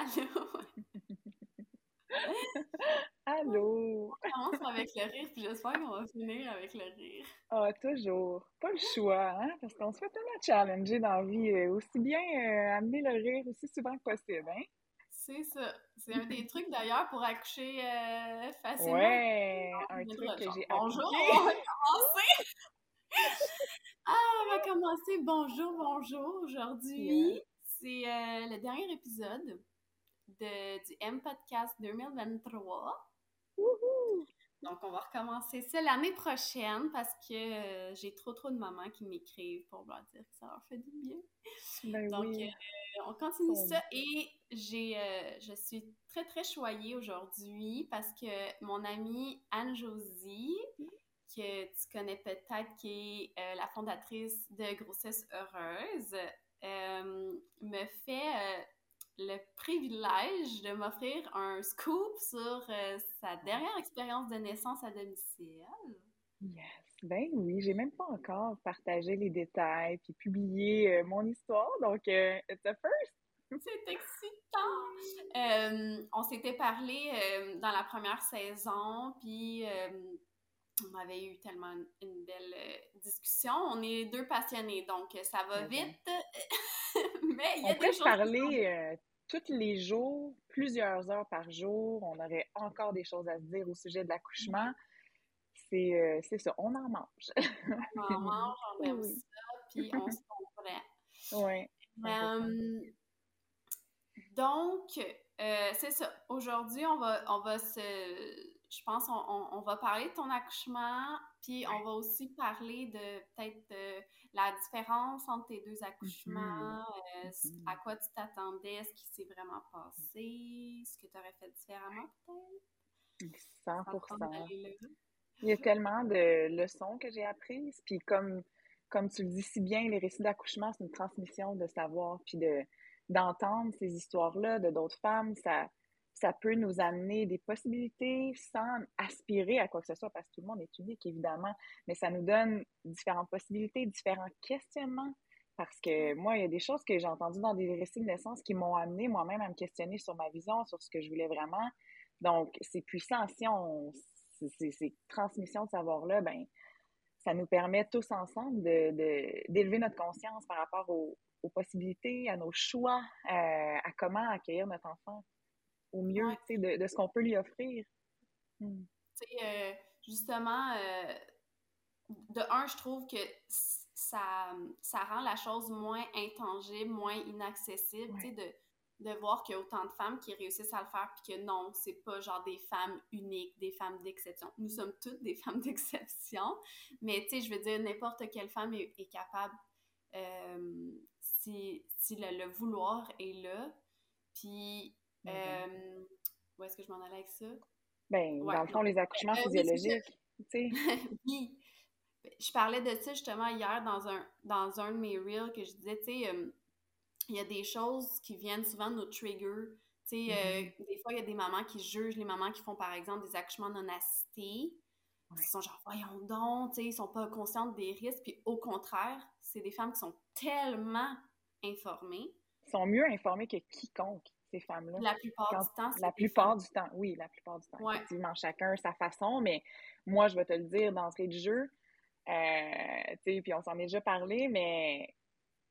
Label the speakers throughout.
Speaker 1: Allô?
Speaker 2: Allô?
Speaker 1: On commence avec le rire, puis j'espère qu'on va finir avec le rire.
Speaker 2: Ah, toujours. Pas le choix, hein? Parce qu'on se fait tellement challenger dans la vie. euh, aussi bien euh, amener le rire aussi souvent que possible, hein?
Speaker 1: C'est ça. C'est un des trucs d'ailleurs pour accoucher euh, facilement.
Speaker 2: Ouais, un truc que j'ai
Speaker 1: Bonjour, on va commencer! ah, on va commencer. Bonjour, bonjour. Aujourd'hui,
Speaker 2: Yeah.
Speaker 1: c'est le dernier épisode de, du M-Podcast 2023.
Speaker 2: Wouhou!
Speaker 1: Donc, on va recommencer ça l'année prochaine parce que euh, j'ai trop, trop de mamans qui m'écrivent pour leur dire que ça leur fait du bien.
Speaker 2: Ben
Speaker 1: Donc,
Speaker 2: oui.
Speaker 1: euh, on continue
Speaker 2: Bon.
Speaker 1: ça et j'ai, euh, je suis très, très choyée aujourd'hui parce que mon amie Anne-Josie, que tu connais peut-être, qui est la fondatrice de Grossesse Heureuse, me fait le privilège de m'offrir un scoop sur euh, sa dernière expérience de naissance à domicile.
Speaker 2: Yes. Ben oui, j'ai même pas encore partagé les détails puis publié euh, mon histoire, donc euh, it's a first.
Speaker 1: C'est excitant! Euh, on s'était parlé euh, dans la première saison, puis euh, on avait eu tellement une, belle discussion. On est deux passionnés, donc ça va
Speaker 2: Mhm.
Speaker 1: vite, mais il y a
Speaker 2: On
Speaker 1: des
Speaker 2: se
Speaker 1: choses...
Speaker 2: parler tous les jours, plusieurs heures par jour. On aurait encore des choses à se dire au sujet de l'accouchement. C'est euh, c'est ça, on en mange.
Speaker 1: On en mange, on aime
Speaker 2: Oui.
Speaker 1: ça, puis on se comprend.
Speaker 2: Ouais.
Speaker 1: Euh, donc, euh, c'est ça. Aujourd'hui, on va, on va se. Je pense on, on, on va parler de ton accouchement, puis on va aussi parler de peut-être la différence entre tes deux accouchements, euh,
Speaker 2: Mhm.
Speaker 1: à quoi tu t'attendais, ce qui s'est vraiment passé, ce que tu aurais fait différemment peut-être?
Speaker 2: 100
Speaker 1: Ça te tente d'aller là?
Speaker 2: Il y a tellement de leçons que j'ai apprises. Puis comme, comme tu le dis si bien, les récits d'accouchement, c'est une transmission de savoir, puis de d'entendre ces histoires-là de d'autres femmes. Ça, ça peut nous amener des possibilités sans aspirer à quoi que ce soit, parce que tout le monde est unique, évidemment. Mais ça nous donne différentes possibilités, différents questionnements. Parce que moi, il y a des choses que j'ai entendues dans des récits de naissance qui m'ont amené moi-même à me questionner sur ma vision, sur ce que je voulais vraiment. Donc, c'est puissant. Si on, ces, transmissions de savoir-là, ben, ça nous permet tous ensemble de, de- d'élever notre conscience par rapport aux, aux possibilités, à nos choix, euh, à comment accueillir notre enfant au mieux,
Speaker 1: Ouais.
Speaker 2: de, de ce qu'on peut lui offrir.
Speaker 1: Sais, euh, justement, euh, de un, je trouve que ça, ça rend la chose moins intangible, moins inaccessible, tu sais, de, de voir qu'il y a autant de femmes qui réussissent à le faire, puis que non, c'est pas genre des femmes uniques, des femmes d'exception. Nous sommes toutes des femmes d'exception, mais tu sais, je veux dire, n'importe quelle femme est, est capable, euh, si, si le, le vouloir est là, puis...
Speaker 2: Mhm.
Speaker 1: euh, où est-ce que je m'en allais avec ça?
Speaker 2: Ben,
Speaker 1: Ouais.
Speaker 2: dans le fond, les accouchements
Speaker 1: Euh, oui,
Speaker 2: physiologiques, tu sais.
Speaker 1: Oui. Je parlais de ça justement hier dans un, dans un de mes reels que je disais, tu sais, euh, il y a des choses qui viennent souvent de nos triggers. Tu sais, euh, des fois, il y a des mamans qui jugent les mamans qui font, par exemple, des accouchements non assistés. Ils sont genre, voyons donc, tu sais, ils sont pas conscientes des risques. Puis au contraire, c'est des femmes qui sont tellement informées.
Speaker 2: Ils sont mieux informés que quiconque, ces femmes-là.
Speaker 1: La plupart
Speaker 2: Quand-
Speaker 1: du temps, c'est
Speaker 2: La plupart du temps, oui, la plupart du temps.
Speaker 1: Ouais.
Speaker 2: Effectivement, chacun sa façon, mais moi, je vais te le dire d'entrée de jeu, euh, tu sais, puis on s'en est déjà parlé, mais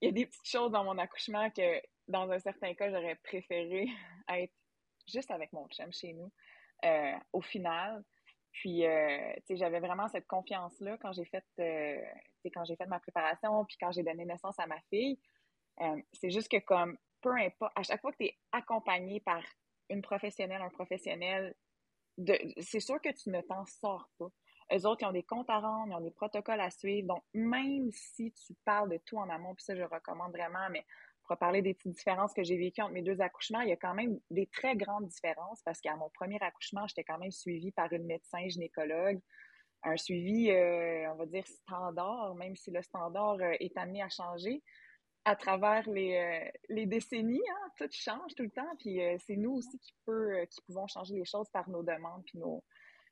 Speaker 2: il y a des petites choses dans mon accouchement que, dans un certain cas, j'aurais préféré être juste avec mon chum chez nous, euh, au final. Puis, euh, tu sais, j'avais vraiment cette confiance-là quand j'ai fait, euh, quand j'ai fait ma préparation, puis quand j'ai donné naissance à ma fille. C'est juste que comme, peu importe, à chaque fois que tu es accompagné par une professionnelle, un professionnel, c'est sûr que tu ne t'en sors pas. Eux autres, ils ont des comptes à rendre, ils ont des protocoles à suivre. Donc, même si tu parles de tout en amont, puis ça, je recommande vraiment, mais pour parler des petites différences que j'ai vécues entre mes deux accouchements, il y a quand même des très grandes différences parce qu'à mon premier accouchement, j'étais quand même suivie par une médecin gynécologue. Un suivi, euh, on va dire, standard, même si le standard euh, est amené à changer à travers les, euh, décennies, hein, tout change tout le temps, puis euh, c'est nous aussi qui, peut, euh, pouvons changer les choses par nos demandes, puis nos,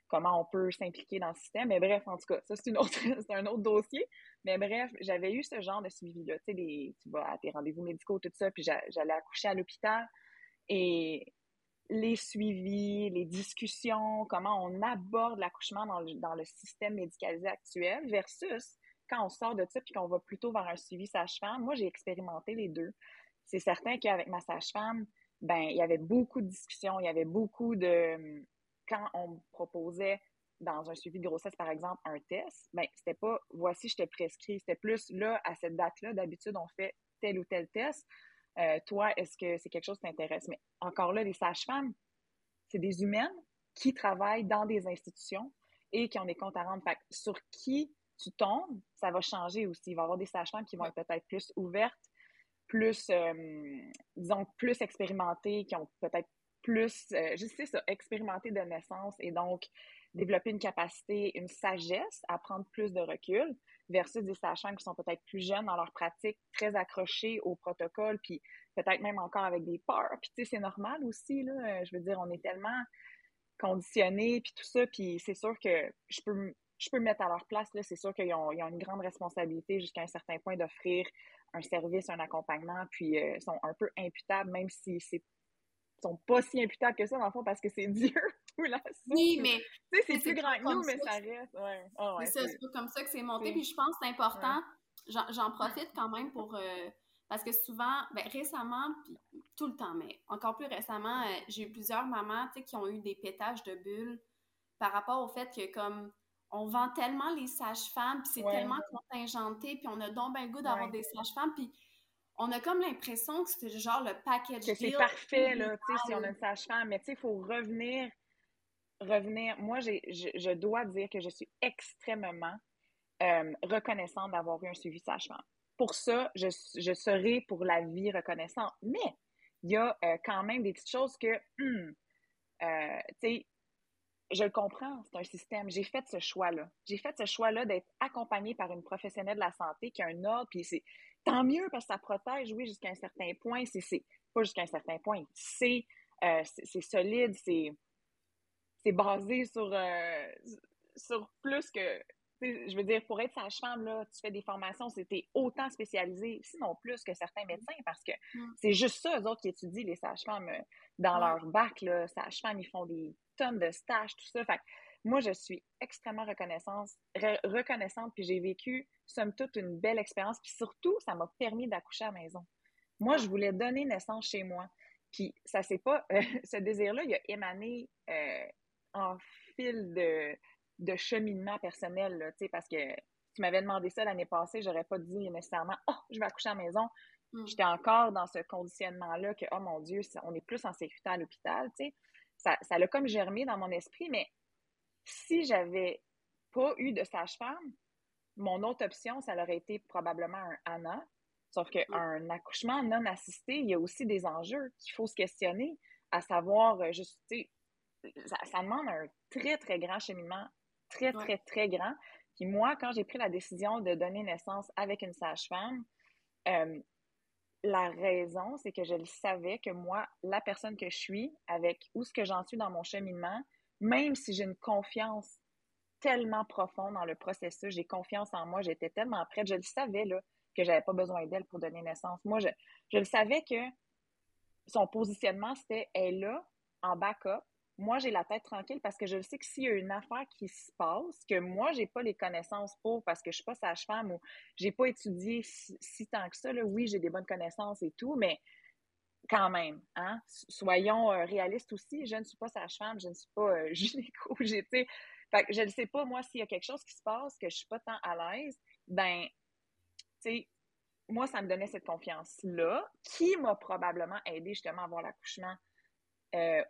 Speaker 2: comment on peut s'impliquer dans le système. Mais bref, en tout cas, ça, c'est, un autre dossier. Mais bref, j'avais eu ce genre de suivi-là. Tu sais, tu vas à tes rendez-vous médicaux, tout ça, puis j'a- j'allais accoucher à l'hôpital. Et les suivis, les discussions, comment on aborde l'accouchement dans le, dans le système médicalisé actuel versus quand on sort de ça puis qu'on va plutôt vers un suivi sage-femme. Moi, j'ai expérimenté les deux. C'est certain qu'avec ma sage-femme, ben, il y avait beaucoup de discussions, il y avait beaucoup de. Quand on me proposait dans un suivi de grossesse, par exemple, un test, ben, c'était pas voici, je te prescris. C'était plus là, à cette date-là, d'habitude, on fait tel ou tel test. Euh, toi, est-ce que c'est quelque chose qui t'intéresse? Mais encore là, les sages-femmes, c'est des humaines qui travaillent dans des institutions et qui ont des comptes à rendre. Fait sur qui tu tombes, ça va changer aussi. Il va y avoir des sages-femmes qui vont être peut-être plus ouvertes, plus, euh, disons, plus expérimentées, qui ont peut-être plus, euh, je sais ça, expérimenté de naissance et donc développer une capacité, une sagesse à prendre plus de recul versus des sages-femmes qui sont peut-être plus jeunes dans leur pratique, très accrochées au protocole, puis peut-être même encore avec des peurs. Puis tu sais, c'est normal aussi, là. Je veux dire, on est tellement conditionnés, puis tout ça, puis c'est sûr que je peux, je peux me mettre à leur place, là. C'est sûr qu'ils ont, ont, une grande responsabilité jusqu'à un certain point d'offrir un service, un accompagnement, puis euh, sont un peu imputables, même si c'est sont pas si imputables que ça, dans le fond, parce que c'est Dieu ou la
Speaker 1: Oui, mais.
Speaker 2: Tu sais, c'est plus grand que nous, mais ça reste. Ouais.
Speaker 1: Oh, c'est ça, c'est pas comme ça que c'est monté. Puis je pense que c'est important. J'en profite quand même pour. Euh, parce que souvent, ben, récemment, puis tout le temps, mais encore plus récemment, euh, j'ai eu plusieurs mamans qui ont eu des pétages de bulles par rapport au fait que, comme, on vend tellement les sages-femmes, puis c'est tellement contingenté, puis on a donc bien le goût d'avoir des sages-femmes, puis on a comme l'impression que c'est genre le package
Speaker 2: Que c'est parfait, là, tu sais, si on a une sage-femme, mais tu sais, il faut revenir, revenir. Moi, je, je, dois dire que je suis extrêmement euh, reconnaissante d'avoir eu un suivi sage-femme. Pour ça, je, je serai pour la vie reconnaissante. Mais il y a euh, quand même des petites choses que, hum, euh, tu sais, je le comprends, c'est un système. J'ai fait ce choix-là. J'ai fait ce choix-là d'être accompagnée par une professionnelle de la santé qui a un ordre, puis c'est tant mieux parce que ça protège, oui, jusqu'à un certain point. C'est pas jusqu'à un certain point. C'est euh, solide, c'est basé sur, euh, sur plus que. Je veux dire, pour être sage-femme, là, tu fais des formations, c'était autant spécialisé, sinon plus que certains médecins, parce que mm. c'est juste ça, eux autres, qui étudient les sages-femmes euh, dans leur bac, là. Sages-femmes, ils font des tonnes de stages, tout ça. Fait moi, je suis extrêmement reconnaissante, reconnaissante puis j'ai vécu, somme toute, une belle expérience. Puis surtout, ça m'a permis d'accoucher à la maison. Moi, je voulais donner naissance chez moi. Puis ça c'est pas... ce désir-là, il a émané euh, en fil de, de cheminement personnel, là, parce que tu m'avais demandé ça l'année passée, j'aurais pas dit nécessairement « Oh, je vais accoucher à la maison mm. J'étais encore dans ce conditionnement-là que « Oh mon Dieu, on est plus en sécurité à l'hôpital, tu sais. Ça, ça l'a comme germé dans mon esprit, mais si j'avais pas eu de sage-femme, mon autre option, ça aurait été probablement un ANA. Sauf qu'un accouchement non assisté, il y a aussi des enjeux qu'il faut se questionner, à savoir, euh, juste, ça, ça demande un très, très grand cheminement, très, très, très grand. Puis moi, quand j'ai pris la décision de donner naissance avec une sage-femme, euh, la raison, c'est que je le savais que moi, la personne que je suis, avec où ce que j'en suis dans mon cheminement, même si j'ai une confiance tellement profonde dans le processus, j'ai confiance en moi, j'étais tellement prête, je le savais là, que j'avais pas besoin d'elle pour donner naissance. Moi, je, le savais que son positionnement, c'était elle là, en backup. Moi, j'ai la tête tranquille parce que je sais que s'il y a une affaire qui se passe, que moi, j'ai pas les connaissances pour parce que je suis pas sage-femme ou j'ai pas étudié si, tant que ça, là, oui, j'ai des bonnes connaissances et tout, mais quand même, hein? Soyons euh, réalistes aussi. Je ne suis pas sage-femme, je ne suis pas euh, gynéco. Fait je ne sais pas, moi, s'il y a quelque chose qui se passe que je suis pas tant à l'aise, ben, tu sais, moi, ça me donnait cette confiance-là, qui m'a probablement aidé justement à avoir l'accouchement euh,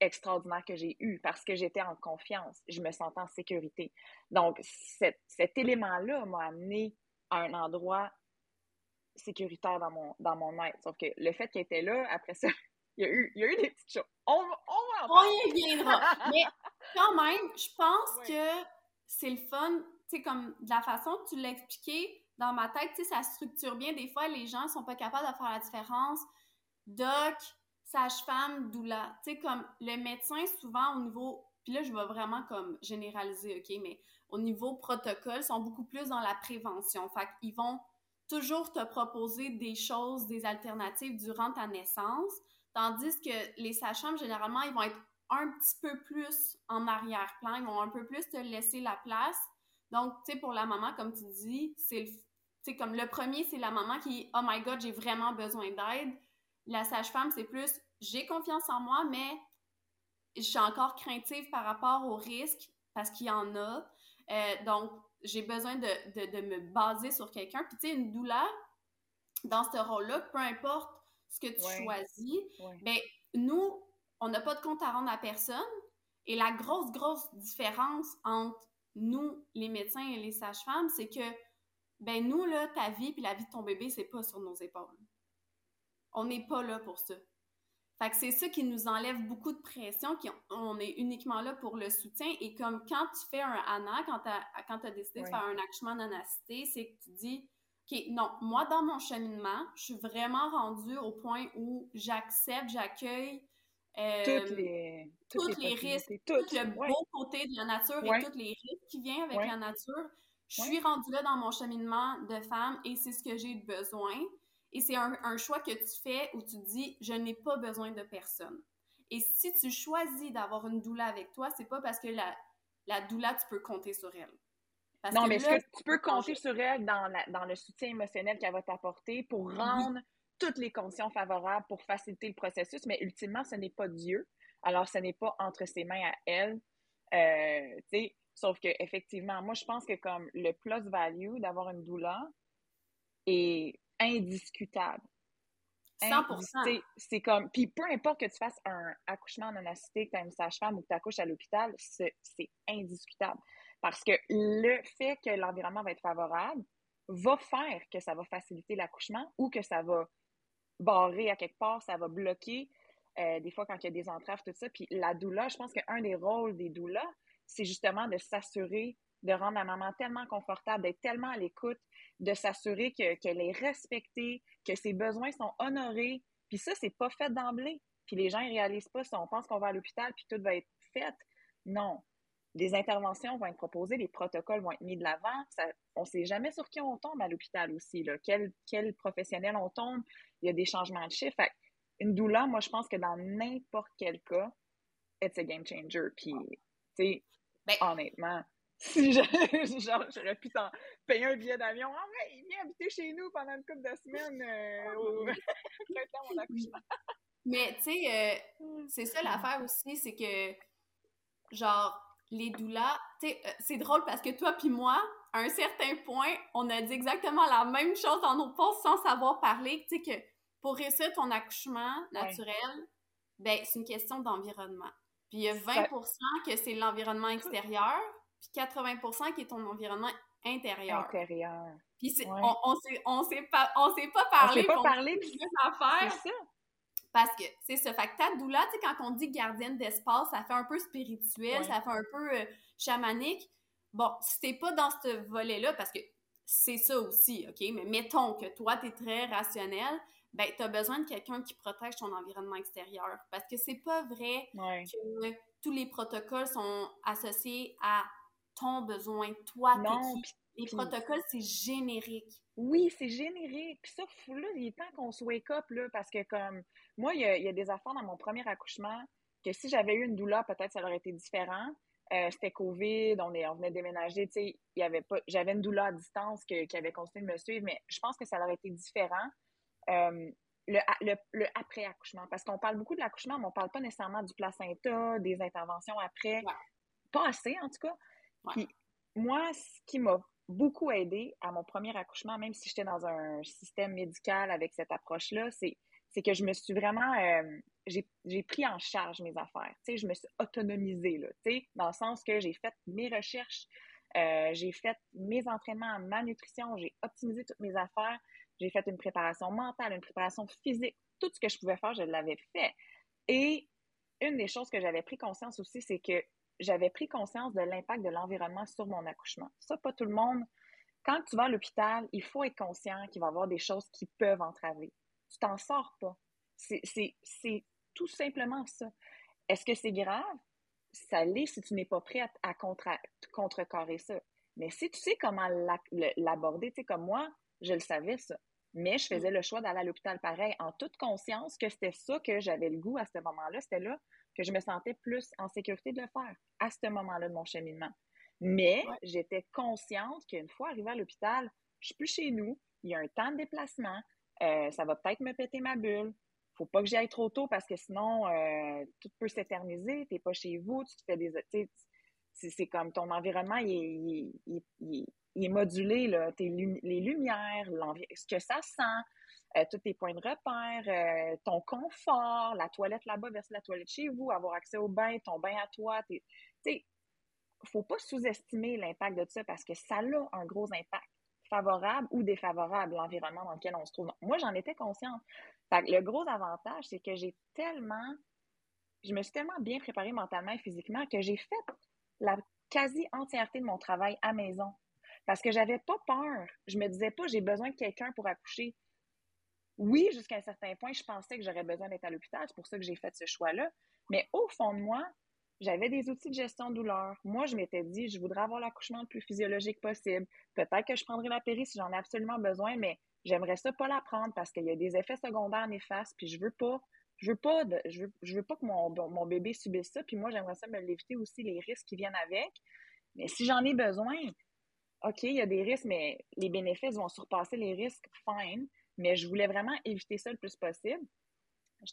Speaker 2: extraordinaire que j'ai eu parce que j'étais en confiance, je me sentais en sécurité. Donc, cet élément-là m'a amené à un endroit sécuritaire dans mon, dans mon être. Sauf que le fait qu'il était là, après ça, il y a eu, il y a eu des petites choses. On, on va en.
Speaker 1: On y viendra. Mais quand même, je pense que c'est le fun, tu sais, comme de la façon que tu l'as expliqué, dans ma tête, tu sais, ça structure bien. Des fois, les gens sont pas capables de faire la différence. Doc, sage-femme, doula. Tu sais, comme le médecin, souvent, au niveau... Puis là, je vais vraiment comme généraliser, OK? Mais au niveau protocole, sont beaucoup plus dans la prévention. Fait qu'ils vont toujours te proposer des choses, des alternatives durant ta naissance, Tandis que les sages-femmes, généralement, ils vont être un petit peu plus en arrière-plan, ils vont un peu plus te laisser la place. Donc, tu sais, pour la maman, comme tu dis, c'est le, comme le premier, c'est la maman qui, oh my god, j'ai vraiment besoin d'aide. La sage-femme, c'est plus, j'ai confiance en moi, mais je suis encore craintive par rapport au risque parce qu'il y en a. Euh, donc, j'ai besoin de, de, me baser sur quelqu'un. Puis, tu sais, une douleur, dans ce rôle-là, peu importe ce que tu choisis, ben, nous, on n'a pas de compte à rendre à personne. Et la grosse, grosse différence entre nous, les médecins et les sages-femmes, c'est que, ben, nous, là, ta vie puis la vie de ton bébé, c'est pas sur nos épaules. On n'est pas là pour ça. Fait que c'est ça qui nous enlève beaucoup de pression, qui, on est uniquement là pour le soutien. Et comme quand tu fais un ANA, quand tu as, décidé de faire un accouchement d'anacité, c'est que tu dis, OK, non, moi, dans mon cheminement, je suis vraiment rendue au point où j'accepte, j'accueille
Speaker 2: euh, toutes les,
Speaker 1: toutes les risques, tout le beau côté de la nature et tous les risques qui viennent avec la nature. Je suis rendue là dans mon cheminement de femme et c'est ce que j'ai besoin. Et c'est un, choix que tu fais où tu dis je n'ai pas besoin de personne. Et si tu choisis d'avoir une doula avec toi, c'est pas parce que la, la doula, tu peux compter sur elle.
Speaker 2: non, mais que tu peux compter sur elle dans, la, dans le soutien émotionnel qu'elle va t'apporter pour rendre toutes les conditions favorables pour faciliter le processus, mais ultimement, ce n'est pas Dieu. Alors, ce n'est pas entre ses mains à elle. Euh, sauf que effectivement, moi, je pense que comme le plus value d'avoir une doula est indiscutable.
Speaker 1: 100%.
Speaker 2: C'est comme, puis peu importe que tu fasses un accouchement en anacité, que tu as une sage-femme ou que tu accouches à l'hôpital, c'est indiscutable. Parce que le fait que l'environnement va être favorable va faire que ça va faciliter l'accouchement ou que ça va barrer à quelque part, ça va bloquer. Euh, des fois, quand il y a des entraves, tout ça. Puis la doula, je pense qu'un des rôles des doulas, c'est justement de s'assurer de rendre la maman tellement confortable, d'être tellement à l'écoute, de s'assurer qu'elle est respectée, que ses besoins sont honorés. Puis ça, c'est pas fait d'emblée. Puis les gens ne réalisent pas ça. On pense qu'on va à l'hôpital puis tout va être fait. Non. Des interventions vont être proposées, les protocoles vont être mis de l'avant. On ne sait jamais sur qui on tombe à l'hôpital aussi. Là. Quel, quel professionnel on tombe. Il y a des changements de chiffres. une douleur, moi, je pense que dans n'importe quel cas, it's a game changer. Puis, tu sais, ben, honnêtement, si j'aurais pu t'en payer un billet d'avion, ah ouais, viens habiter chez nous pendant une couple de semaines euh, au mon accouchement.
Speaker 1: Mais tu sais, euh, c'est ça l'affaire aussi, c'est que genre les doulas, tu sais, euh, c'est drôle parce que toi puis moi, à un certain point, on a dit exactement la même chose dans nos posts sans savoir parler, tu sais que pour réussir ton accouchement naturel, ben c'est une question d'environnement. Puis il y a 20% que c'est l'environnement extérieur, puis 80% qui est ton environnement intérieur.
Speaker 2: Intérieur.
Speaker 1: Puis on, on s'est on pas, on pas parlé.
Speaker 2: On s'est pas parlé,
Speaker 1: c'est ça. Parce que c'est ça. Fait que doula, tu sais, quand on dit gardienne d'espace, ça fait un peu spirituel, ça fait un peu euh, chamanique. Bon, si t'es pas dans ce volet-là, parce que c'est ça aussi, OK? Mais mettons que toi, tu es très rationnel, ben, tu as besoin de quelqu'un qui protège ton environnement extérieur. Parce que c'est pas vrai que tous les protocoles sont associés à ton besoin, toi, non, Les protocoles, c'est générique.
Speaker 2: Oui, c'est générique. Puis ça, là, il est temps qu'on se wake up, là, parce que comme, moi, il y a, des affaires dans mon premier accouchement que si j'avais eu une douleur, peut-être ça aurait été différent. Euh, c'était COVID, on, est, on venait déménager, tu sais, il y avait pas, j'avais une douleur à distance qui avait continué de me suivre, mais je pense que ça aurait été différent. Euh, le, le, après-accouchement, parce qu'on parle beaucoup de l'accouchement, mais on parle pas nécessairement du placenta, des interventions après. Pas assez, en tout cas. Puis moi, ce qui m'a beaucoup aidé à mon premier accouchement, même si j'étais dans un système médical avec cette approche-là, c'est, c'est que je me suis vraiment... Euh, j'ai, pris en charge mes affaires. Je me suis autonomisée, là, dans le sens que j'ai fait mes recherches, euh, j'ai fait mes entraînements, ma nutrition, j'ai optimisé toutes mes affaires, j'ai fait une préparation mentale, une préparation physique, tout ce que je pouvais faire, je l'avais fait. Et une des choses que j'avais pris conscience aussi, c'est que j'avais pris conscience de l'impact de l'environnement sur mon accouchement. Ça, pas tout le monde. Quand tu vas à l'hôpital, il faut être conscient qu'il va y avoir des choses qui peuvent entraver. Tu t'en sors pas. C'est tout simplement ça. Est-ce que c'est grave? Ça l'est si tu n'es pas prêt à, à contrecarrer ça. Mais si tu sais comment l'aborder, tu sais, comme moi, je le savais ça. Mais je faisais le choix d'aller à l'hôpital pareil, en toute conscience que c'était ça que j'avais le goût à ce moment-là. C'était là que je me sentais plus en sécurité de le faire, à ce moment-là de mon cheminement. Mais j'étais consciente qu'une fois arrivée à l'hôpital, je suis plus chez nous, il y a un temps de déplacement, euh, ça va peut-être me péter ma bulle. Faut pas que j'y aille trop tôt parce que sinon, euh, tout peut s'éterniser. Tu n'es pas chez vous, tu te fais des. C'est comme ton environnement, il est, modulé, là. les lumières, ce que ça sent, euh, tous tes points de repère, ton confort, la toilette là-bas versus la toilette chez vous, avoir accès au bain, ton bain à toi. Tu sais, faut pas sous-estimer l'impact de ça parce que ça a un gros impact favorable ou défavorable, l'environnement dans lequel on se trouve. Moi, j'en étais consciente. le gros avantage, c'est que j'ai tellement, je me suis tellement bien préparée mentalement et physiquement que j'ai fait la quasi-entièreté de mon travail à maison. Parce que j'avais pas peur. Je me disais pas, j'ai besoin de quelqu'un pour accoucher. Oui, jusqu'à un certain point, je pensais que j'aurais besoin d'être à l'hôpital. C'est pour ça que j'ai fait ce choix-là. Mais au fond de moi, j'avais des outils de gestion de douleur. Moi, je m'étais dit, je voudrais avoir l'accouchement le plus physiologique possible. Peut-être que je prendrai la péri si j'en ai absolument besoin, mais j'aimerais ça pas la prendre parce qu'il y a des effets secondaires néfastes, puis je veux je veux pas, je, veux, pas que mon, mon bébé subisse ça, puis moi, j'aimerais ça me l'éviter aussi les risques qui viennent avec. Mais si j'en ai besoin, OK, il y a des risques, mais les bénéfices vont surpasser les risques, fine. Mais je voulais vraiment éviter ça le plus possible.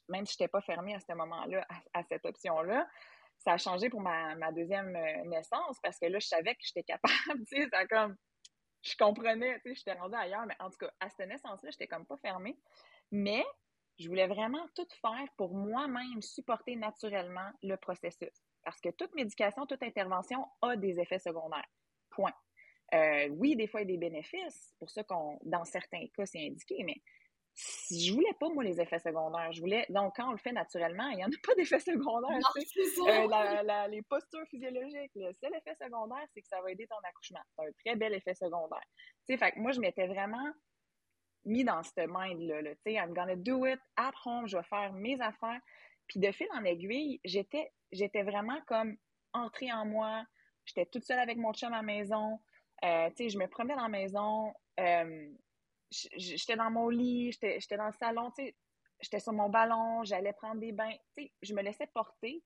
Speaker 2: Même si je n'étais pas fermée à ce moment-là, à cette option-là ça a changé pour ma, deuxième euh, naissance parce que là, je savais que j'étais capable, tu sais, ça comme, je comprenais, tu sais, j'étais rendue ailleurs, mais en tout cas, à cette naissance-là, j'étais comme pas fermée. Mais je voulais vraiment tout faire pour moi-même supporter naturellement le processus. Parce que toute médication, toute intervention a des effets secondaires. Point. Euh, oui, des fois, il y a des bénéfices. C'est pour ça qu'on, dans certains cas, c'est indiqué, mais je voulais pas, moi, les effets secondaires. Je voulais. Donc, quand on le fait naturellement, il n'y en a pas d'effets secondaires. Euh, les postures physiologiques, le seul effet secondaire, c'est que ça va aider ton accouchement. C'est un très bel effet secondaire. Tu sais, fait que moi, je m'étais vraiment mis dans ce mind-là. tu sais, I'm gonna do it at home, je vais faire mes affaires. Puis de fil en aiguille, j'étais, j'étais vraiment comme entrée en moi. J'étais toute seule avec mon chum à la maison. Euh, tu sais, je me promenais dans la maison. Euh, j'étais dans mon lit, j'étais dans le salon, tu sais, j'étais sur mon ballon, j'allais prendre des bains, tu sais, je me laissais porter.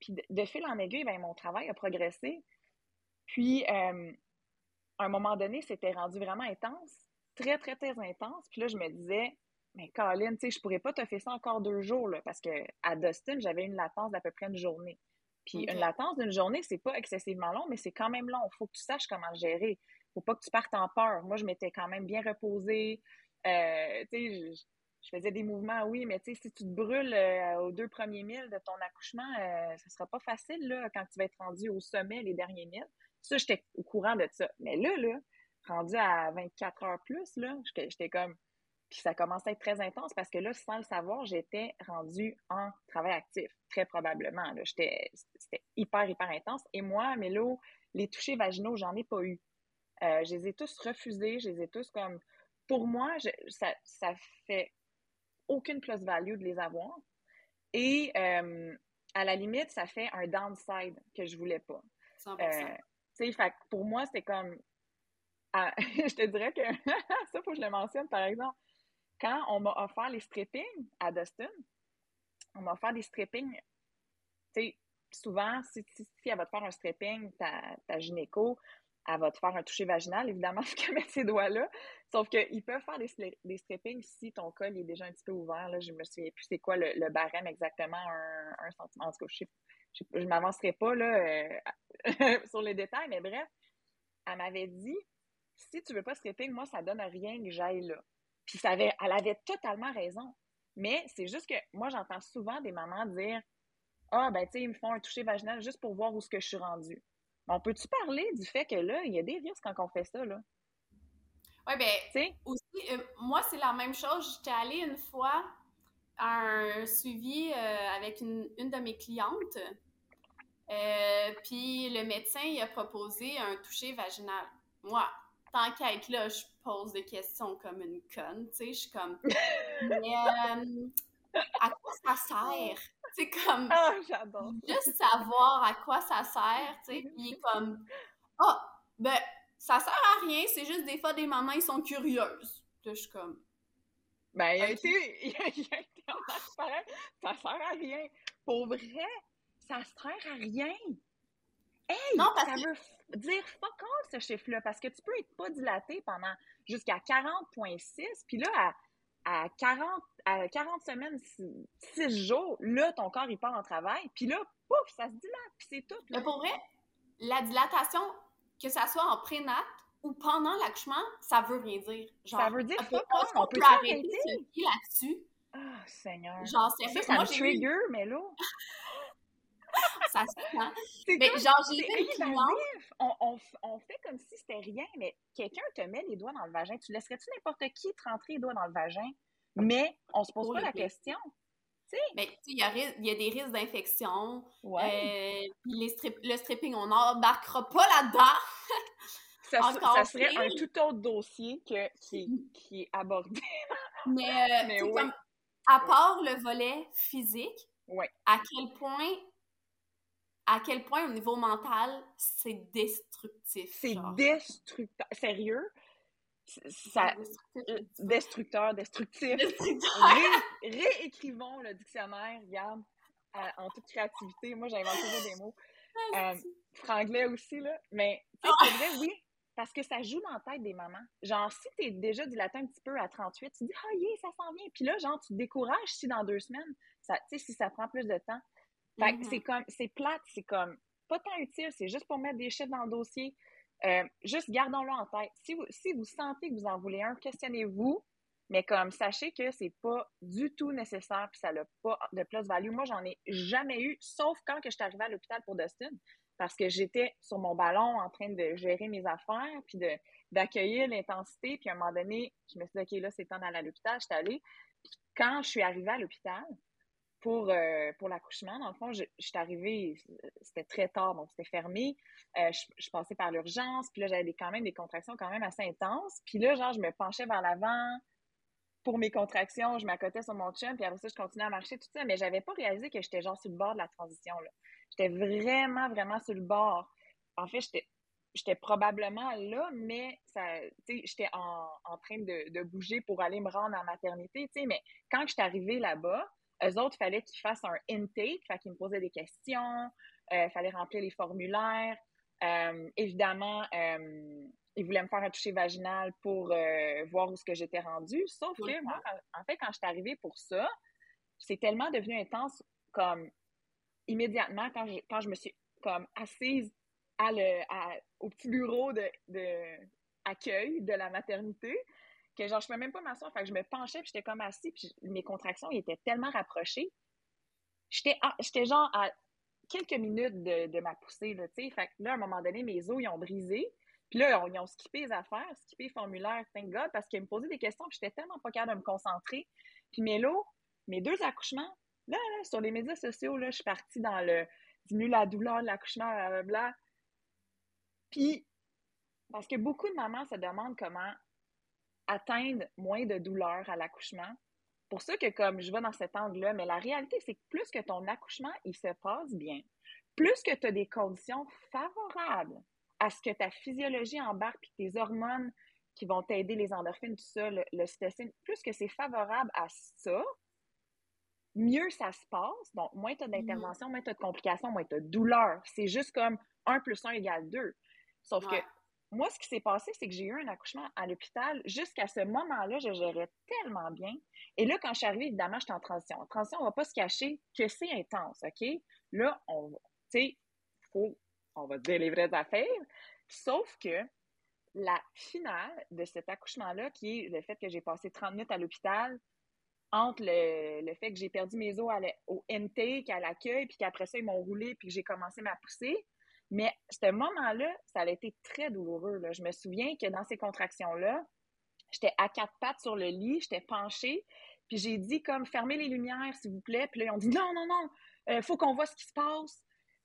Speaker 2: Puis de, fil en aiguille, ben, mon travail a progressé. Puis, euh, à un moment donné, c'était rendu vraiment intense, très, très, très intense. Puis là, je me disais, mais Colin, tu sais, je pourrais pas te faire ça encore deux jours, là, parce qu'à Dustin, j'avais une latence d'à peu près une journée. Puis une latence d'une journée, c'est pas excessivement long, mais c'est quand même long. Il faut que tu saches comment le gérer faut pas que tu partes en peur. Moi, je m'étais quand même bien reposée. Euh, tu sais, je, faisais des mouvements, oui, mais tu sais, si tu te brûles euh, aux deux premiers milles de ton accouchement, euh, ce sera pas facile, là, quand tu vas être rendu au sommet les derniers milles. Ça, j'étais au courant de ça. Mais là, là, rendu à 24 heures plus, là, j'étais comme... Puis ça commençait à être très intense parce que là, sans le savoir, j'étais rendue en travail actif, très probablement. C'était hyper, hyper intense. Et moi, là, les touchés vaginaux, j'en ai pas eu. Euh, je les ai tous refusés, je les ai tous comme. Pour moi, ça, ça fait aucune plus-value de les avoir. Et euh, à la limite, ça fait un downside que je voulais pas. 100%. Euh, fait, pour moi, c'était comme. je te dirais que ça, faut que je le mentionne, par exemple. Quand on m'a offert les strippings à Dustin, on m'a offert des strippings. Tu sais, souvent, si, si, elle va te faire un stripping, ta, gynéco, elle va te faire un toucher vaginal, évidemment, faut qu'elle mette ses doigts là. Sauf qu'ils peuvent faire des, des strippings si ton col est déjà un petit peu ouvert. Là, je me souviens plus c'est quoi le, barème exactement, un, un centimètre. En tout cas, je ne m'avancerai pas là, euh, sur les détails, mais bref, elle m'avait dit si tu veux pas stripping, moi, ça donne rien que j'aille là. Puis ça avait, elle avait totalement raison. Mais c'est juste que moi, j'entends souvent des mamans dire Ah, ben, tu sais, ils me font un toucher vaginal juste pour voir où ce que je suis rendue. On peut-tu parler du fait que là, il y a des risques quand on fait ça, là?
Speaker 1: Oui, bien, aussi, euh, moi, c'est la même chose. J'étais allée une fois à un suivi euh, avec une, de mes clientes. Euh, puis le médecin, il a proposé un toucher vaginal. Moi, tant qu'à être là, je pose des questions comme une conne, tu sais, je suis comme... Mais à quoi ça sert? C'est comme.
Speaker 2: Ah, j'adore.
Speaker 1: Juste savoir à quoi ça sert, tu sais. Puis comme. Ah, oh, ben, ça sert à rien, c'est juste des fois des mamans, ils sont curieuses. Puis je suis comme.
Speaker 2: Ben, il a, été, il, a, été en pareil. Ça sert à rien. Pour vrai, ça sert à rien. Hey, non, ça veut dire fuck all ce chiffre-là, parce que tu peux être pas dilaté pendant jusqu'à 40,6, puis là, à, 40, à 40 semaines, 6 jours, là, ton corps, il part en travail, puis là, pouf, ça se dilate, puis c'est tout.
Speaker 1: Mais pour vrai, la dilatation, que ça soit en prénat ou pendant l'accouchement, ça veut rien dire.
Speaker 2: ça veut dire fuck all,
Speaker 1: on peut arrêter là-dessus.
Speaker 2: Ah, oh, Seigneur.
Speaker 1: Genre,
Speaker 2: c'est ça, ça me trigger, mais là...
Speaker 1: Mais genre, j'ai
Speaker 2: on, on, on, fait comme si c'était rien, mais quelqu'un te met les doigts dans le vagin. Tu laisserais-tu n'importe qui te rentrer les doigts dans le vagin? Mais on se pose pas la question.
Speaker 1: Mais il y, a, y a des risques d'infection. Ouais. Euh, le stripping, on n'embarquera pas là-dedans.
Speaker 2: ça, ça, serait un tout autre dossier que, qui, qui est abordé.
Speaker 1: mais, euh, mais comme, à part le volet physique,
Speaker 2: ouais.
Speaker 1: à quel point à quel point au niveau mental, c'est destructif.
Speaker 2: C'est destructeur. Sérieux? Ça, destructeur, destructif. réécrivons le dictionnaire, regarde, en toute créativité. Moi, j'invente toujours des mots. Ah, euh, franglais aussi, là. Mais, tu sais, c'est vrai, oui, parce que ça joue dans la tête des mamans. Genre, si t'es déjà dilaté un petit peu à 38, tu dis, ah, yeah, ça s'en vient. Puis là, genre, tu te décourages si dans deux semaines, tu sais, si ça prend plus de temps. Fait que c'est mm-hmm. comme, c'est plate, c'est comme pas tant utile, c'est juste pour mettre des chiffres dans le dossier. Euh, juste gardons-le en tête. Si vous, si vous sentez que vous en voulez un, questionnez-vous, mais comme sachez que c'est pas du tout nécessaire puis ça n'a pas de plus-value. Moi, j'en ai jamais eu, sauf quand que je suis arrivée à l'hôpital pour Dustin, parce que j'étais sur mon ballon en train de gérer mes affaires puis de, d'accueillir l'intensité. Puis à un moment donné, je me suis dit, OK, là, c'est temps d'aller à l'hôpital. Je suis allée. Puis quand je suis arrivée à l'hôpital, pour, euh, pour l'accouchement. Dans le fond, je, suis arrivée, c'était très tard, donc c'était fermé. Euh, je, passais par l'urgence, puis là, j'avais quand même des contractions quand même assez intenses. Puis là, genre, je me penchais vers l'avant pour mes contractions, je m'accotais sur mon chum, puis après ça, je continuais à marcher, tout ça, mais j'avais pas réalisé que j'étais genre sur le bord de la transition, là. J'étais vraiment, vraiment sur le bord. En fait, j'étais j'étais probablement là, mais ça, j'étais en, en, train de, de, bouger pour aller me rendre en maternité, mais quand je suis arrivée là-bas, eux autres, il fallait qu'ils fassent un intake, fait qu'ils me posaient des questions, il euh, fallait remplir les formulaires. Euh, évidemment, euh, ils voulaient me faire un toucher vaginal pour voir où ce que j'étais rendue. Sauf que moi, en fait, quand je suis arrivée pour ça, c'est tellement devenu intense comme immédiatement quand je, quand je me suis comme assise à le, au petit bureau de, de accueil de la maternité que genre, je pouvais même pas m'asseoir. Fait que je me penchais, puis j'étais comme assis, puis mes contractions étaient tellement rapprochées. J'étais, j'étais genre à quelques minutes de, de ma poussée, là, tu sais. Fait que là, à un moment donné, mes os, ils ont brisé. Puis là, ils ont skippé les affaires, skippé les formulaires, thank God, parce qu'ils me posaient des questions, puis j'étais tellement pas capable de me concentrer. Puis mes lots, mes deux accouchements, là, là, sur les médias sociaux, là, je suis partie dans le diminue la douleur de l'accouchement, blablabla. Puis, parce que beaucoup de mamans se demandent comment atteindre moins de douleur à l'accouchement. Pour ça que comme je vais dans cet angle-là, mais la réalité, c'est que plus que ton accouchement, il se passe bien, plus que tu as des conditions favorables à ce que ta physiologie embarque puis tes hormones qui vont t'aider, les endorphines, tout ça, le, le plus que c'est favorable à ça, mieux ça se passe. Donc, moins tu as d'intervention, moins tu as de complications, moins tu as de douleur. C'est juste comme 1 plus 1 égale 2. Sauf que moi, ce qui s'est passé, c'est que j'ai eu un accouchement à l'hôpital. Jusqu'à ce moment-là, je gérais tellement bien. Et là, quand je suis arrivée, évidemment, j'étais en transition. En transition, on ne va pas se cacher que c'est intense, OK? Là, on va, faut, on va dire les vraies affaires. Sauf que la finale de cet accouchement-là, qui est le fait que j'ai passé 30 minutes à l'hôpital, entre le, fait que j'ai perdu mes os au intake, à l'accueil, puis qu'après ça, ils m'ont roulé, puis que j'ai commencé ma poussée, mais ce moment-là, ça a été très douloureux. Je me souviens que dans ces contractions-là, j'étais à quatre pattes sur le lit, j'étais penchée, puis j'ai dit comme fermez les lumières, s'il vous plaît. Puis là, ils ont dit non, non, non, il euh, faut qu'on voit ce qui se passe.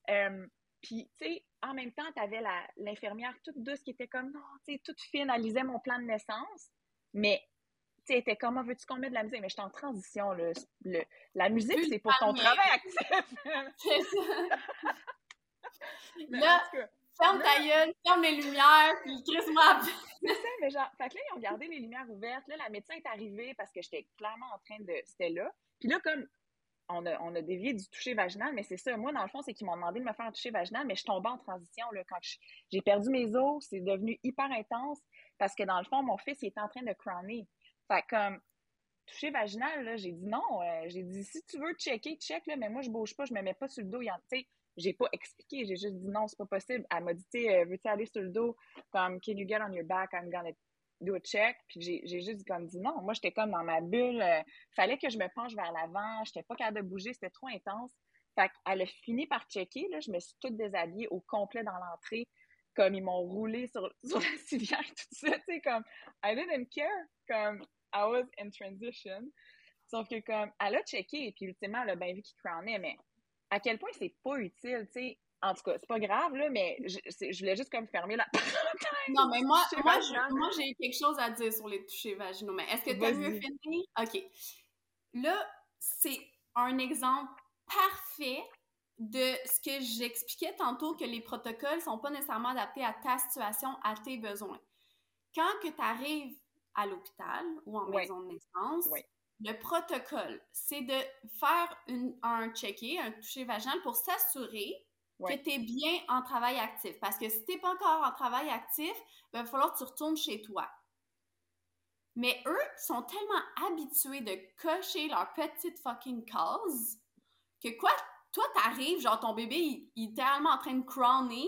Speaker 2: Euh, puis, tu sais, en même temps, tu avais l'infirmière toute douce qui était comme non, tu sais, toute fine, elle lisait mon plan de naissance. Mais, tu sais, était comme, veux-tu qu'on mette de la musique? Mais j'étais en transition, Le, la musique, c'est pour ton travail actif.
Speaker 1: Là, ferme ta gueule, ferme les lumières, puis crisse-moi
Speaker 2: C'est ça, mais genre, fait que là, ils ont gardé les lumières ouvertes. Là, la médecin est arrivée parce que j'étais clairement en train de. C'était là. Puis là, comme on a, on a dévié du toucher vaginal, mais c'est ça. Moi, dans le fond, c'est qu'ils m'ont demandé de me faire un toucher vaginal, mais je tombais en transition. Là, quand j'ai perdu mes os, c'est devenu hyper intense parce que dans le fond, mon fils, il était en train de crowner. Fait comme, toucher vaginal, là, j'ai dit non. Euh, j'ai dit, si tu veux checker, check, là, mais moi, je bouge pas, je me mets pas sur le dos. Tu sais, j'ai pas expliqué, j'ai juste dit non, c'est pas possible. Elle m'a dit, euh, veux-tu aller sur le dos? Comme, can you get on your back? I'm gonna do a check. Puis j'ai juste comme dit non. Moi, j'étais comme dans ma bulle. Euh, fallait que je me penche vers l'avant. J'étais pas capable de bouger. C'était trop intense. Fait qu'elle a fini par checker. Là, je me suis toute déshabillée au complet dans l'entrée. Comme ils m'ont roulé sur, sur la civière, tout ça. Tu sais, comme, I didn't care. Comme, I was in transition. Sauf que, comme, elle a checké. Puis, ultimement, elle a bien vu qu'il crownait. Mais à quel point c'est pas utile, tu sais en tout cas, c'est pas grave, là, mais je, je voulais juste comme fermer la
Speaker 1: Non, mais moi, moi, j'ai quelque chose à dire sur les touchés vaginaux. Mais est-ce que tu as mieux fini? OK. Là, c'est un exemple parfait de ce que j'expliquais tantôt, que les protocoles sont pas nécessairement adaptés à ta situation, à tes besoins. Quand que tu arrives à l'hôpital ou en maison de naissance, le protocole, c'est de faire un check-in, un toucher vaginal pour s'assurer que tu es bien en travail actif. Parce que si tu n'es pas encore en travail actif, ben, il va falloir que tu retournes chez toi. Mais eux sont tellement habitués de cocher leur petite fucking case que quoi, toi, t'arrives, genre ton bébé, il, est littéralement en train de crowner,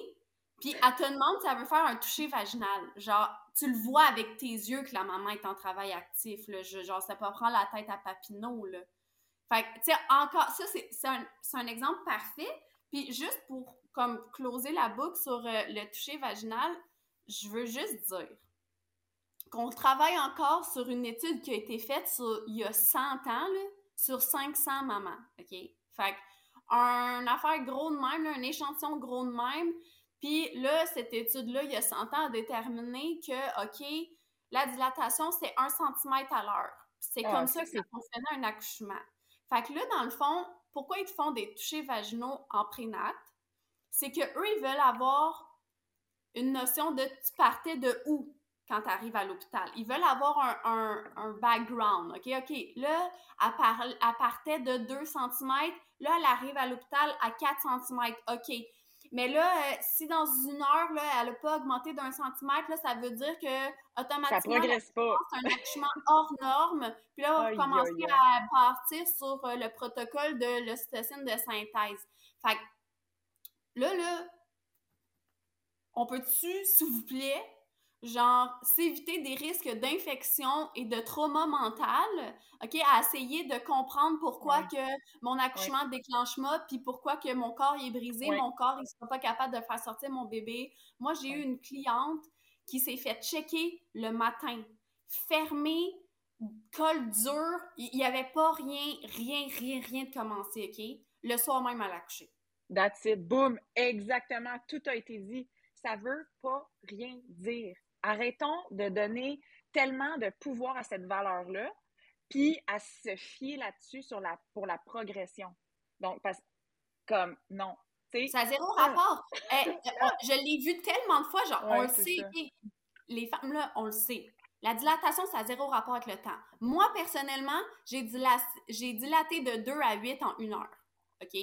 Speaker 1: puis elle te demande si elle veut faire un toucher vaginal. Genre, tu le vois avec tes yeux que la maman est en travail actif, là. genre, ça peut prendre la tête à Papineau, là. Fait que, tu sais, encore, ça, c'est un, un exemple parfait, puis juste pour comme closer la boucle sur euh, le toucher vaginal, je veux juste dire qu'on travaille encore sur une étude qui a été faite sur, il y a 100 ans sur 500 mamans, OK? Fait un affaire gros de même, un échantillon gros de même, puis là, cette étude-là, il y a 100 ans, a déterminé que, OK, la dilatation, c'est 1 cm à l'heure. C'est ah, comme ça que ça fonctionnait un accouchement. Fait que là, dans le fond, pourquoi ils te font des touchés vaginaux en prénat? C'est qu'eux, ils veulent avoir une notion de tu partais de où quand tu arrives à l'hôpital. Ils veulent avoir un, un, background. OK, OK. Là, elle, partait de 2 cm. Là, elle arrive à l'hôpital à 4 cm. OK. Mais là, euh, si dans une heure, là, elle n'a pas augmenté d'un centimètre, là, ça veut dire que automatiquement, c'est un accouchement hors norme. Puis là, on va commencer à partir sur euh, le protocole de l'ocytocine de synthèse. Fait que là, là, on peut-tu, s'il vous plaît, genre, s'éviter des risques d'infection et de trauma mental, OK, à essayer de comprendre pourquoi que mon accouchement déclenche moi, puis pourquoi que mon corps est brisé, mon corps, il sera pas capable de faire sortir mon bébé. Moi, j'ai eu une cliente qui s'est fait checker le matin, fermée, col dur, il n'y avait pas rien, rien, rien, rien de commencé, OK? Le soir même, à l'accoucher.
Speaker 2: That's it, boom, exactement, tout a été dit. Ça veut pas rien dire arrêtons de donner tellement de pouvoir à cette valeur-là, puis à se fier là-dessus sur la, pour la progression. Donc, parce comme, non.
Speaker 1: Ça a zéro rapport. Eh, je l'ai vu tellement de fois, genre, on le sait. Les femmes, là, on le sait. La dilatation, ça a zéro rapport avec le temps. Moi, personnellement, j'ai dilaté de 2 à 8 en une heure. OK?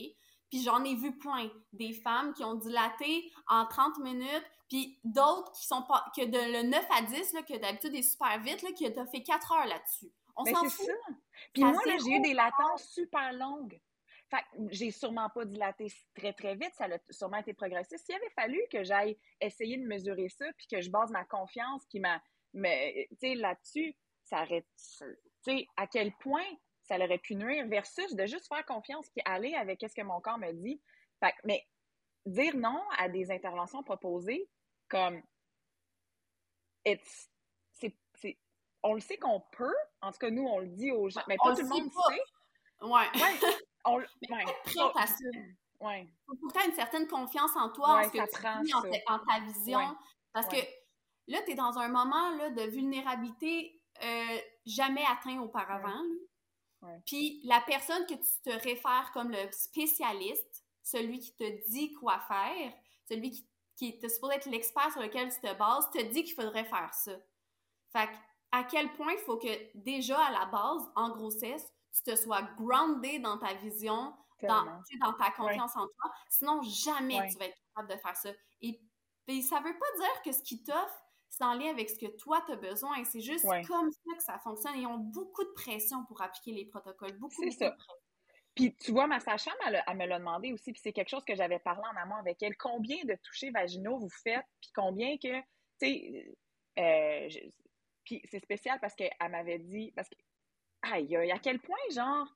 Speaker 1: Puis j'en ai vu plein. Des femmes qui ont dilaté en 30 minutes, puis d'autres qui sont pas. que de le 9 à 10, là, que d'habitude est super vite, là, qui a fait 4 heures là-dessus. On
Speaker 2: ben, s'en fout. Ça. Puis moi, là, j'ai eu des latences super longues. Fait j'ai sûrement pas dilaté très, très vite. Ça a sûrement été progressif. S'il avait fallu que j'aille essayer de mesurer ça, puis que je base ma confiance, puis ma. Mais, tu sais, là-dessus, ça arrête. Tu sais, à quel point ça aurait pu nuire versus de juste faire confiance puis aller avec ce que mon corps me dit. Fait, mais dire non à des interventions proposées comme it's, on le sait qu'on peut, en tout cas nous on le dit aux gens, mais pas tout le monde sait.
Speaker 1: Ouais.
Speaker 2: ouais. On, ouais.
Speaker 1: Prête à ça. Ouais. Faut tu une certaine confiance en toi, en ce que tu dis, en, ta vision. Parce que là, tu es dans un moment là, de vulnérabilité euh, jamais atteint auparavant. Puis la personne que tu te réfères comme le spécialiste, celui qui te dit quoi faire, celui qui, qui est supposé être l'expert sur lequel tu te bases, te dit qu'il faudrait faire ça. Fait à quel point il faut que déjà à la base, en grossesse, tu te sois groundé dans ta vision, dans, dans, ta confiance en toi. Sinon, jamais tu vas être capable de faire ça. Et, et ça veut pas dire que ce qui t'offre, c'est en lien avec ce que toi, tu as besoin. C'est juste comme ça que ça fonctionne. Ils ont beaucoup de pression pour appliquer les protocoles. Beaucoup,
Speaker 2: C'est ça. Puis tu vois, ma sage-femme, elle, me l'a demandé aussi, puis c'est quelque chose que j'avais parlé en amont avec elle. Combien de touchés vaginaux vous faites, puis combien que, tu sais, euh, puis c'est spécial parce qu'elle m'avait dit, parce que, aïe, à quel point, genre,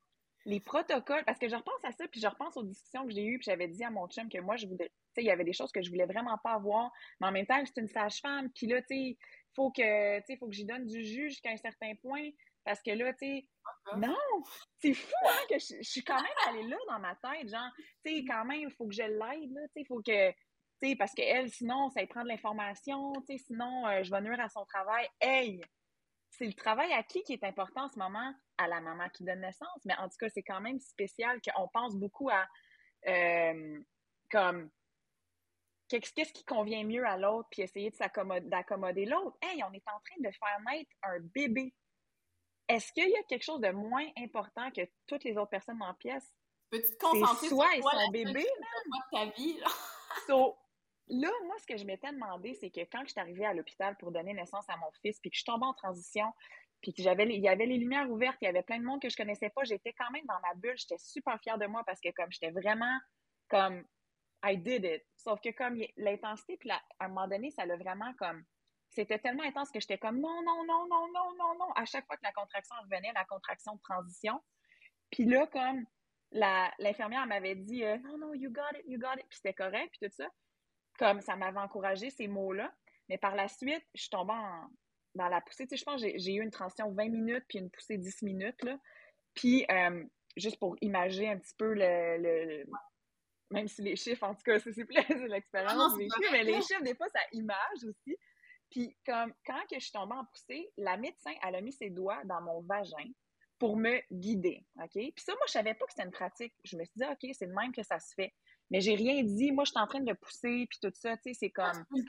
Speaker 2: les protocoles, parce que je repense à ça, puis je repense aux discussions que j'ai eues, puis j'avais dit à mon chum que moi, je voulais, tu sais, il y avait des choses que je voulais vraiment pas avoir, mais en même temps, c'est une sage-femme, puis là, tu sais, faut que, tu sais, faut que j'y donne du jus jusqu'à un certain point, parce que là, tu sais, non, c'est fou, hein, que je, suis quand même allée là dans ma tête, genre, tu sais, quand même, il faut que je l'aide, là, tu sais, faut que, tu sais, parce qu'elle, sinon, ça y prend de l'information, tu sais, sinon, euh, je vais nuire à son travail. Hey, c'est le travail à qui qui est important en ce moment? À la maman qui donne naissance. Mais en tout cas, c'est quand même spécial qu'on pense beaucoup à, euh, comme, qu'est-ce qui convient mieux à l'autre, puis essayer d'accommoder l'autre. Hey, on est en train de faire naître un bébé est-ce qu'il y a quelque chose de moins important que toutes les autres personnes la pièce?
Speaker 1: Peux-tu te concentrer
Speaker 2: sur toi et son bébé,
Speaker 1: de ta vie? Là,
Speaker 2: moi, ce que je m'étais demandé, c'est que quand je suis arrivée à l'hôpital pour donner naissance à mon fils, puis que je tombée en transition, puis que j'avais, il y avait les lumières ouvertes, il y avait plein de monde que je connaissais pas, j'étais quand même dans ma bulle, j'étais super fière de moi parce que comme j'étais vraiment comme I did it. Sauf que comme l'intensité, puis à un moment donné, ça l'a vraiment comme c'était tellement intense que j'étais comme non, non, non, non, non, non, non. À chaque fois que la contraction revenait, la contraction de transition. Puis là, comme l'infirmière m'avait dit euh, non, non, you got it, you got it. Puis c'était correct, puis tout ça. Comme ça m'avait encouragé ces mots-là. Mais par la suite, je suis tombée dans la poussée. Tu sais, je pense que j'ai eu une transition 20 minutes, puis une poussée 10 minutes. Là. Puis, euh, juste pour imaginer un petit peu le, même si les chiffres, en tout cas, c'est l'expérience mais les chiffres, des fois, ça image aussi. Puis comme quand que je suis tombée en poussée, la médecin, elle a mis ses doigts dans mon vagin pour me guider, OK? Puis ça, moi, je savais pas que c'était une pratique. Je me suis dit, OK, c'est le même que ça se fait. Mais j'ai rien dit. Moi, je suis en train de pousser, puis tout ça, tu sais, c'est comme...
Speaker 1: Puis,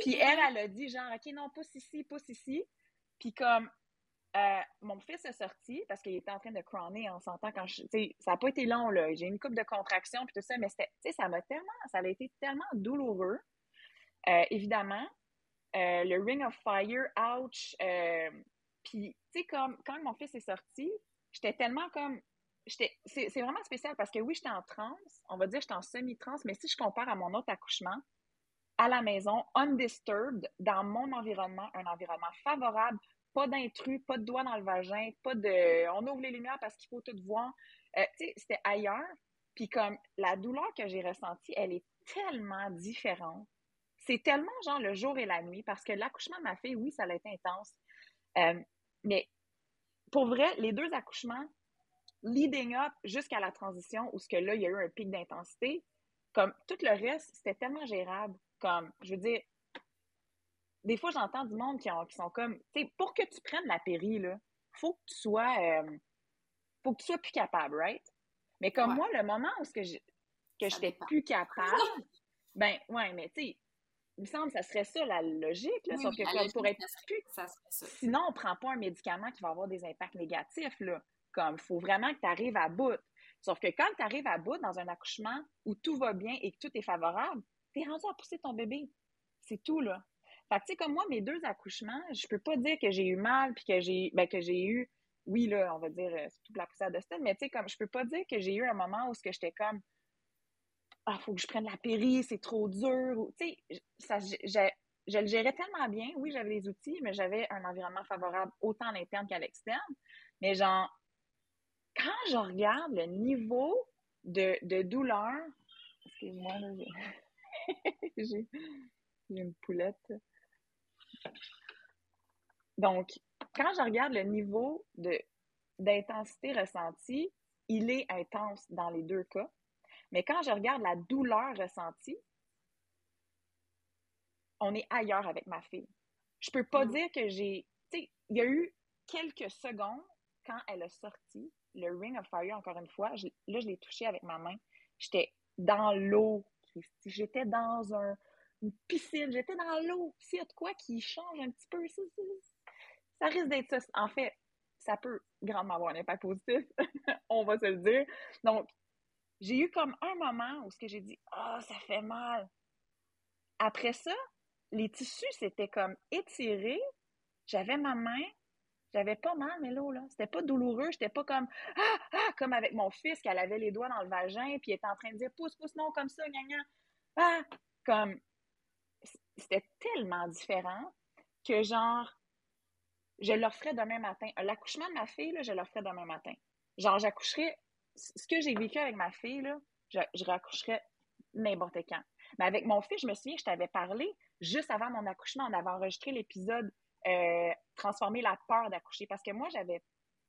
Speaker 2: puis, elle, elle a dit, genre, OK, non, pousse ici, pousse ici. Puis comme, euh, mon fils est sorti parce qu'il était en train de crowner, on s'entend quand je... Tu sais, ça n'a pas été long, là. J'ai une coupe de contractions, puis tout ça, mais c'était... Tu sais, ça m'a tellement... Ça a été tellement douloureux, euh, évidemment. Euh, le Ring of Fire, ouch. Euh, puis, tu sais, comme quand mon fils est sorti, j'étais tellement comme. C'est vraiment spécial parce que oui, j'étais en transe, on va dire j'étais en semi-transe, mais si je compare à mon autre accouchement, à la maison, undisturbed, dans mon environnement, un environnement favorable, pas d'intrus, pas de doigts dans le vagin, pas de. On ouvre les lumières parce qu'il faut tout voir. Euh, tu sais, c'était ailleurs. Puis comme la douleur que j'ai ressentie, elle est tellement différente c'est tellement genre le jour et la nuit parce que l'accouchement de ma fille, oui, ça a été intense. Euh, mais pour vrai, les deux accouchements, leading up jusqu'à la transition, où ce que là, il y a eu un pic d'intensité, comme tout le reste, c'était tellement gérable. Comme, je veux dire, des fois, j'entends du monde qui, sont comme, tu sais, pour que tu prennes la péri, là, faut que tu sois, euh, faut que tu sois plus capable, right? Mais comme moi, le moment où ce que que j'étais plus capable, ben, ouais, mais tu sais, il me semble que ça serait ça la logique, là, sauf que comme pour être plus... Ça ça. Sinon, on ne prend pas un médicament qui va avoir des impacts négatifs. Là. Comme, faut vraiment que tu arrives à bout. Sauf que quand tu arrives à bout dans un accouchement où tout va bien et que tout est favorable, tu es rendu à pousser ton bébé. C'est tout, là. Fait que, tu sais, comme moi, mes deux accouchements, je peux pas dire que j'ai eu mal puis que j'ai ben, que j'ai eu, oui, là, on va dire, euh, c'est toute la poussée à Dustin, mais tu sais, comme, je peux pas dire que j'ai eu un moment où j'étais comme, ah, faut que je prenne la péri, c'est trop dur. Tu sais, je, je, le gérais tellement bien. Oui, j'avais les outils, mais j'avais un environnement favorable autant à l'interne qu'à l'externe. Mais genre, quand je regarde le niveau de, de douleur, excuse-moi, j'ai une poulette. Donc, quand je regarde le niveau de d'intensité ressentie, il est intense dans les deux cas. Mais quand je regarde la douleur ressentie, on est ailleurs avec ma fille. Je peux pas mm. dire que j'ai. Tu sais, il y a eu quelques secondes quand elle a sorti le Ring of Fire, encore une fois. là, je l'ai touché avec ma main. J'étais dans l'eau, J'étais dans un, une piscine, j'étais dans l'eau. S'il y a de quoi qui change un petit peu, ça, ça risque d'être ça. En fait, ça peut grandement avoir un impact positif, on va se le dire. Donc, j'ai eu comme un moment où ce que j'ai dit Ah, ça fait mal. Après ça, les tissus s'étaient comme étirés. J'avais ma main, j'avais pas mal, mais là, là. C'était pas douloureux. J'étais pas comme Ah, ah, comme avec mon fils, qu'elle avait les doigts dans le vagin, puis était en train de dire pousse, pousse, non, comme ça, gna. Ah, comme. C'était tellement différent que, genre, je le ferais demain matin. L'accouchement de ma fille, là, je le ferais demain matin. Genre, j'accoucherais. Ce que j'ai vécu avec ma fille, là, je, je raccoucherais n'importe quand. Mais avec mon fils, je me souviens, je t'avais parlé, juste avant mon accouchement, on avait enregistré l'épisode euh, Transformer la peur d'accoucher. Parce que moi, j'avais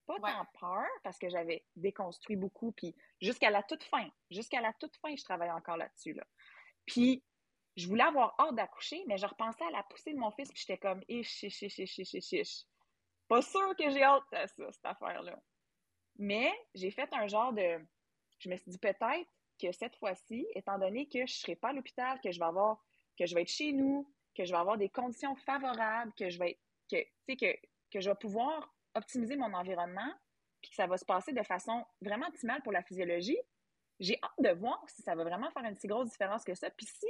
Speaker 2: pas tant peur parce que j'avais déconstruit beaucoup. Puis jusqu'à la toute fin, jusqu'à la toute fin, je travaillais encore là-dessus. Là. Puis je voulais avoir hâte d'accoucher, mais je repensais à la poussée de mon fils, puis j'étais comme, ich, ich, ich, ich, ich, ich. Pas sûr que j'ai hâte à ça, cette affaire-là. Mais j'ai fait un genre de. Je me suis dit peut-être que cette fois-ci, étant donné que je ne serai pas à l'hôpital, que je vais avoir, que je vais être chez nous, que je vais avoir des conditions favorables, que je vais que, que, que je vais pouvoir optimiser mon environnement, puis que ça va se passer de façon vraiment optimale pour la physiologie, j'ai hâte de voir si ça va vraiment faire une si grosse différence que ça. Puis si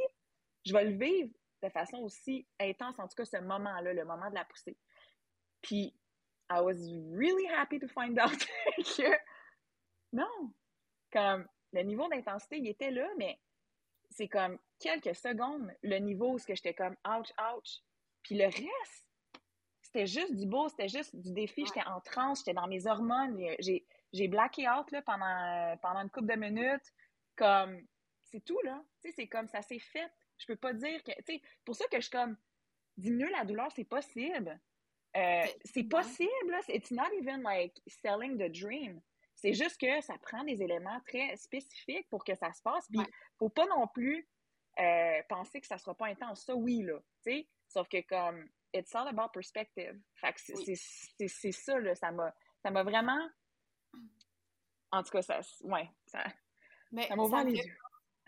Speaker 2: je vais le vivre de façon aussi intense, en tout cas ce moment-là, le moment de la poussée. Puis I was really happy to find out que non, comme le niveau d'intensité, il était là, mais c'est comme quelques secondes, le niveau où j'étais comme ouch, ouch. Puis le reste, c'était juste du beau, c'était juste du défi. J'étais en transe, j'étais dans mes hormones. J'ai, j'ai blacké out là, pendant, pendant une couple de minutes. Comme, c'est tout, là. Tu sais, c'est comme ça s'est fait. Je peux pas dire que. Tu sais, pour ça que je suis comme, diminuer la douleur, c'est possible. Euh, c'est possible, It's not even like selling the dream. C'est juste que ça prend des éléments très spécifiques pour que ça se passe. Puis, faut pas non plus euh, penser que ça sera pas intense. Ça, oui, là. Tu sais, sauf que comme, it's all about perspective. Fait que c'est ça, là. Ça m'a vraiment. En tout cas, ça. Ouais, ça. ça m'a ouvert les yeux.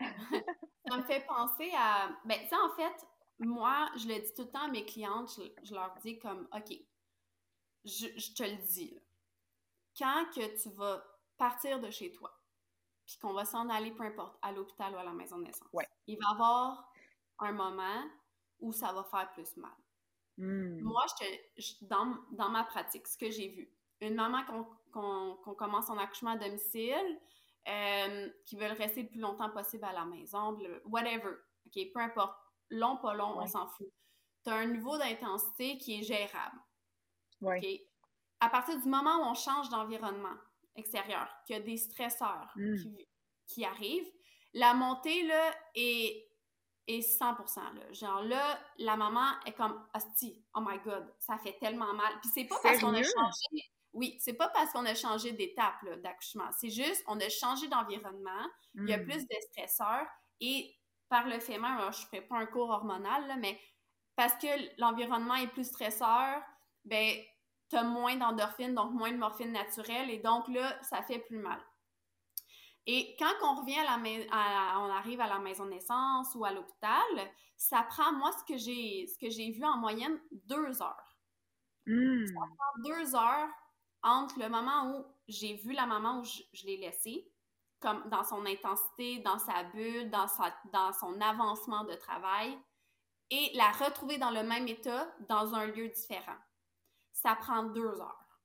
Speaker 1: ça me fait penser à. Ben, tu sais, en fait, moi, je le dis tout le temps à mes clientes, je, leur dis comme, OK, je, te le dis, quand que tu vas partir de chez toi, puis qu'on va s'en aller, peu importe, à l'hôpital ou à la maison de naissance, il va y avoir un moment où ça va faire plus mal. Hmm. Moi, je dans, dans, ma pratique, ce que j'ai vu, une maman qu'on commence son accouchement à domicile, euh, qui veut rester le plus longtemps possible à la maison, whatever, OK, peu importe long, pas long, on s'en fout. Tu as un niveau d'intensité qui est gérable.
Speaker 2: Ouais.
Speaker 1: À partir du moment où on change d'environnement extérieur, qu'il y a des stresseurs hmm. qui, arrivent, la montée là, est, est 100%. Là. Genre là, la maman est comme Hostie, oh my god, ça fait tellement mal. Puis c'est pas parce qu'on a changé. Oui, c'est pas parce qu'on a changé d'étape d'accouchement. C'est juste, on a changé d'environnement, il y a hmm. plus de stresseurs et par le fait même, je ne ferai pas un cours hormonal, mais parce que l'environnement est plus stresseur, ben, tu as moins d'endorphines, donc moins de morphine naturelle, et donc là, ça fait plus mal. Et quand on revient à la on arrive à la maison de naissance ou à l'hôpital, ça prend, moi, ce que j'ai ce que j'ai vu en moyenne, deux heures.
Speaker 2: Hmm.
Speaker 1: Ça prend deux heures entre le moment où j'ai vu la maman où je, je l'ai laissée, comme dans son intensité, dans sa bulle, dans, sa, dans son avancement de travail, et la retrouver dans le même état dans un lieu différent. Ça prend deux heures.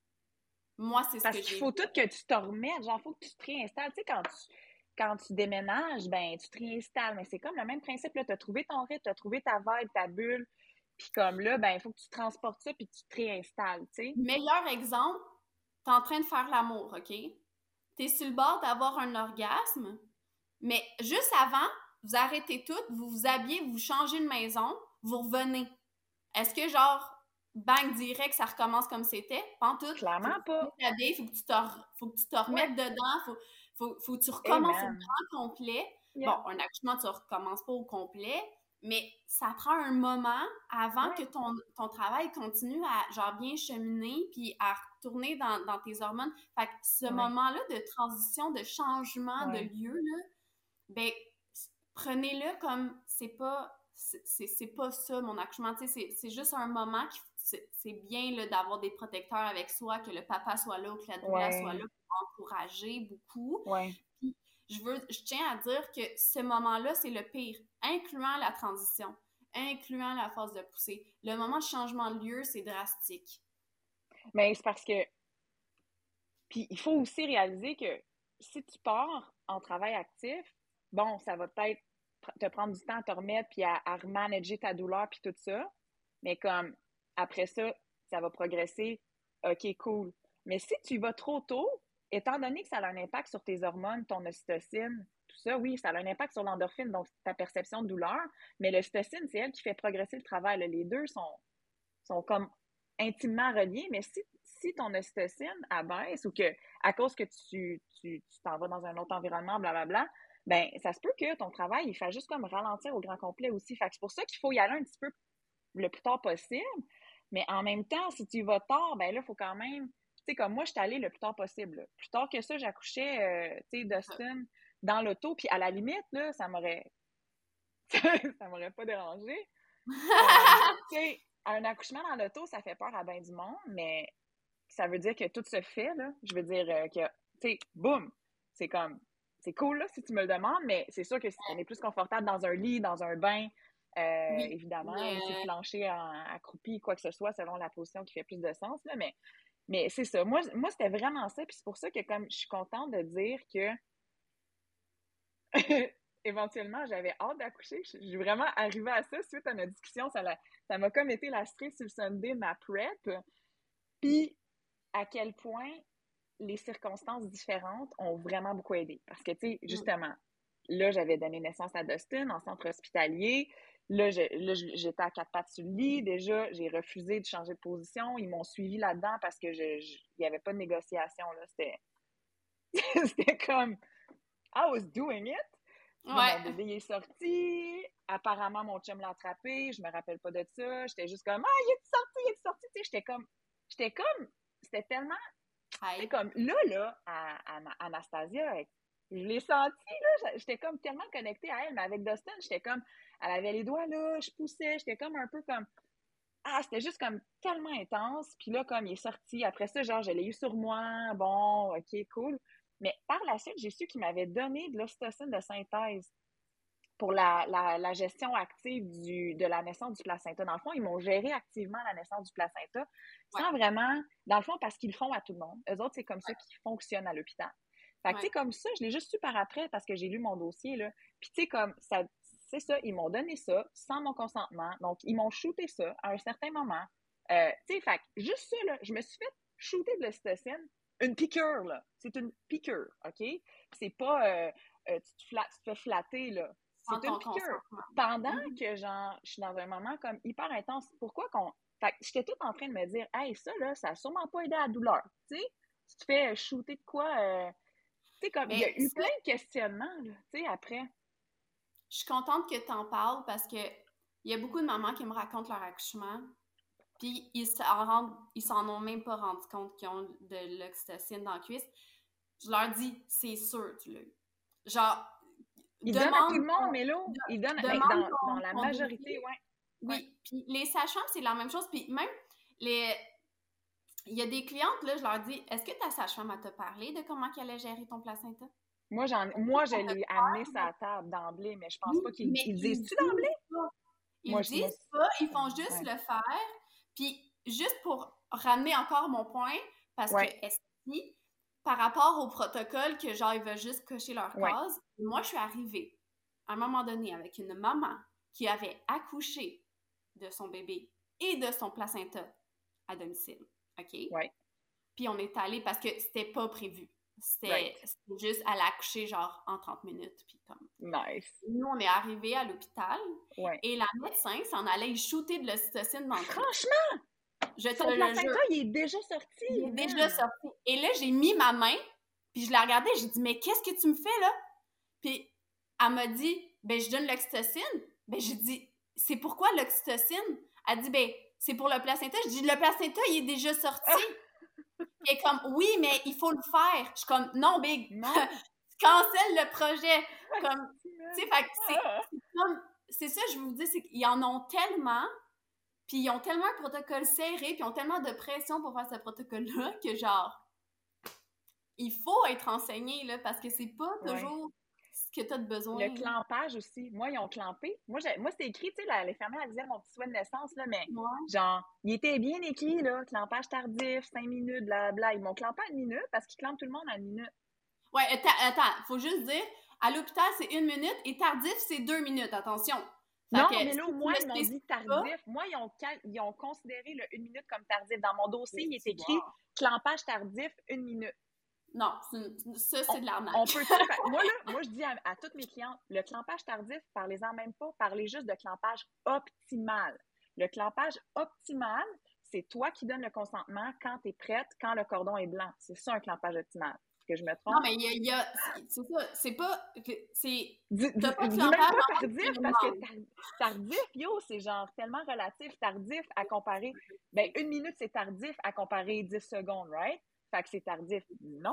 Speaker 1: Moi, c'est ce
Speaker 2: Parce qu'il faut tout que tu te remettes, genre, il faut que tu te réinstalles. Tu sais, quand tu, quand tu déménages, ben, tu te réinstalles. Mais c'est comme le même principe, là. Tu as trouvé ton rythme, tu as trouvé ta vibe, ta bulle. Puis comme là, ben, il faut que tu transportes ça puis tu te réinstalles, tu sais.
Speaker 1: Meilleur exemple, tu es en train de faire l'amour, OK? tu es sur le bord d'avoir un orgasme, mais juste avant, vous arrêtez tout, vous vous habillez, vous changez de maison, vous revenez. Est-ce que genre, bang direct, ça recommence comme c'était? Pas tout.
Speaker 2: Clairement pas.
Speaker 1: Il faut que tu te, faut que tu te remettes dedans, faut, faut, faut, que tu recommences au grand complet. Bon, un accouchement, tu recommences pas au complet, mais ça prend un moment avant que ton, ton, travail continue à genre bien cheminer puis à retourner dans, dans tes hormones. Fait que ce moment-là de transition, de changement de lieu, là, ben, prenez-le comme c'est pas c'est pas ça, mon accouchement. C'est juste un moment qui c'est bien d'avoir des protecteurs avec soi, que le papa soit là ou que la doula soit là pour encourager beaucoup. Puis, je, veux, je tiens à dire que ce moment-là, c'est le pire, incluant la transition, incluant la phase de poussée. Le moment de changement de lieu, c'est drastique.
Speaker 2: Mais c'est parce que. Puis il faut aussi réaliser que si tu pars en travail actif, bon, ça va peut-être te prendre du temps à te remettre puis à, à remanager ta douleur puis tout ça. Mais comme après ça, ça va progresser. OK, cool. Mais si tu vas trop tôt, étant donné que ça a un impact sur tes hormones, ton ocytocine, tout ça, oui, ça a un impact sur l'endorphine, donc ta perception de douleur. Mais l'ocytocine, c'est elle qui fait progresser le travail. Les deux sont, sont comme intimement reliés. Mais si, si ton ocytocine abaisse ou que à cause que tu t'en vas dans un autre environnement, blablabla, ben ça se peut que ton travail, il fait juste comme ralentir au grand complet aussi. C'est pour ça qu'il faut y aller un petit peu le plus tard possible. Mais en même temps, si tu vas tard, ben là, il faut quand même. Tu sais, comme moi, je suis allée le plus tard possible. Plus tard que ça, j'accouchais, euh, tu sais, Dustin dans l'auto. Puis à la limite, là, ça m'aurait. ça m'aurait pas dérangé. Euh, tu sais, un accouchement dans l'auto, ça fait peur à bien du monde, mais ça veut dire que tout se fait, là. Je veux dire euh, que, tu sais, boum! C'est comme. C'est cool, là, si tu me le demandes, mais c'est sûr que si on est plus confortable dans un lit, dans un bain, euh, évidemment, c'est plancher en, accroupi, quoi que ce soit, selon la position qui fait plus de sens. Là, mais mais c'est ça. Moi, moi c'était vraiment ça. Puis c'est pour ça que comme je suis contente de dire que éventuellement, j'avais hâte d'accoucher. Je suis vraiment arrivée à ça suite à notre discussion. Ça m'a ça comme été la street sur le Sunday, ma prep. Puis à quel point les circonstances différentes ont vraiment beaucoup aidé. Parce que, tu sais, justement, là, j'avais donné naissance à Dustin en centre hospitalier. Là, j'étais à quatre pattes sur le lit. Déjà, j'ai refusé de changer de position. Ils m'ont suivi là-dedans parce que je, n'y avait pas de négociation. C'était, c'était comme I was doing it. Mon bébé est sorti. Apparemment, mon chum l'a attrapé. Je me rappelle pas de ça. J'étais juste comme Ah, il est sorti, il est sorti. J'étais comme. J'étais comme. C'était tellement. C'était comme là, là, à, à Anastasia, je l'ai senti, là. J'étais comme tellement connectée à elle, mais avec Dustin, j'étais comme elle avait les doigts là, je poussais, j'étais comme un peu comme ah, c'était juste comme tellement intense. Puis là, comme il est sorti, après ça, genre, je l'ai eu sur moi, bon, ok, cool. Mais par la suite, j'ai su qu'il m'avait donné de l'ocytocine de synthèse pour la, la, gestion active du, de la naissance du placenta. Dans le fond, ils m'ont géré activement la naissance du placenta sans vraiment, dans le fond, parce qu'ils le font à tout le monde. Eux autres, c'est comme ça qu'ils fonctionnent à l'hôpital. Fait que, tu sais, comme ça, je l'ai juste su par après parce que j'ai lu mon dossier, là. Puis, tu sais, comme, ça, c'est ça, ils m'ont donné ça sans mon consentement. Donc, ils m'ont shooté ça à un certain moment. Euh, tu sais, fait juste ça, là, je me suis fait shooter de l'ocytocine. Une piqûre, là. C'est une piqûre, OK? C'est pas, euh, euh, tu, te fais flatter, là. C'est une piqûre. Pendant mm-hmm. que, genre, je suis dans un moment comme hyper intense, pourquoi qu'on... Fait j'étais toute en train de me dire, hey, ça, là, ça a sûrement pas aidé à la douleur. Tu sais, tu te fais shooter de quoi... tu sais, comme, il y a eu plein de questionnements, là, tu sais, après.
Speaker 1: Je suis contente que tu en parles parce que il y a beaucoup de mamans qui me racontent leur accouchement, puis ils s'en ils s'en ont même pas rendu compte qu'ils ont de l'oxytocine dans la cuisse. Je leur dis, c'est sûr, tu l'as eu. Genre,
Speaker 2: ils donnent à tout le monde, Mélo. Ils donnent dans, la majorité, oui.
Speaker 1: Oui, puis les sachants, c'est la même chose. Puis même, les... il y a des clientes, là, je leur dis, est-ce que ta sage-femme t'a parlé de comment elle allait gérer ton placenta?
Speaker 2: Moi, j'en, moi, je l'ai amené sa table d'emblée, mais je pense pas qu'ils disent-tu d'emblée?
Speaker 1: Ils disent pas, ils font juste le faire. Puis, juste pour ramener encore mon point, parce que si, par rapport au protocole que genre, ils veulent juste cocher leur case, moi, je suis arrivée à un moment donné avec une maman qui avait accouché de son bébé et de son placenta à domicile. OK?
Speaker 2: Ouais.
Speaker 1: Puis on est allé parce que c'était pas prévu. C'était juste à l'accoucher genre en 30 minutes. Puis comme...
Speaker 2: Nice.
Speaker 1: Nous, on est arrivés à l'hôpital et la médecin s'en allait shooter de l'ocytocine dans le
Speaker 2: Franchement! Je te Son placenta, il est déjà sorti.
Speaker 1: Il est déjà sorti. Et là, j'ai mis ma main, puis je l'ai regardé, j'ai dit, mais qu'est-ce que tu me fais là? Puis elle m'a dit, ben je donne l'oxytocine. Ben j'ai dit, c'est pourquoi l'oxytocine? Elle dit, ben c'est pour le placenta. Je dis, le placenta, il est déjà sorti. Et comme, oui, mais il faut le faire. Je suis comme, non, Big, non. cancelle le projet. Comme, tu sais, c'est comme, c'est ça, je vous dis, c'est qu'ils en ont tellement, puis ils ont tellement un protocole serré, puis ils ont tellement de pression pour faire ce protocole-là que, genre, il faut être enseigné, là, parce que c'est pas toujours ce que tu as de besoin.
Speaker 2: Le clampage aussi. Moi, ils ont clampé. Moi, moi c'était écrit, tu sais, l'infirmière, elle disait mon petit souhait de naissance, là, mais genre, il était bien écrit, là, clampage tardif, 5 minutes, blablabla. Ils m'ont clampé à une minute parce qu'ils clampent tout le monde à une minute.
Speaker 1: Ouais, attends, attends, faut juste dire, à l'hôpital, c'est une minute et tardif, c'est deux minutes. Attention.
Speaker 2: non, mais là, au moins, ils m'ont dit tardif. Moi, ils ont, ils ont considéré le une minute comme tardif. Dans mon dossier, il est écrit clampage tardif, une minute.
Speaker 1: Non, ça, c'est de l'arnaque.
Speaker 2: On peut moi, là, moi, je dis à, toutes mes clientes, le clampage tardif, parlez-en même pas, parlez juste de clampage optimal. Le clampage optimal, c'est toi qui donnes le consentement quand tu es prête, quand le cordon est blanc. C'est ça un clampage optimal. Que je me trompe?
Speaker 1: Non, mais il y a. c'est ça. C'est pas. C'est.
Speaker 2: T'as pas de clampage. pas tardif parce que tardif, yo, c'est genre tellement relatif. Tardif à comparer. Ben, une minute, c'est tardif à comparer 10 secondes, right? Fait que c'est tardif. Non!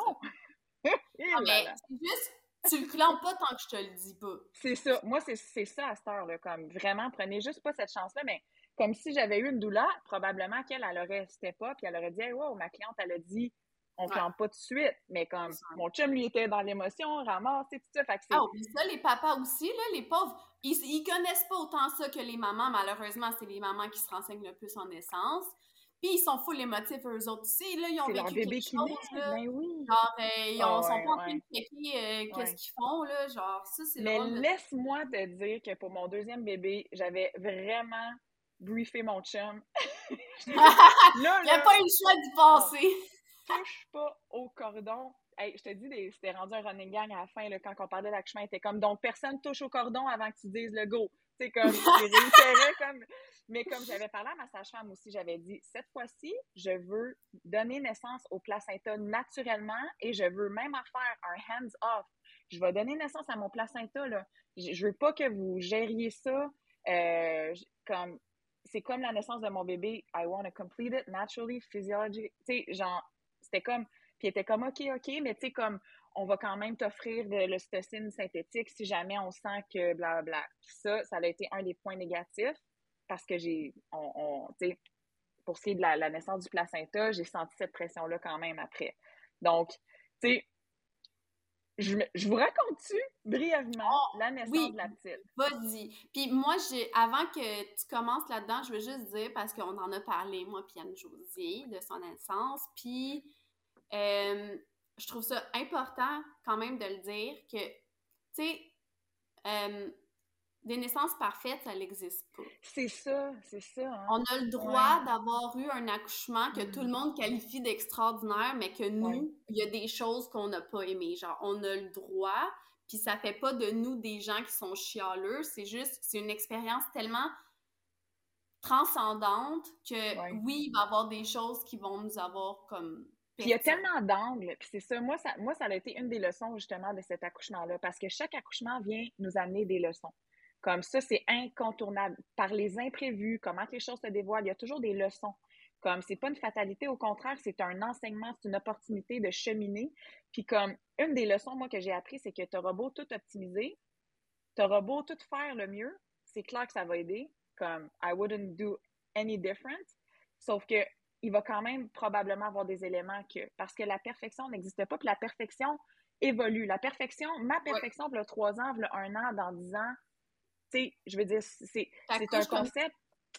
Speaker 1: non, mais c'est juste, tu le clampes pas tant que je te le dis pas.
Speaker 2: C'est ça. Moi, c'est ça à cette heure-là. Comme vraiment, prenez juste pas cette chance-là, mais comme si j'avais eu une douleur, probablement qu'elle, elle aurait resté pas, puis elle aurait dit, hey, wow, ma cliente, elle a dit, on ne clampe pas tout de suite. Mais comme mon chum, lui, était dans l'émotion, ramassé, tout ça. Fait que
Speaker 1: ah, puis ça, les papas aussi, là, les pauvres, ils, ils connaissent pas autant ça que les mamans. Malheureusement, c'est les mamans qui se renseignent le plus en naissance. Puis ils sont fous motifs eux autres aussi. Là, ils ont vécu quelque chose. Là. Ben oui. Genre, euh, ils ah sont pas en train de checker euh, qu'est-ce qu'ils font. Là. Genre, ça, c'est
Speaker 2: Mais laisse-moi te dire que pour mon deuxième bébé, j'avais vraiment briefé mon chum.
Speaker 1: Il n'y a pas eu le choix d'y passer.
Speaker 2: touche pas au cordon. Hey, je te dis, c'était rendu un running gang à la fin, là, quand on parlait d'accouchement, il était comme, donc personne touche au cordon avant que tu dises le go. C'est comme, comme, mais comme j'avais parlé à ma sage-femme aussi, j'avais dit, cette fois-ci, je veux donner naissance au placenta naturellement et je veux même en faire un hands-off. Je vais donner naissance à mon placenta, là. Je, veux pas que vous gériez ça euh, comme, c'est comme la naissance de mon bébé. I want to complete it naturally, physiology. Tu sais, genre, c'était comme, puis était comme, OK, OK, mais tu sais, comme, on va quand même t'offrir de l'ocytocine synthétique si jamais on sent que blablabla. Ça, ça a été un des points négatifs parce que j'ai, on, pour ce qui est de la, naissance du placenta, j'ai senti cette pression-là quand même après. Donc, tu sais, je, vous raconte-tu brièvement oh, la naissance de la petite?
Speaker 1: Vas-y. Puis moi, j'ai, avant que tu commences là-dedans, je veux juste dire, parce qu'on en a parlé, moi, puis Anne-Josie, de son naissance, puis euh, je trouve ça important quand même de le dire que, tu sais, euh, des naissances parfaites, ça n'existe pas.
Speaker 2: C'est ça, c'est ça. Hein.
Speaker 1: On a le droit d'avoir eu un accouchement que tout le monde qualifie d'extraordinaire, mais que nous, il y a des choses qu'on n'a pas aimées. Genre, on a le droit, puis ça fait pas de nous des gens qui sont chialeux, c'est juste, c'est une expérience tellement transcendante que oui, il va y avoir des choses qui vont nous avoir comme
Speaker 2: puis il y a tellement d'angles, puis c'est ça moi, ça, moi, ça a été une des leçons justement de cet accouchement-là, parce que chaque accouchement vient nous amener des leçons. Comme ça, c'est incontournable. Par les imprévus, comment les choses se dévoilent, il y a toujours des leçons. Comme c'est pas une fatalité, au contraire, c'est un enseignement, c'est une opportunité de cheminer. Puis comme une des leçons, moi, que j'ai appris, c'est que tu auras beau tout optimiser, tu auras beau tout faire le mieux, c'est clair que ça va aider. Comme I wouldn't do any different. Sauf que il va quand même probablement avoir des éléments que parce que la perfection n'existe pas, puis la perfection évolue. La perfection, ma perfection, le trois ans, le un an, dans dix ans, tu sais, je veux dire, c'est un concept.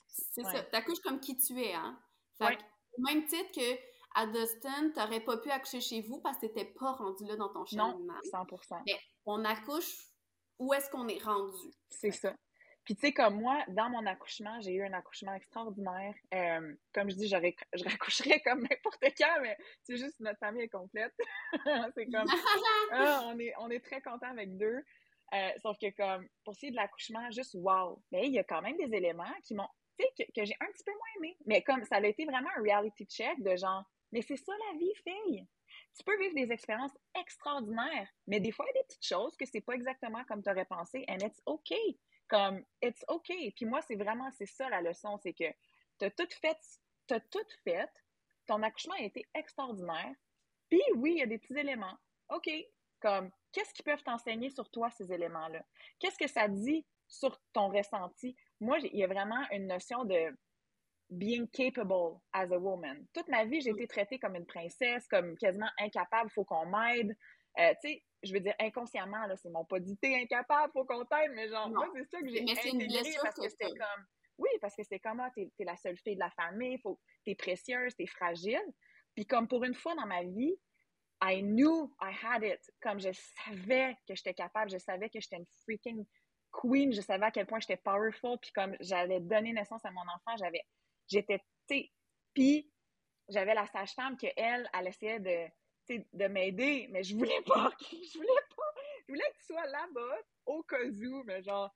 Speaker 1: C'est ça, t'accouches comme qui tu es, hein? Fait au même titre que à Dustin, t'aurais pas pu accoucher chez vous parce que t'étais pas rendu là dans ton cheminement.
Speaker 2: Non, 100%.
Speaker 1: Mais on accouche où est-ce qu'on est rendu.
Speaker 2: C'est ça. Puis tu sais, comme moi, dans mon accouchement, j'ai eu un accouchement extraordinaire. Euh, comme je dis, je raccoucherais comme n'importe quand, mais c'est juste notre famille est complète. c'est comme, ah, on, est, on est très content avec deux. Euh, sauf que comme, pour ce qui est de l'accouchement, juste wow. Mais il y a quand même des éléments qui m'ont, tu sais, que, j'ai un petit peu moins aimé. Mais comme ça a été vraiment un reality check de genre, mais c'est ça la vie, fille. Tu peux vivre des expériences extraordinaires, mais des fois, il y a des petites choses que c'est pas exactement comme tu aurais pensé, and it's okay comme it's okay. Puis moi, c'est vraiment, c'est ça la leçon, c'est que tu as tout fait, t'as tout fait, ton accouchement a été extraordinaire. Puis oui, il y a des petits éléments. OK, comme qu'est-ce qu'ils peuvent t'enseigner sur toi, ces éléments-là? Qu'est-ce que ça dit sur ton ressenti? Moi, il y a vraiment une notion de being capable as a woman. Toute ma vie, j'ai été traitée comme une princesse, comme quasiment incapable, faut qu'on m'aide. Euh, tu sais, je veux dire, inconsciemment, là, c'est mon pas dit t'es incapable, faut qu'on t'aide, mais genre, moi, c'est ça que j'ai intégré parce que c'était comme, oui, parce que c'était comme, ah, t'es, la seule fille de la famille, faut, t'es précieuse, t'es fragile. Puis comme pour une fois dans ma vie, I knew I had it. Comme je savais que j'étais capable, je savais que j'étais une freaking queen, je savais à quel point j'étais powerful, puis comme j'allais donner naissance à mon enfant, j'avais, j'étais, tu sais, puis j'avais la sage-femme que elle, elle essayait de, de m'aider, mais je voulais pas, je voulais pas, je voulais que tu sois là-bas, au cas où, mais genre,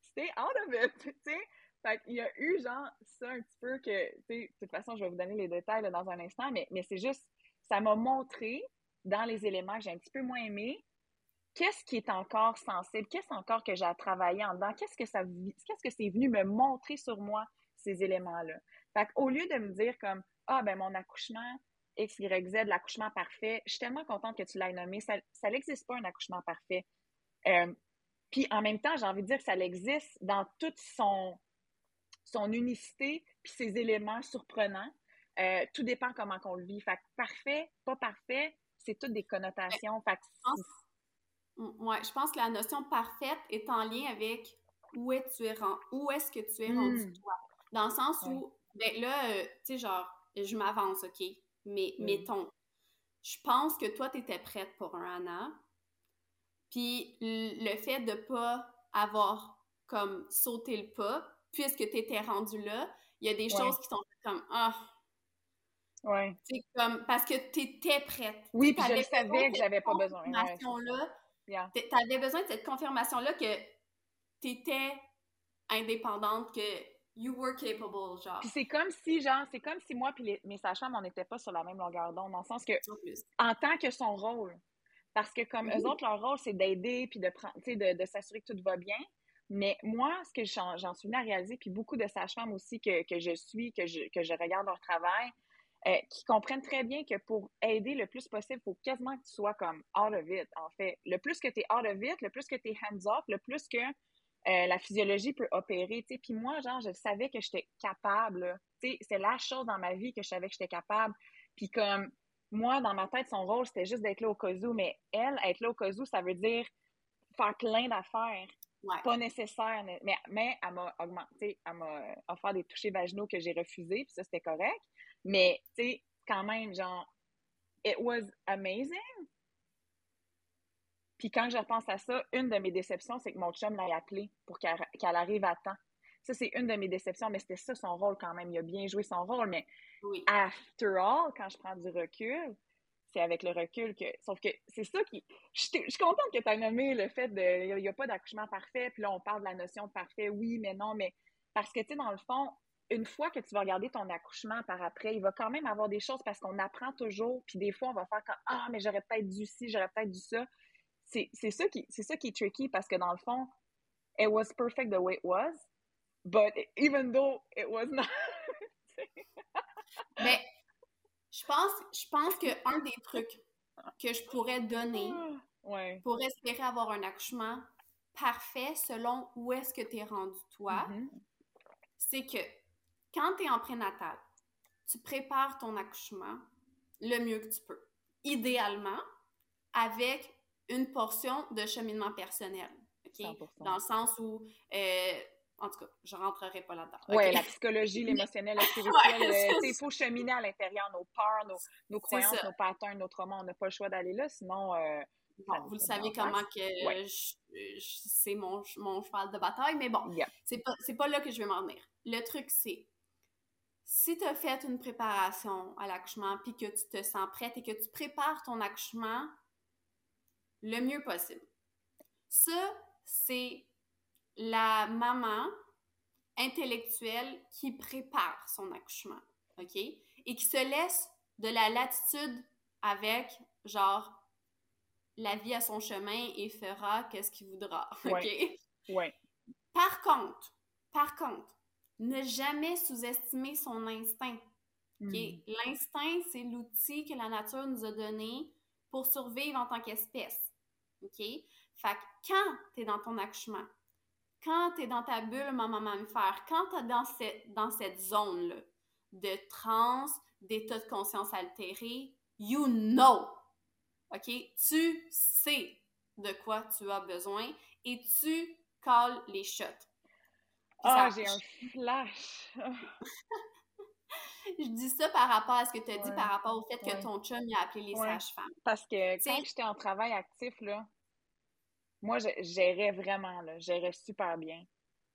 Speaker 2: c'était out of tu sais. Fait qu'il y a eu, genre, ça un petit peu que, tu sais, de toute façon, je vais vous donner les détails dans un instant, mais, mais c'est juste, ça m'a montré, dans les éléments que j'ai un petit peu moins aimés, qu'est-ce qui est encore sensible, qu'est-ce encore que j'ai à travailler en dedans, qu'est-ce que ça, qu'est-ce que c'est venu me montrer sur moi, ces éléments-là. Fait qu'au lieu de me dire comme, ah, ben, mon accouchement, X, Y, Z, l'accouchement parfait, je suis tellement contente que tu l'aies nommé, ça, ça n'existe pas un accouchement parfait. Euh, puis en même temps, j'ai envie de dire que ça existe dans toute son, son unicité, puis ses éléments surprenants. Euh, tout dépend comment on le vit. Fait que parfait, pas parfait, c'est toutes des connotations. Fait
Speaker 1: ouais, je pense que la notion parfaite est en lien avec où est tu es où est-ce que tu es rendu hmm. toi. Dans le sens où, ben là, euh, tu sais, genre, je m'avance, OK? Mais mettons, je pense que toi, tu étais prête pour un Anna. Puis le fait de pas avoir comme sauté le pas, puisque tu étais rendu là, il y a des choses qui sont comme Ah.
Speaker 2: Ouais.
Speaker 1: C'est comme parce que tu étais prête.
Speaker 2: Oui, puis je savais que j'avais pas besoin.
Speaker 1: là Tu avais besoin de cette confirmation-là que tu étais indépendante, que you were capable, genre.
Speaker 2: Puis c'est comme si, genre, c'est comme si moi puis mes sages-femmes, on n'était pas sur la même longueur d'onde, dans le sens que, en tant que son rôle, parce que comme eux autres, leur rôle, c'est d'aider puis de, prendre, de, de s'assurer que tout va bien. Mais moi, ce que j'en suis venue à réaliser, puis beaucoup de sages-femmes aussi que, que, je suis, que je, que je regarde leur travail, euh, qui comprennent très bien que pour aider le plus possible, il faut quasiment que tu sois comme out of it, en fait. Le plus que tu es out of it, le plus que tu es hands-off, le plus que euh, la physiologie peut opérer, tu sais. Puis moi, genre, je savais que j'étais capable, tu sais, c'est la chose dans ma vie que je savais que j'étais capable. Puis comme, moi, dans ma tête, son rôle, c'était juste d'être là au cas où, mais elle, être là au cas où, ça veut dire faire plein d'affaires. Pas nécessaire, mais, mais elle m'a augmenté, elle m'a offert des touchés vaginaux que j'ai refusés, puis ça, c'était correct. Mais, tu sais, quand même, genre, it was amazing. Puis quand je repense à ça, une de mes déceptions, c'est que mon chum l'ait appelé pour qu'elle arrive à temps. Ça, c'est une de mes déceptions, mais c'était ça son rôle quand même. Il a bien joué son rôle, mais after all, quand je prends du recul, c'est avec le recul que. Sauf que c'est ça qui. Je suis contente que tu aies nommé le fait de. Il n'y a, pas d'accouchement parfait, puis là, on parle de la notion de parfait, oui, mais non, mais. Parce que, tu sais, dans le fond, une fois que tu vas regarder ton accouchement par après, il va quand même avoir des choses parce qu'on apprend toujours, puis des fois, on va faire comme Ah, mais j'aurais peut-être dû ci, j'aurais peut-être dû ça. C'est ça, qui, ça qui est tricky parce que dans le fond, it was perfect the way it was, but even though it was not.
Speaker 1: mais je pense, je pense qu'un des trucs que je pourrais donner pour espérer avoir un accouchement parfait selon où est-ce que tu es rendu toi, mm-hmm. c'est que quand tu es en prénatal, tu prépares ton accouchement le mieux que tu peux. Idéalement, avec une portion de cheminement personnel. Dans le sens où euh, en tout cas, je ne rentrerai pas là-dedans.
Speaker 2: Oui, la psychologie, l'émotionnel, le spirituel. il faut cheminer à l'intérieur nos peurs, nos, croyances, nos patterns, nos traumas. On n'a pas le choix d'aller là, sinon. Euh,
Speaker 1: vous le savez comment que c'est mon, mon, cheval de bataille, mais bon, c'est pas, pas là que je vais m'en venir. Le truc, c'est si tu as fait une préparation à l'accouchement puis que tu te sens prête et que tu prépares ton accouchement le mieux possible. Ça, c'est la maman intellectuelle qui prépare son accouchement, OK? Et qui se laisse de la latitude avec, genre, la vie à son chemin et fera qu'est-ce qu'il voudra, OK?
Speaker 2: Ouais.
Speaker 1: Par contre, par contre, ne jamais sous-estimer son instinct. OK? Hmm. L'instinct, c'est l'outil que la nature nous a donné pour survivre en tant qu'espèce. OK? Fait que quand tu es dans ton accouchement, quand tu es dans ta bulle maman mammifère, quand tu es dans cette, dans cette zone-là de transe, d'état de conscience altéré, you know. OK? Tu sais de quoi tu as besoin et tu calls les shots.
Speaker 2: Ah, j'ai un flash!
Speaker 1: je dis ça par rapport à ce que tu as dit, par rapport au fait que ton chum a appelé les sages-femmes.
Speaker 2: Parce que quand j'étais en travail actif, là, moi, je gérais vraiment, là, je gérais super bien.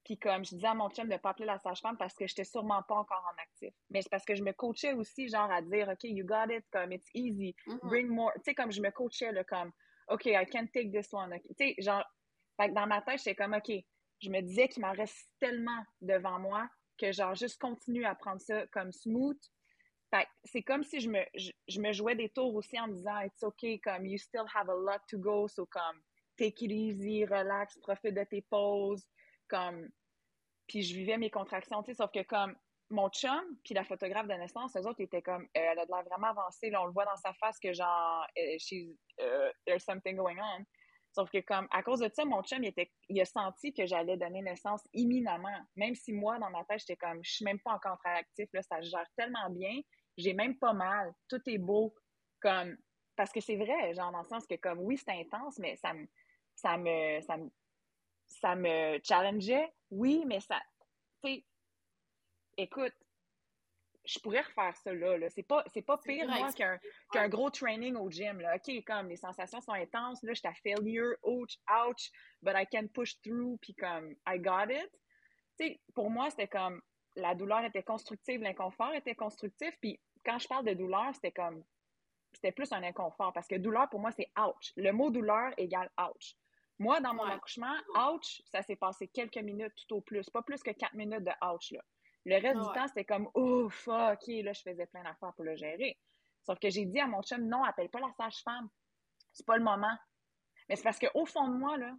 Speaker 2: Puis comme je disais à mon chum de ne pas appeler la sage-femme parce que j'étais sûrement pas encore en actif. Mais c'est parce que je me coachais aussi, genre, à dire, OK, you got it, comme, it's easy, mm-hmm. bring more. Tu sais, comme je me coachais, là, comme, OK, I can take this one. Tu sais, genre, dans ma tête, j'étais comme, OK, je me disais qu'il m'en reste tellement devant moi que genre juste continue à prendre ça comme smooth. c'est comme si je me, je, me jouais des tours aussi en me disant It's okay, comme you still have a lot to go, so comme take it easy, relax, profite de tes pauses, comme puis je vivais mes contractions, tu sais, sauf que comme mon chum puis la photographe de naissance, eux autres étaient comme, euh, elle a de l'air vraiment avancée, là, on le voit dans sa face que genre, euh, she's, uh, there's something going on. Sauf que comme à cause de ça, mon chum, il, était, il a senti que j'allais donner naissance imminemment. Même si moi, dans ma tête, j'étais comme, je suis même pas encore actif, là, ça gère tellement bien, j'ai même pas mal, tout est beau. Comme, parce que c'est vrai, genre, dans le sens que comme, oui, c'est intense, mais ça me, ça me, ça me, ça me challengeait, oui, mais ça, tu sais, écoute, je pourrais refaire ça là. là. C'est pas, pas pire, moi, qu'un gros training au gym. Là. OK, comme les sensations sont intenses, là, j'étais à failure, ouch, ouch, but I can push through, puis comme, I got it. Tu sais, pour moi, c'était comme, la douleur était constructive, l'inconfort était constructif, puis quand je parle de douleur, c'était comme, c'était plus un inconfort, parce que douleur, pour moi, c'est ouch. Le mot douleur égale ouch. Moi, dans mon accouchement, ouch, ça s'est passé quelques minutes tout au plus, pas plus que quatre minutes de ouch, là. Le reste du temps, c'était comme, ouf, OK, là, je faisais plein d'affaires pour le gérer. Sauf que j'ai dit à mon chum, non, appelle pas la sage-femme. C'est pas le moment. Mais c'est parce qu'au fond de moi, là,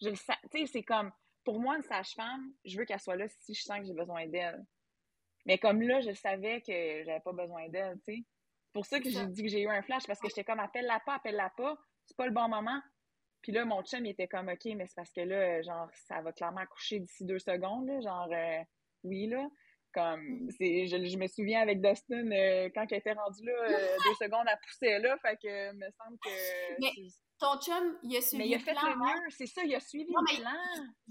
Speaker 2: je le sais, tu sais, c'est comme, pour moi, une sage-femme, je veux qu'elle soit là si je sens que j'ai besoin d'elle. Mais comme là, je savais que j'avais pas besoin d'elle, tu sais. C'est pour ça que j'ai dit que j'ai eu un flash, parce que j'étais comme, appelle-la pas, appelle-la pas, c'est pas le bon moment. Puis là, mon chum, il était comme, OK, mais c'est parce que là, genre, ça va clairement coucher d'ici deux secondes, là, genre, euh, oui, là. Comme, mm. c'est, je, me souviens avec Dustin, euh, quand elle était rendue là, euh, deux secondes, elle poussait là, fait que me semble que...
Speaker 1: Mais ton chum, il a suivi
Speaker 2: Mais il a fait le, mieux, hein? c'est ça, il a suivi le plan.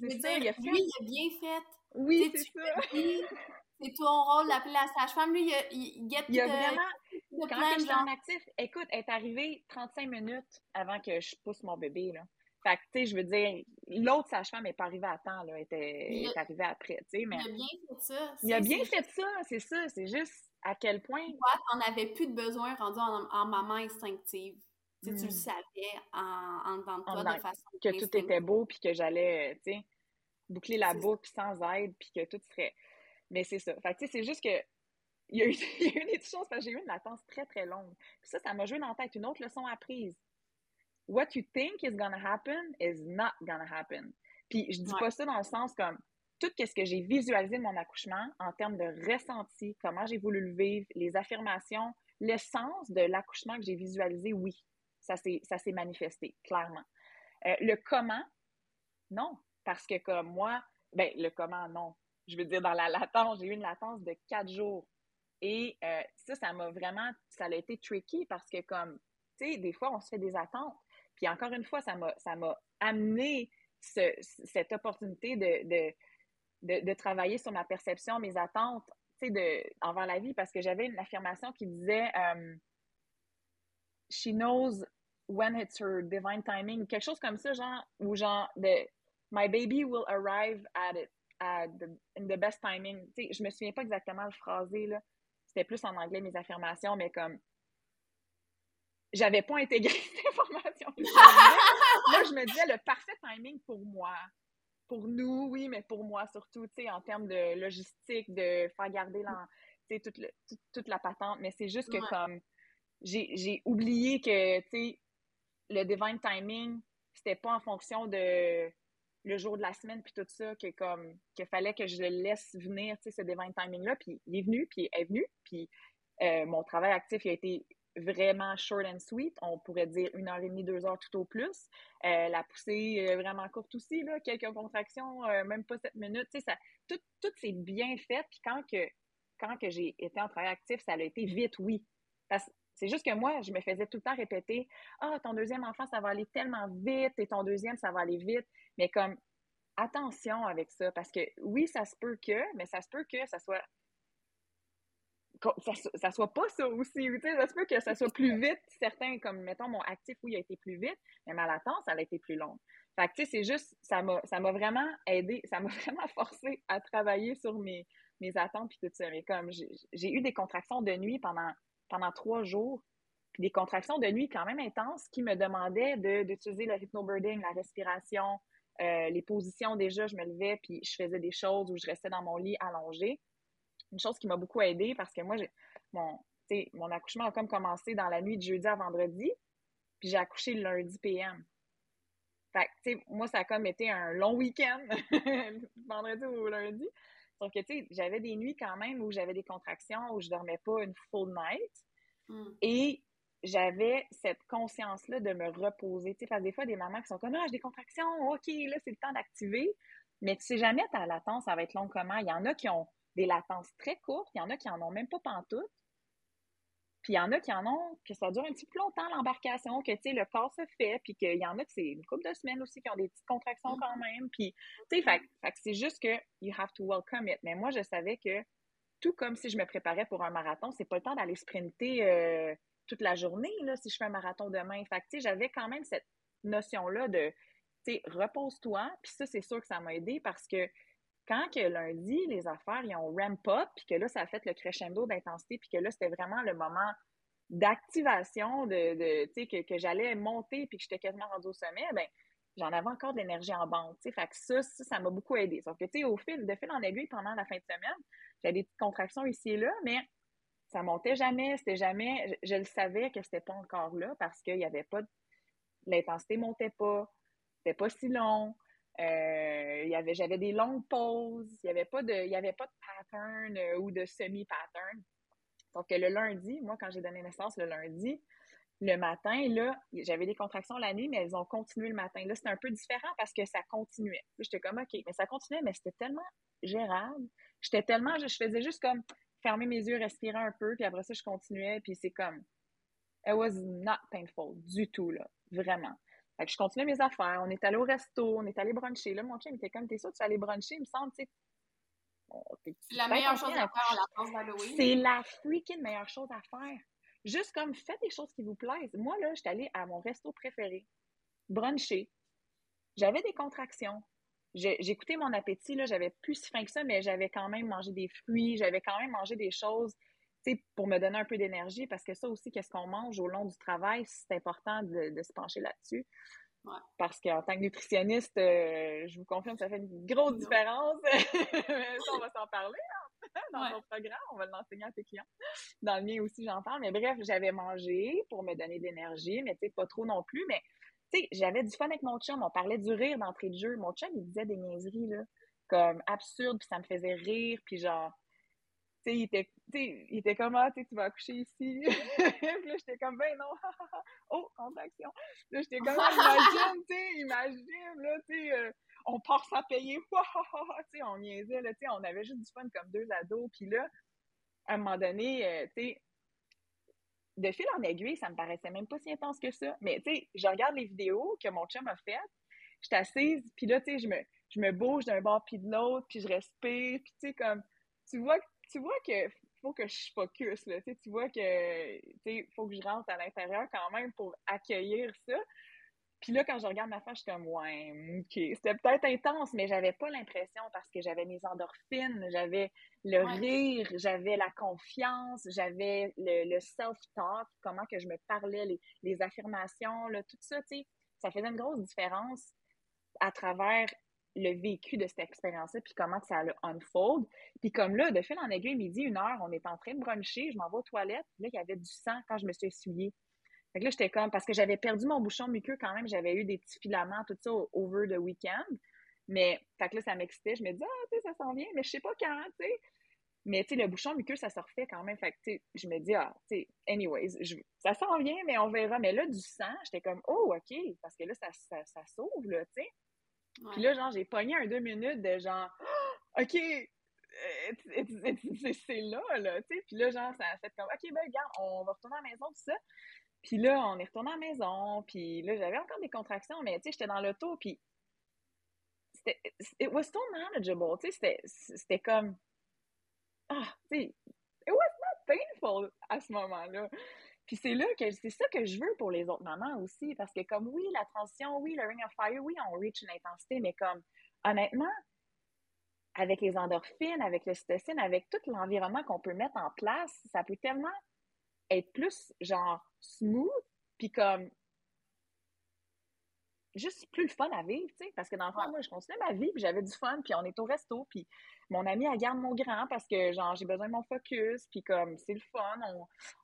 Speaker 1: C'est ça, il a fait... Lui, il a bien fait.
Speaker 2: Oui, c'est ça.
Speaker 1: C'est ton rôle d'appeler la sage-femme. Lui, il, a, il,
Speaker 2: get il a vraiment... quand j'étais en actif, écoute, elle est arrivée 35 minutes avant que je pousse mon bébé, là. Fait que, tu sais, je veux dire, l'autre sage-femme n'est pas arrivée à temps, là, était, est arrivée après, tu sais, mais...
Speaker 1: Il a bien fait ça.
Speaker 2: Il a bien fait ça, c'est ça, c'est juste à quel point...
Speaker 1: Toi, t'en avais plus de besoin rendu en, maman instinctive. Tu, tu le hmm. savais en, en dedans de toi, de façon
Speaker 2: Que tout était beau, puis que j'allais, tu sais, boucler la boucle sans aide, puis que tout serait... Mais c'est ça. Fait que, tu sais, c'est juste que il y, a eu, il y a eu des choses parce que j'ai eu une latence très, très longue. Puis ça, ça m'a joué dans la tête. Une autre leçon apprise what you think is gonna happen is not gonna happen. Puis je dis pas ça dans le sens comme tout ce que j'ai visualisé de mon accouchement en termes de ressenti, comment j'ai voulu le vivre, les affirmations, l'essence de l'accouchement que j'ai visualisé, oui, ça s'est manifesté, clairement. Euh, le comment, non, parce que comme moi, ben le comment, non. Je veux dire, dans la latence, j'ai eu une latence de quatre jours. Et euh, ça, ça m'a vraiment, ça a été tricky parce que comme, tu sais, des fois, on se fait des attentes. Puis encore une fois, ça m'a, ça m'a amené cette opportunité de, de, travailler sur ma perception, mes attentes de, envers la vie, parce que j'avais une affirmation qui disait um, She knows when it's her divine timing, quelque chose comme ça, genre, ou genre, de, My baby will arrive at it, at the, in the best timing. sais, je me souviens pas exactement le phrasé, là. C'était plus en anglais mes affirmations, mais comme j'avais pas intégré cette information. Là, je me disais le parfait timing pour moi. Pour nous, oui, mais pour moi surtout, tu sais, en termes de logistique, de faire garder la, toute, toute, la patente. Mais c'est juste que comme j'ai oublié que, tu sais, le divine timing, c'était pas en fonction de le jour de la semaine puis tout ça que comme qu'il fallait que je le laisse venir tu sais ce divine timing là puis il est venu puis est venu puis euh, mon travail actif a été vraiment short and sweet. On pourrait dire une heure et demie, deux heures tout au plus. Euh, la poussée vraiment courte aussi, là, quelques contractions, euh, même pas sept minutes. Ça, tout, tout c'est bien fait. Puis quand que, quand que j'ai été en travail actif, ça a été vite, oui. c'est juste que moi, je me faisais tout le temps répéter Ah, ton deuxième enfant, ça va aller tellement vite, et ton deuxième, ça va aller vite. Mais comme, attention avec ça, parce que oui, ça se peut que, mais ça se peut que ça soit ça, ça soit pas ça aussi. Ça se peut que ça soit plus vite. Certains, comme mettons, mon actif, oui, a été plus vite, mais ma latence, elle a été plus longue. Fait tu sais, c'est juste, ça m'a vraiment aidé, ça m'a vraiment forcé à travailler sur mes, mes attentes puis tout ça. Mais comme j'ai eu des contractions de nuit pendant, pendant trois jours, puis des contractions de nuit quand même intenses qui me demandaient d'utiliser le hypnobirding, la respiration, euh, les positions déjà, je me levais puis je faisais des choses où je restais dans mon lit allongée une chose qui m'a beaucoup aidée parce que moi, j'ai mon, mon accouchement a comme commencé dans la nuit de jeudi à vendredi, puis j'ai accouché le lundi PM. Fait tu sais, moi, ça a comme été un long week-end, vendredi ou lundi. Donc, tu sais, j'avais des nuits quand même où j'avais des contractions, où je dormais pas une full night. Hmm. Et j'avais cette conscience-là de me reposer. Tu sais, parce que des fois, des mamans qui sont comme, ah, j'ai des contractions, OK, là, c'est le temps d'activer. Mais tu sais jamais ta latence, ça va être long comment. Il y en a qui ont des latences très courtes. Il y en a qui en ont même pas pantoute. Puis il y en a qui en ont, que ça dure un petit peu longtemps l'embarcation, que tu sais, le corps se fait, puis qu'il y en a que c'est une couple de semaines aussi qui ont des petites contractions quand mm-hmm. même. Puis, tu sais, fait, c'est juste que you have to welcome it. Mais moi, je savais que tout comme si je me préparais pour un marathon, c'est pas le temps d'aller sprinter euh, toute la journée, là, si je fais un marathon demain. Fait tu sais, j'avais quand même cette notion-là de, tu sais, repose-toi. Puis ça, c'est sûr que ça m'a aidé parce que quand que lundi, les affaires, ils ont ramp up, puis que là, ça a fait le crescendo d'intensité, puis que là, c'était vraiment le moment d'activation, de, de tu sais, que, que j'allais monter, puis que j'étais quasiment rendu au sommet, ben j'en avais encore de l'énergie en banque, tu sais, fait que ça, ça, m'a beaucoup aidé. Sauf que, tu sais, au fil, de fil en aiguille, pendant la fin de semaine, j'avais des petites contractions ici et là, mais ça montait jamais, c'était jamais, je, le savais que c'était pas encore là parce qu'il y avait pas, l'intensité montait pas, c'était pas si long, euh, y avait, j'avais des longues pauses. Il n'y avait, pas de, il y avait pas de pattern euh, ou de semi-pattern. Donc, le lundi, moi, quand j'ai donné naissance le lundi, le matin, là, j'avais des contractions la nuit, mais elles ont continué le matin. Là, c'était un peu différent parce que ça continuait. J'étais comme, OK, mais ça continuait, mais c'était tellement gérable. J'étais tellement, je, faisais juste comme fermer mes yeux, respirer un peu, puis après ça, je continuais, puis c'est comme, it was not painful du tout, là, vraiment. Fait que je continuais mes affaires. On est allé au resto, on est allé bruncher. Là, mon chien était comme, t'es sûr que tu aller bruncher? Il me semble, tu sais.
Speaker 1: c'est la meilleure chose à faire la pause d'Halloween.
Speaker 2: C'est la freaking meilleure chose à faire. Juste comme, faites des choses qui vous plaisent. Moi, là, j'étais allée à mon resto préféré, bruncher. J'avais des contractions. J'écoutais mon appétit, là, j'avais plus si faim que ça, mais j'avais quand même mangé des fruits, j'avais quand même mangé des choses pour me donner un peu d'énergie, parce que ça aussi, qu'est-ce qu'on mange au long du travail, c'est important de, se pencher là-dessus. Parce qu'en tant que nutritionniste, euh, je vous confirme, ça fait une grosse différence. ça, on va s'en parler hein, dans ton programme. On va l'enseigner à tes clients. Dans le mien aussi, j'en parle. Mais bref, j'avais mangé pour me donner de l'énergie, mais pas trop non plus. Mais j'avais du fun avec mon chum. On parlait du rire d'entrée de jeu. Mon chum, il disait des niaiseries, là, comme absurdes, puis ça me faisait rire. Puis genre, sais, il était il était comme, ah, tu vas accoucher ici. puis là, j'étais comme, ben non, oh, contraction. Là, j'étais comme, ah, imagine, tu sais, là, tu sais, euh, on part sans payer, tu sais, on niaisait, là, tu sais, on avait juste du fun comme deux ados. Puis là, à un moment donné, euh, tu sais, de fil en aiguille, ça me paraissait même pas si intense que ça. Mais, tu sais, je regarde les vidéos que mon chum a faites, je suis assise, puis là, tu sais, je me, je me bouge d'un bord puis de l'autre, puis je respire, puis tu sais, comme, tu vois, tu vois que faut que je focus, là. Tu, tu vois que, tu faut que je rentre à l'intérieur quand même pour accueillir ça. Puis là, quand je regarde ma face, je suis comme, ouais, OK. C'était peut-être intense, mais j'avais pas l'impression parce que j'avais mes endorphines, j'avais le rire, j'avais la confiance, j'avais le, self-talk, comment que je me parlais, les, les affirmations, là, tout ça, tu sais. Ça faisait une grosse différence à travers le vécu de cette expérience-là, puis comment ça le unfold. Puis comme là, de fil en aiguille, midi, une heure, on est en train de bruncher, je m'en vais aux toilettes, là, il y avait du sang quand je me suis essuyée. Fait que là, j'étais comme, parce que j'avais perdu mon bouchon muqueux quand même, j'avais eu des petits filaments, tout ça, over the weekend. Mais, fait que là, ça m'excitait. Je me disais, ah, tu sais, ça s'en vient, mais je sais pas quand, tu sais. Mais, tu sais, le bouchon muqueux, ça se refait quand même. Fait que, tu sais, je me dis, ah, tu sais, anyways, ça s'en vient, mais on verra. Mais là, du sang, j'étais comme, oh, OK, parce que là, ça, ça, ça là, tu sais. Puis là, genre, j'ai pogné un deux minutes de genre, OK, c'est là, là, tu sais. Puis là, genre, ça a fait comme, OK, ben, regarde, on va retourner à la maison, tout ça. Puis là, on est retourné à la maison, puis là, j'avais encore des contractions, mais tu sais, j'étais dans l'auto, puis c'était, it was still manageable, tu sais, c'était comme, ah, tu sais, it was not painful à ce moment-là. Puis c'est là que c'est ça que je veux pour les autres mamans aussi, parce que comme oui, la transition, oui, le ring of fire, oui, on reach une intensité, mais comme honnêtement, avec les endorphines, avec le cytocine, avec tout l'environnement qu'on peut mettre en place, ça peut tellement être plus genre smooth, puis comme juste plus le fun à vivre, tu sais, parce que dans le fond, moi, je continuais ma vie, puis j'avais du fun, puis on est au resto, puis mon ami, elle garde mon grand parce que, genre, j'ai besoin de mon focus, puis comme, c'est le fun,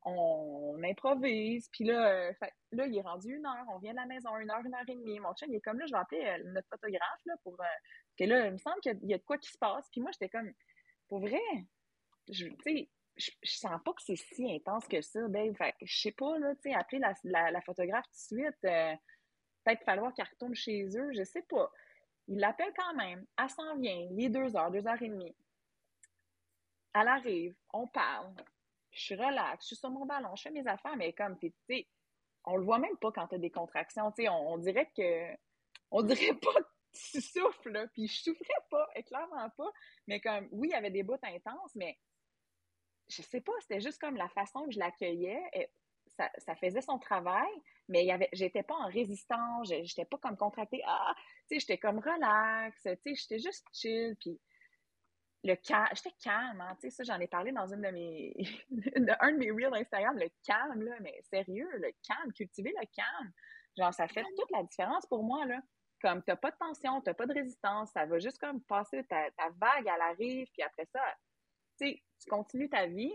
Speaker 2: on, on, improvise, puis là, euh, là, il est rendu une heure, on vient de la maison, une heure, une heure et demie, mon chien, il est comme, là, je vais appeler euh, notre photographe, là, pour, euh, que là, il me semble qu'il y, a de quoi qui se passe, puis moi, j'étais comme, pour vrai, tu sais, je, sens pas que c'est si intense que ça, babe. Fait je sais pas, là, tu sais, appeler la, la, photographe tout de suite, peut-être falloir qu'elle retourne chez eux, je sais pas. Il l'appelle quand même, elle s'en vient, il est deux heures, deux heures et demie. Elle arrive, on parle, je suis relax, je suis sur mon ballon, je fais mes affaires, mais comme, tu sais, on le voit même pas quand tu as des contractions, tu sais, on, dirait que, on dirait pas que tu souffles, là, puis je souffrais pas, et clairement pas, mais comme, oui, il y avait des bouts intenses, mais je sais pas, c'était juste comme la façon que je l'accueillais, ça, faisait son travail, mais il j'étais pas en résistance, j'étais pas comme contractée, ah, tu sais, j'étais comme relax, tu sais, j'étais juste chill, puis le calme, j'étais calme, hein, tu sais, ça, j'en ai parlé dans une de mes, un de mes reels Instagram, le calme, là, mais sérieux, le calme, cultiver le calme, genre, ça fait toute la différence pour moi, là, comme t'as pas de tension, t'as pas de résistance, ça va juste comme passer, ta, ta vague, elle arrive, puis après ça, tu sais, tu continues ta vie,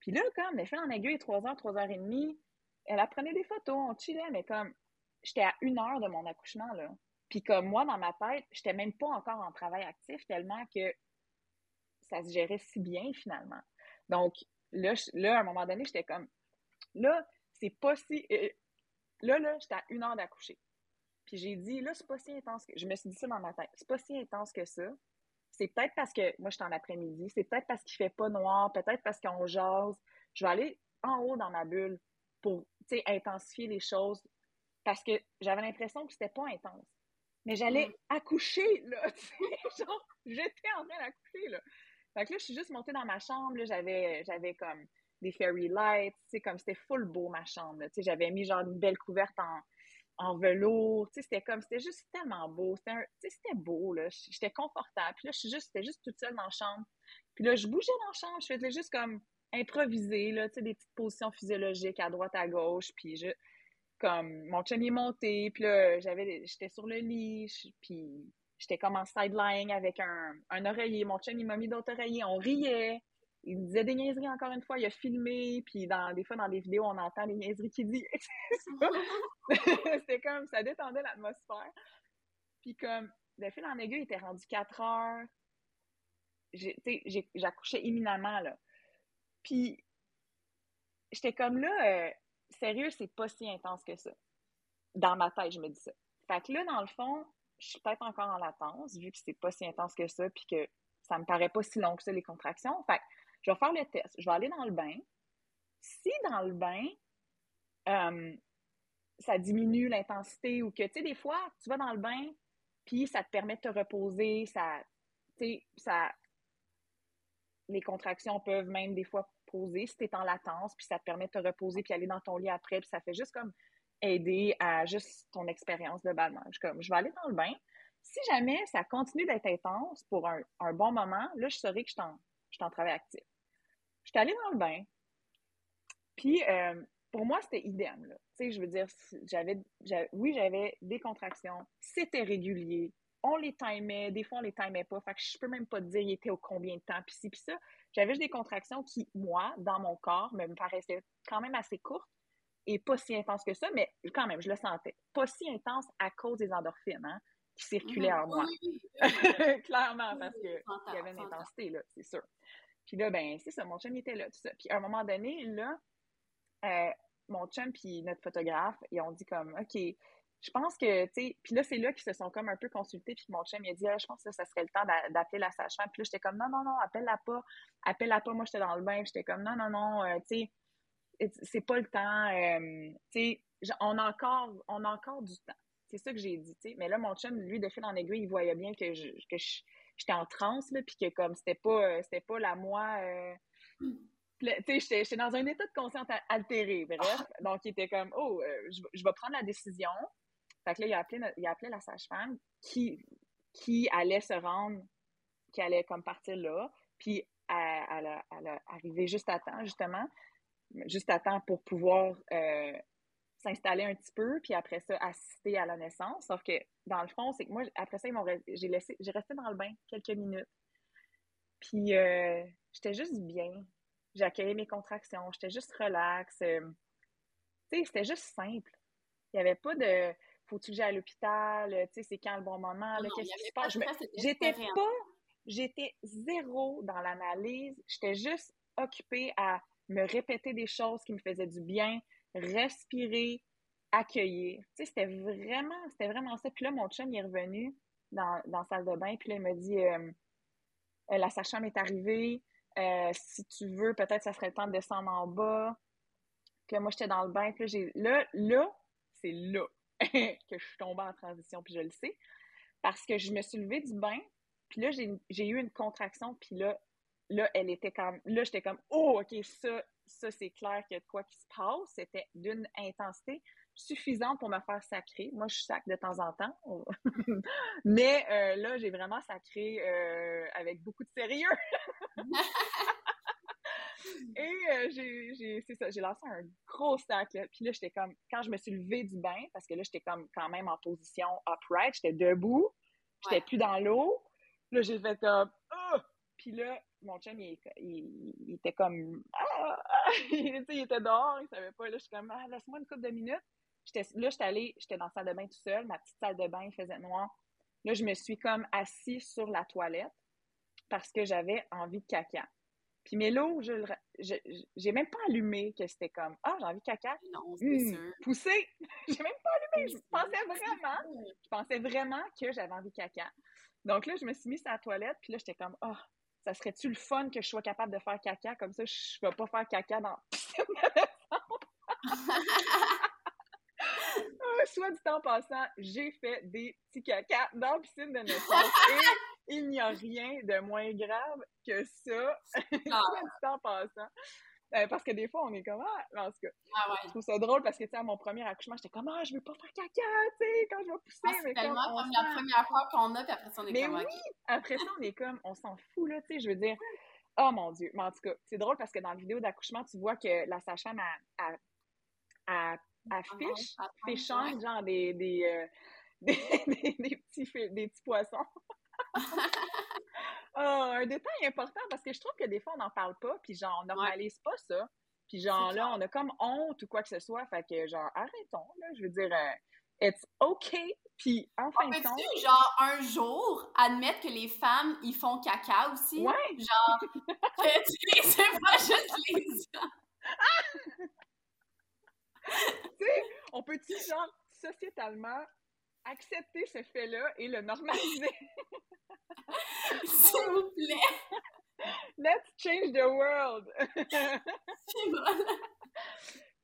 Speaker 2: puis là, comme, elle fait en aiguille 3 heures, 3 heures et demie, elle apprenait des photos, on chillait, mais comme, j'étais à une heure de mon accouchement, là. Puis comme moi, dans ma tête, j'étais même pas encore en travail actif tellement que ça se gérait si bien, finalement. Donc, là, là à un moment donné, j'étais comme, là, c'est pas si... Euh, là, là, j'étais à une heure d'accoucher. Puis j'ai dit, là, c'est pas si intense que... Je me suis dit ça dans ma tête. C'est pas si intense que ça. C'est peut-être parce que moi, je suis en après-midi. C'est peut-être parce qu'il fait pas noir. Peut-être parce qu'on jase. Je vais aller en haut dans ma bulle pour intensifier les choses parce que j'avais l'impression que c'était pas intense. Mais j'allais mm. accoucher, là, genre, j'étais en train d'accoucher, là. Fait que là, je suis juste montée dans ma chambre, j'avais, j'avais comme des fairy lights, tu sais, comme c'était full beau, ma chambre, tu sais, j'avais mis genre une belle couverte en, en velours, c'était comme, c'était juste tellement beau, c'était, beau, là, j'étais confortable, puis là, je suis juste, toute seule dans la chambre, puis là, je bougeais dans la chambre, je faisais juste comme improviser, là, des petites positions physiologiques à droite, à gauche, puis je, comme, mon chum est monté, puis là, j'avais, j'étais sur le lit, puis j'étais comme en sideline avec un, un oreiller, mon chum, il m'a mis d'autres oreillers, on riait, il disait des niaiseries encore une fois, il a filmé, puis dans, des fois dans des vidéos, on entend les niaiseries qu'il dit. C'était comme, ça détendait l'atmosphère. Puis comme, le fil en aiguille était rendu 4 heures. J'accouchais imminemment, là. Puis, j'étais comme là, euh, sérieux, c'est pas si intense que ça. Dans ma tête, je me dis ça. Fait que là, dans le fond, je suis peut-être encore en latence, vu que c'est pas si intense que ça, puis que ça me paraît pas si long que ça, les contractions. Fait que je vais faire le test. Je vais aller dans le bain. Si dans le bain, euh, ça diminue l'intensité ou que, tu sais, des fois, tu vas dans le bain, puis ça te permet de te reposer, ça, tu sais, ça, les contractions peuvent même des fois poser si tu es en latence, puis ça te permet de te reposer, puis aller dans ton lit après, puis ça fait juste comme aider à juste ton expérience globalement. Je, comme, je vais aller dans le bain. Si jamais ça continue d'être intense pour un, bon moment, là, je saurais que je suis en travail actif. Je suis allée dans le bain, puis euh, pour moi, c'était idem. Tu sais, je veux dire, j'avais, oui, j'avais des contractions, c'était régulier, on les timait, des fois on les timait pas, fait que je peux même pas te dire il était au combien de temps, puis ci, puis ça. J'avais juste des contractions qui, moi, dans mon corps, me paraissaient quand même assez courtes et pas si intenses que ça, mais quand même, je le sentais. Pas si intense à cause des endorphines, hein, qui circulaient en moi. Clairement, parce qu'il y avait une intensité, là, c'est sûr. Puis là, ben, c'est ça, mon chum, était là, tout ça. Puis à un moment donné, là, euh, mon chum puis notre photographe, ils ont dit comme, OK, je pense que, tu sais, puis là, c'est là qu'ils se sont comme un peu consultés, puis mon chum, il a dit, ah, je pense que ça serait le temps d'appeler la sage-femme. Puis là, j'étais comme, non, non, non, appelle-la pas, appelle-la pas. Moi, j'étais dans le bain, j'étais comme, non, non, non, euh, tu sais, c'est pas le temps, euh, tu sais, on a encore, on a encore du temps. C'est ça que j'ai dit, tu sais. Mais là, mon chum, lui, de fil en aiguille, il voyait bien que je, que j'étais en transe, là, puis que comme c'était pas, euh, c'était pas la moi tu sais, j'étais dans un état de conscience altéré, bref. Donc, il était comme, oh, je, je, vais prendre la décision. Fait que là, il a appelé, il a appelé la sage-femme qui, qui allait se rendre, qui allait comme partir là. Puis elle, a, elle arrivé juste à temps, justement, juste à temps pour pouvoir euh, s'installer un petit peu, puis après ça, assister à la naissance. Sauf que, dans le fond, c'est que moi, après ça, j'ai laissé, j'ai resté dans le bain quelques minutes. Puis, euh, j'étais juste bien. J'accueillais mes contractions. J'étais juste relax. Euh, tu sais, c'était juste simple. Il n'y avait pas de faut-tu que j'aille à l'hôpital, tu sais, c'est quand le bon moment, qu'est-ce qui se passe? J'étais pas, j'étais zéro dans l'analyse, j'étais juste occupée à me répéter des choses qui me faisaient du bien, respirer, accueillir. Tu sais, c'était vraiment, c'était vraiment ça. Puis là, mon chum, est revenu dans, dans la salle de bain, puis là, il m'a dit, euh, euh, la sage est arrivée, euh, si tu veux, peut-être ça serait le temps de descendre en bas. Puis moi, j'étais dans le bain, puis là, j'ai, là, là, c'est là que je suis tombée en transition, puis je le sais, parce que je me suis levée du bain, puis là, j'ai eu une contraction, puis là, là, elle était comme, là, j'étais comme, oh, OK, ça, ça, c'est clair qu'il y a de quoi qui se passe. C'était d'une intensité suffisante pour me faire sacrer. Moi, je sac de temps en temps. Mais euh, là, j'ai vraiment sacré euh, avec beaucoup de sérieux. Et euh, j'ai, c'est ça, j'ai lancé un gros sac. Puis là, j'étais comme, quand je me suis levée du bain, parce que là, j'étais comme quand même en position upright, j'étais debout, j'étais plus dans l'eau. Là, j'ai fait comme, oh! Puis là, mon chum, il, il, était comme, ah! il, il était dehors, il savait pas. Là, je suis comme, ah, laisse-moi une couple de minutes. Là, j'étais allée, j'étais dans la salle de bain tout seul, ma petite salle de bain, il faisait noir. Là, je me suis comme assise sur la toilette parce que j'avais envie de caca. Puis Mélo, je j'ai même pas allumé que c'était comme Ah, j'ai envie de caca.
Speaker 1: Non, c'est mmh, sûr.
Speaker 2: Poussé. j'ai même pas allumé. Je pensais vraiment, je pensais vraiment que j'avais envie de caca. Donc là, je me suis mise à la toilette, puis là, j'étais comme Ah, oh, ça serait-tu le fun que je sois capable de faire caca? Comme ça, je vais pas faire caca dans soit du temps passant, j'ai fait des petits caca dans la piscine de naissance. et il n'y a rien de moins grave que ça, soit du temps passant. Euh, parce que des fois, on est comme, ah, en tout cas, ah je trouve ça drôle parce que, tu sais, à mon premier accouchement, j'étais comme, ah, je veux pas faire caca, tu sais, quand je vais pousser.
Speaker 1: Ah, c'est tellement comme la première fois qu'on a, puis après ça, on est
Speaker 2: mais
Speaker 1: comme,
Speaker 2: oui, après ça, on est comme, on s'en fout, là, tu sais, je veux dire, oh mon Dieu. Mais en tout cas, c'est drôle parce que dans la vidéo d'accouchement, tu vois que la sage-femme a, a, affiche, fichant, genre des, des, euh, des, des, petits, des petits poissons. un détail important parce que je trouve que des fois, on n'en parle pas, puis genre, on normalise pas ça. Puis genre, là, on a comme honte ou quoi que ce soit. Fait que genre, arrêtons, là. Je veux dire, euh, it's okay. Puis en fin de compte.
Speaker 1: genre, un jour, admettre que les femmes, ils font caca aussi?
Speaker 2: Ouais.
Speaker 1: Genre, que tu c'est pas juste les hommes.
Speaker 2: tu sais, on peut-tu, genre, sociétalement, accepter ce fait-là et le normaliser?
Speaker 1: S'il vous plaît!
Speaker 2: Let's change the world!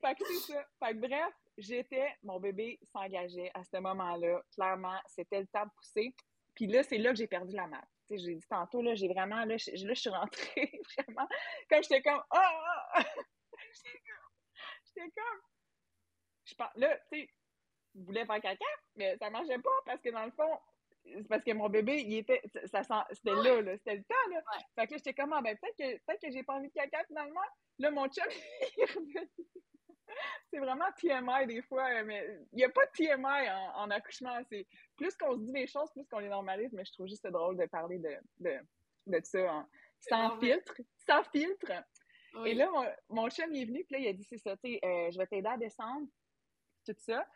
Speaker 2: Fait que c'est ça. Fait que bref, j'étais, mon bébé s'engageait à ce moment-là. Clairement, c'était le temps de pousser. Puis là, c'est là que j'ai perdu la map. Tu sais, j'ai dit tantôt, là, j'ai vraiment, là, je, là, je suis rentrée, vraiment, quand j'étais comme, ah! Oh, oh! j'étais comme, je pense, là, tu sais, je voulais faire caca, mais ça marchait pas parce que dans le fond, c'est parce que mon bébé, il était, ça, c'était là, là, c'était le temps, là. Fait que là, j'étais comme, ah, ben, peut-être que, peut-être que j'ai pas envie de caca finalement. Là, mon chum, il est revenu. c'est vraiment TMI des fois, mais il n'y a pas de TMI en, accouchement. C'est plus qu'on se dit les choses, plus qu'on les normalise, mais je trouve juste drôle de parler de, de, de ça sans filtre. Sans filtre. Et là, mon, mon chum il est venu, puis là, il a dit, c'est ça, tu euh, je vais t'aider à descendre tout ça.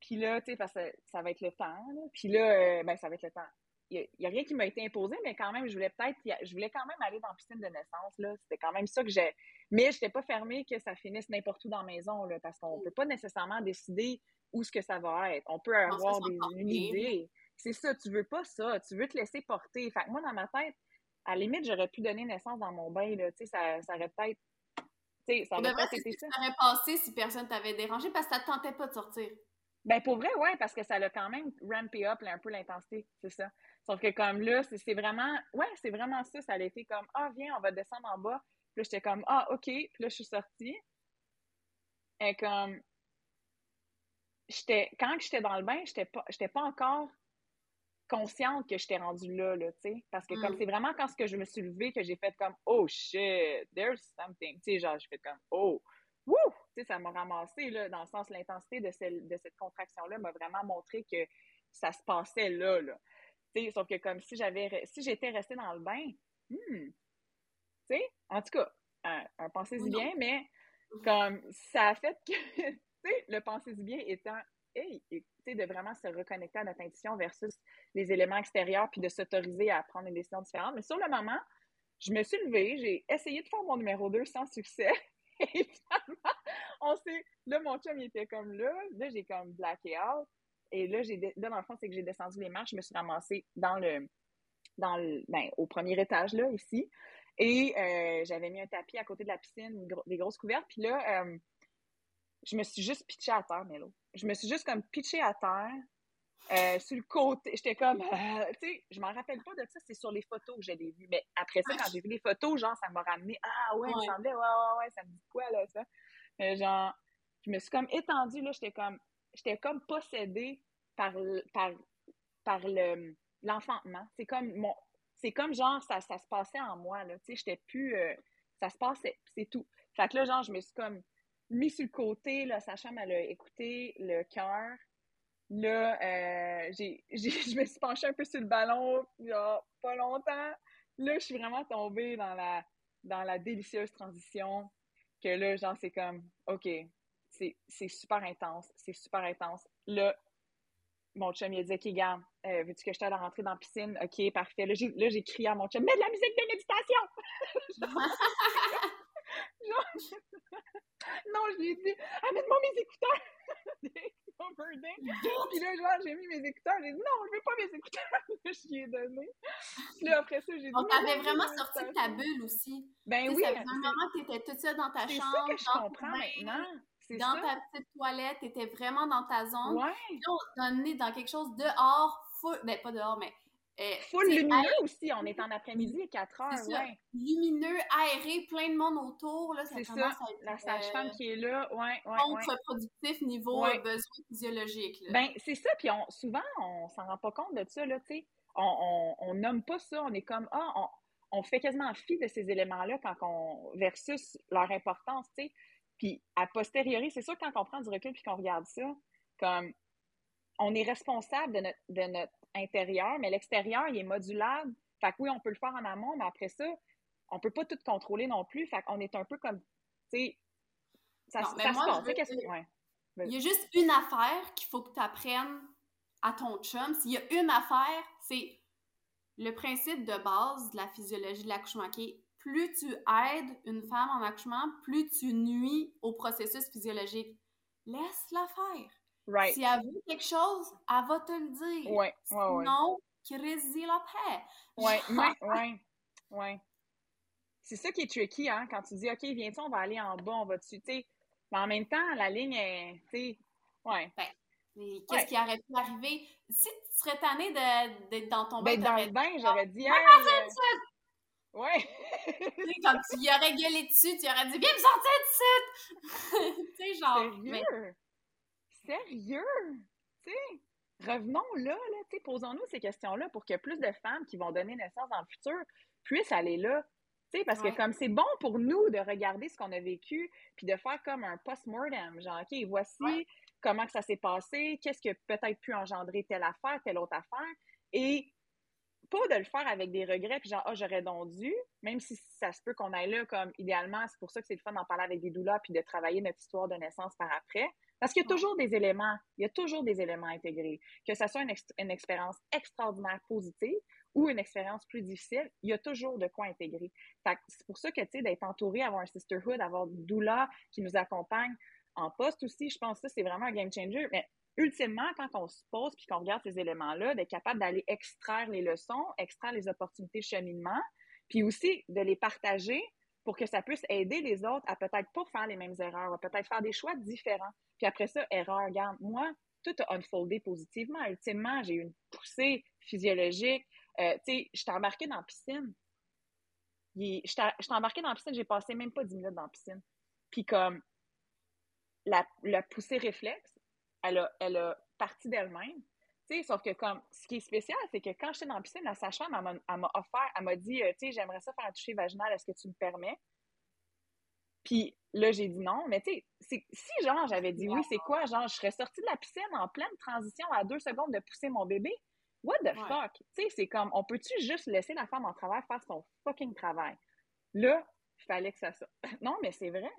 Speaker 2: Puis là, tu sais, parce que ça va être le temps. Là. Puis là, euh, ben, ça va être le temps. il n'y a, rien qui m'a été imposé, mais quand même, je voulais peut-être, je voulais quand même aller dans la piscine de naissance, là. C'était quand même ça que j'ai. Mais je n'étais pas fermée que ça finisse n'importe où dans la maison, là, parce qu'on ne peut pas nécessairement décider où ce que ça va être. On peut avoir des, une idée. C'est ça, tu veux pas ça. Tu veux te laisser porter. Fait que moi, dans ma tête, à la limite, j'aurais pu donner naissance dans mon bain, là. Tu sais, ça, ça aurait peut-être. Tu sais, ça aurait
Speaker 1: ça. Ça aurait passé si personne t'avait dérangé parce que ça ne tentait pas de sortir.
Speaker 2: Ben, pour vrai, ouais, parce que ça a quand même rampé up un peu l'intensité, c'est ça. Sauf que comme là, c'est vraiment, ouais, c'est vraiment ça. Ça a été comme, ah, viens, on va descendre en bas. Puis là, j'étais comme, ah, OK. Puis là, je suis sortie. Et comme, j'étais, quand j'étais dans le bain, j'étais pas, j'étais pas encore consciente que j'étais rendue là, là, tu sais. Parce que comme, mm. c'est vraiment quand ce que je me suis levée que j'ai fait comme, oh shit, there's something. Tu sais, genre, j'ai fait comme, oh, wouh! Sais, ça m'a ramassé, là, dans le sens, l'intensité de, de cette contraction-là m'a vraiment montré que ça se passait là, là. Sauf que comme si j'avais, si j'étais restée dans le bain, hmm, tu sais, en tout cas, un, un pensez-y bien, mais comme ça a fait que, tu sais, le pensez-y bien étant, hey, tu sais, de vraiment se reconnecter à notre intuition versus les éléments extérieurs puis de s'autoriser à prendre une décision différente. Mais sur le moment, je me suis levée, j'ai essayé de faire mon numéro 2 sans succès. Et finalement, on s'est. Là, mon chum, il était comme là. Là, j'ai comme blacké out. Et là, j'ai là, dans le fond, c'est que j'ai descendu les marches, je me suis ramassée dans le. Dans le ben, au premier étage, là, ici. Et euh, j'avais mis un tapis à côté de la piscine, des grosses couvertes. Puis là, euh, je me suis juste pitchée à terre, Mélo. Je me suis juste comme pitchée à terre. Euh, sur le côté, j'étais comme, euh, tu sais, je m'en rappelle pas de ça, c'est sur les photos que j'avais vu. Mais après ça, quand j'ai vu les photos, genre, ça m'a ramené, ah ouais, il me semblait, ouais, ouais, ouais, ça me dit quoi, là, ça? Genre, je me suis comme étendue, là, j'étais comme, j'étais comme possédée par, par, par le, l'enfantement. C'est comme, mon, c'est comme, genre, ça, ça se passait en moi, là, tu sais, j'étais plus, euh, ça se passait, c'est tout. Fait que là, genre, je me suis comme mis sur le côté, là, sa chambre, elle a écouté le cœur, Là, euh, j'ai, je me suis penchée un peu sur le ballon, genre, pas longtemps. Là, je suis vraiment tombée dans la, dans la délicieuse transition que là, genre, c'est comme, OK, c'est, super intense, c'est super intense. Là, mon chum, il a dit, OK, garde, euh, veux-tu que je t'aide à rentrer dans la piscine? OK, parfait. Là, j'ai, là, j'ai crié à mon chum, mets de la musique de méditation! genre, non, je lui ai dit, amène-moi mes écouteurs! Puis là, genre, j'ai mis mes écouteurs. J'ai dit non, je veux pas mes écouteurs. je lui ai donné. Puis là, après ça, j'ai dit.
Speaker 1: On t'avait vraiment sorti de ta bulle aussi.
Speaker 2: Ben oui. Ça
Speaker 1: faisait un moment que t'étais toute seule dans ta chambre.
Speaker 2: C'est ça que je comprends maintenant.
Speaker 1: Dans ta petite toilette, t'étais vraiment dans ta zone.
Speaker 2: Ouais.
Speaker 1: Puis on t'a amené dans quelque chose dehors, full. Ben, pas dehors, mais
Speaker 2: euh, Full lumineux aussi, on est en après-midi, 4 heures, ouais.
Speaker 1: Lumineux, aéré, plein de monde autour, là,
Speaker 2: c'est ça, la sage-femme euh, qui est là, ouais, ouais,
Speaker 1: contre-productif niveau euh, besoin physiologique,
Speaker 2: Ben, c'est ça, puis on, souvent, on s'en rend pas compte de ça, là, tu sais, on, on, nomme pas ça, on est comme, ah, on, on fait quasiment fi de ces éléments-là quand on, versus leur importance, tu sais, puis a posteriori, c'est sûr quand on prend du recul puis qu'on regarde ça, comme, on est responsable de notre, de notre intérieur, mais l'extérieur, il est modulable. Fait que oui, on peut le faire en amont, mais après ça, on peut pas tout contrôler non plus. Fait qu'on est un peu comme, tu sais, ça, se passe.
Speaker 1: Il y a juste une affaire qu'il faut que tu apprennes à ton chum. S'il y a une affaire, c'est le principe de base de la physiologie de l'accouchement qui plus tu aides une femme en accouchement, plus tu nuis au processus physiologique. Laisse-la faire. Si elle veut quelque chose, elle va te le dire.
Speaker 2: Ouais,
Speaker 1: Sinon, qui réside la paix.
Speaker 2: Ouais, ouais, ouais, ouais. C'est ça qui est tricky, hein, quand tu dis, OK, viens-tu, on va aller en bas, on va dessus, tu Mais en même temps, la ligne est, tu sais, ouais.
Speaker 1: Ben, qu'est-ce qui aurait pu arriver? Si tu serais tanné d'être dans ton
Speaker 2: bain, ben, dans le bain, j'aurais dit, hey,
Speaker 1: euh... Ouais. comme tu y aurais gueulé dessus, tu aurais dit, viens me sortir de suite! tu sais, genre.
Speaker 2: Sérieux? Sérieux? Revenons là, posons-nous ces questions-là pour que plus de femmes qui vont donner naissance dans le futur puissent aller là. Parce que comme c'est bon pour nous de regarder ce qu'on a vécu, puis de faire comme un post-mortem, genre, OK, voici comment que ça s'est passé, qu'est-ce que peut-être pu engendrer telle affaire, telle autre affaire, et pas de le faire avec des regrets, puis genre, ah, j'aurais donc dû, même si ça se peut qu'on aille là, comme idéalement, c'est pour ça que c'est le fun d'en parler avec des doulas, puis de travailler notre histoire de naissance par après, Parce qu'il y a toujours des éléments, il y a toujours des éléments intégrés. Que ce soit une, une expérience extraordinaire positive ou une expérience plus difficile, il y a toujours de quoi intégrer. C'est pour ça que, tu sais, d'être entouré, avoir un sisterhood, avoir doula qui nous accompagne en poste aussi, je pense que c'est vraiment un game changer. Mais ultimement, quand on se pose puis qu'on regarde ces éléments-là, d'être capable d'aller extraire les leçons, extraire les opportunités de cheminement, puis aussi de les partager pour que ça puisse aider les autres à peut-être pas faire les mêmes erreurs, à peut-être faire des choix différents. Puis après ça, erreur, regarde, moi, tout a unfoldé positivement. Ultimement, j'ai eu une poussée physiologique. Euh, tu sais, je t'ai embarqué dans la piscine. Je t'ai embarqué dans la piscine, j'ai passé même pas 10 minutes dans la piscine. Puis comme, la, la poussée réflexe, elle a, elle a parti d'elle-même. Sauf que comme ce qui est spécial, c'est que quand j'étais dans la piscine, la sage-femme, elle m'a offert, elle m'a dit, euh, tu sais, j'aimerais ça faire un toucher vaginal, est-ce que tu me permets? Puis là, j'ai dit non, mais tu sais, si genre j'avais dit oui, c'est quoi? Genre, je serais sortie de la piscine en pleine transition à deux secondes de pousser mon bébé? What the fuck? Tu sais, c'est comme, on peut-tu juste laisser la femme en travail faire son fucking travail? Là, il fallait que ça sorte. non, mais c'est vrai.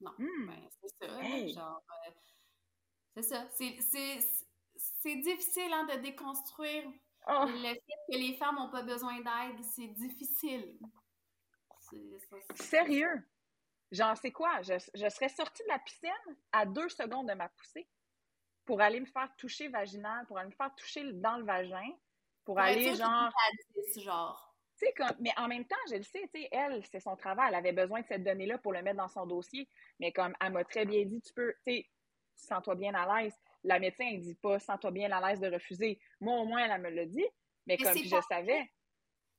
Speaker 1: Non, hmm. ben, c'est ça. Genre, euh, c'est ça. C'est difficile hein, de déconstruire oh. le fait que les femmes n'ont pas besoin d'aide. C'est difficile.
Speaker 2: Sérieux? Genre, c'est quoi? Je, je, serais sortie de la piscine à deux secondes de ma poussée pour aller me faire toucher vaginal, pour aller me faire toucher dans le vagin, pour aller genre. genre. Comme, mais en même temps, je le sais, elle, c'est son travail. Elle avait besoin de cette donnée-là pour le mettre dans son dossier. Mais comme elle m'a très bien dit, tu peux, tu sais, sens-toi bien à l'aise. La médecin, elle dit pas, sens-toi bien à l'aise de refuser. Moi, au moins, elle, me l'a dit. Mais, comme je savais.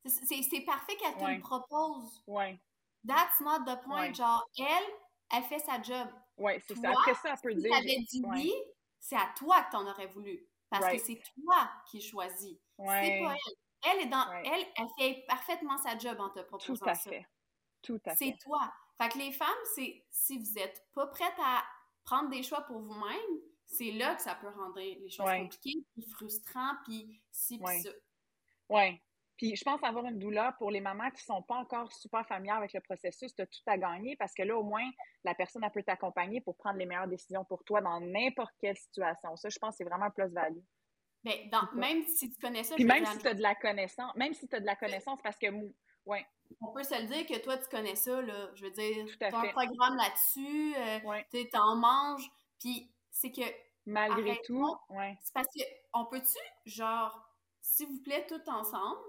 Speaker 1: C'est parfait qu'elle te le propose.
Speaker 2: Ouais.
Speaker 1: That's not the point. Genre, elle, elle fait sa job.
Speaker 2: Oui, c'est ça. Après ça, elle peut dire.
Speaker 1: Si dit oui, c'est à toi que tu en aurais voulu. Parce que c'est toi qui choisis. C'est pas elle. Elle est dans. Elle, elle fait parfaitement sa job en te proposant
Speaker 2: Tout à fait. Tout à
Speaker 1: fait. C'est toi. Fait que les femmes, c'est si vous n'êtes pas prêtes à prendre des choix pour vous-même, c'est là que ça peut rendre les choses compliquées, puis frustrantes, puis si, puis ça.
Speaker 2: Oui. Puis je pense avoir une douleur pour les mamans qui sont pas encore super familières avec le processus, tu as tout à gagner parce que là, au moins, la personne, elle peut t'accompagner pour prendre les meilleures décisions pour toi dans n'importe quelle situation. Ça, je pense c'est vraiment un plus-value.
Speaker 1: Mais dans, même si tu connais ça...
Speaker 2: Puis même si tu as de la connaissance, même si tu as de la connaissance, parce que... Ouais.
Speaker 1: On peut se le dire que toi, tu connais ça, là. Je veux dire, tu as un programme là-dessus, euh, tu en manges, puis c'est que...
Speaker 2: Malgré tout, ouais.
Speaker 1: C'est parce que, on peut-tu, genre, s'il vous plaît, tout ensemble,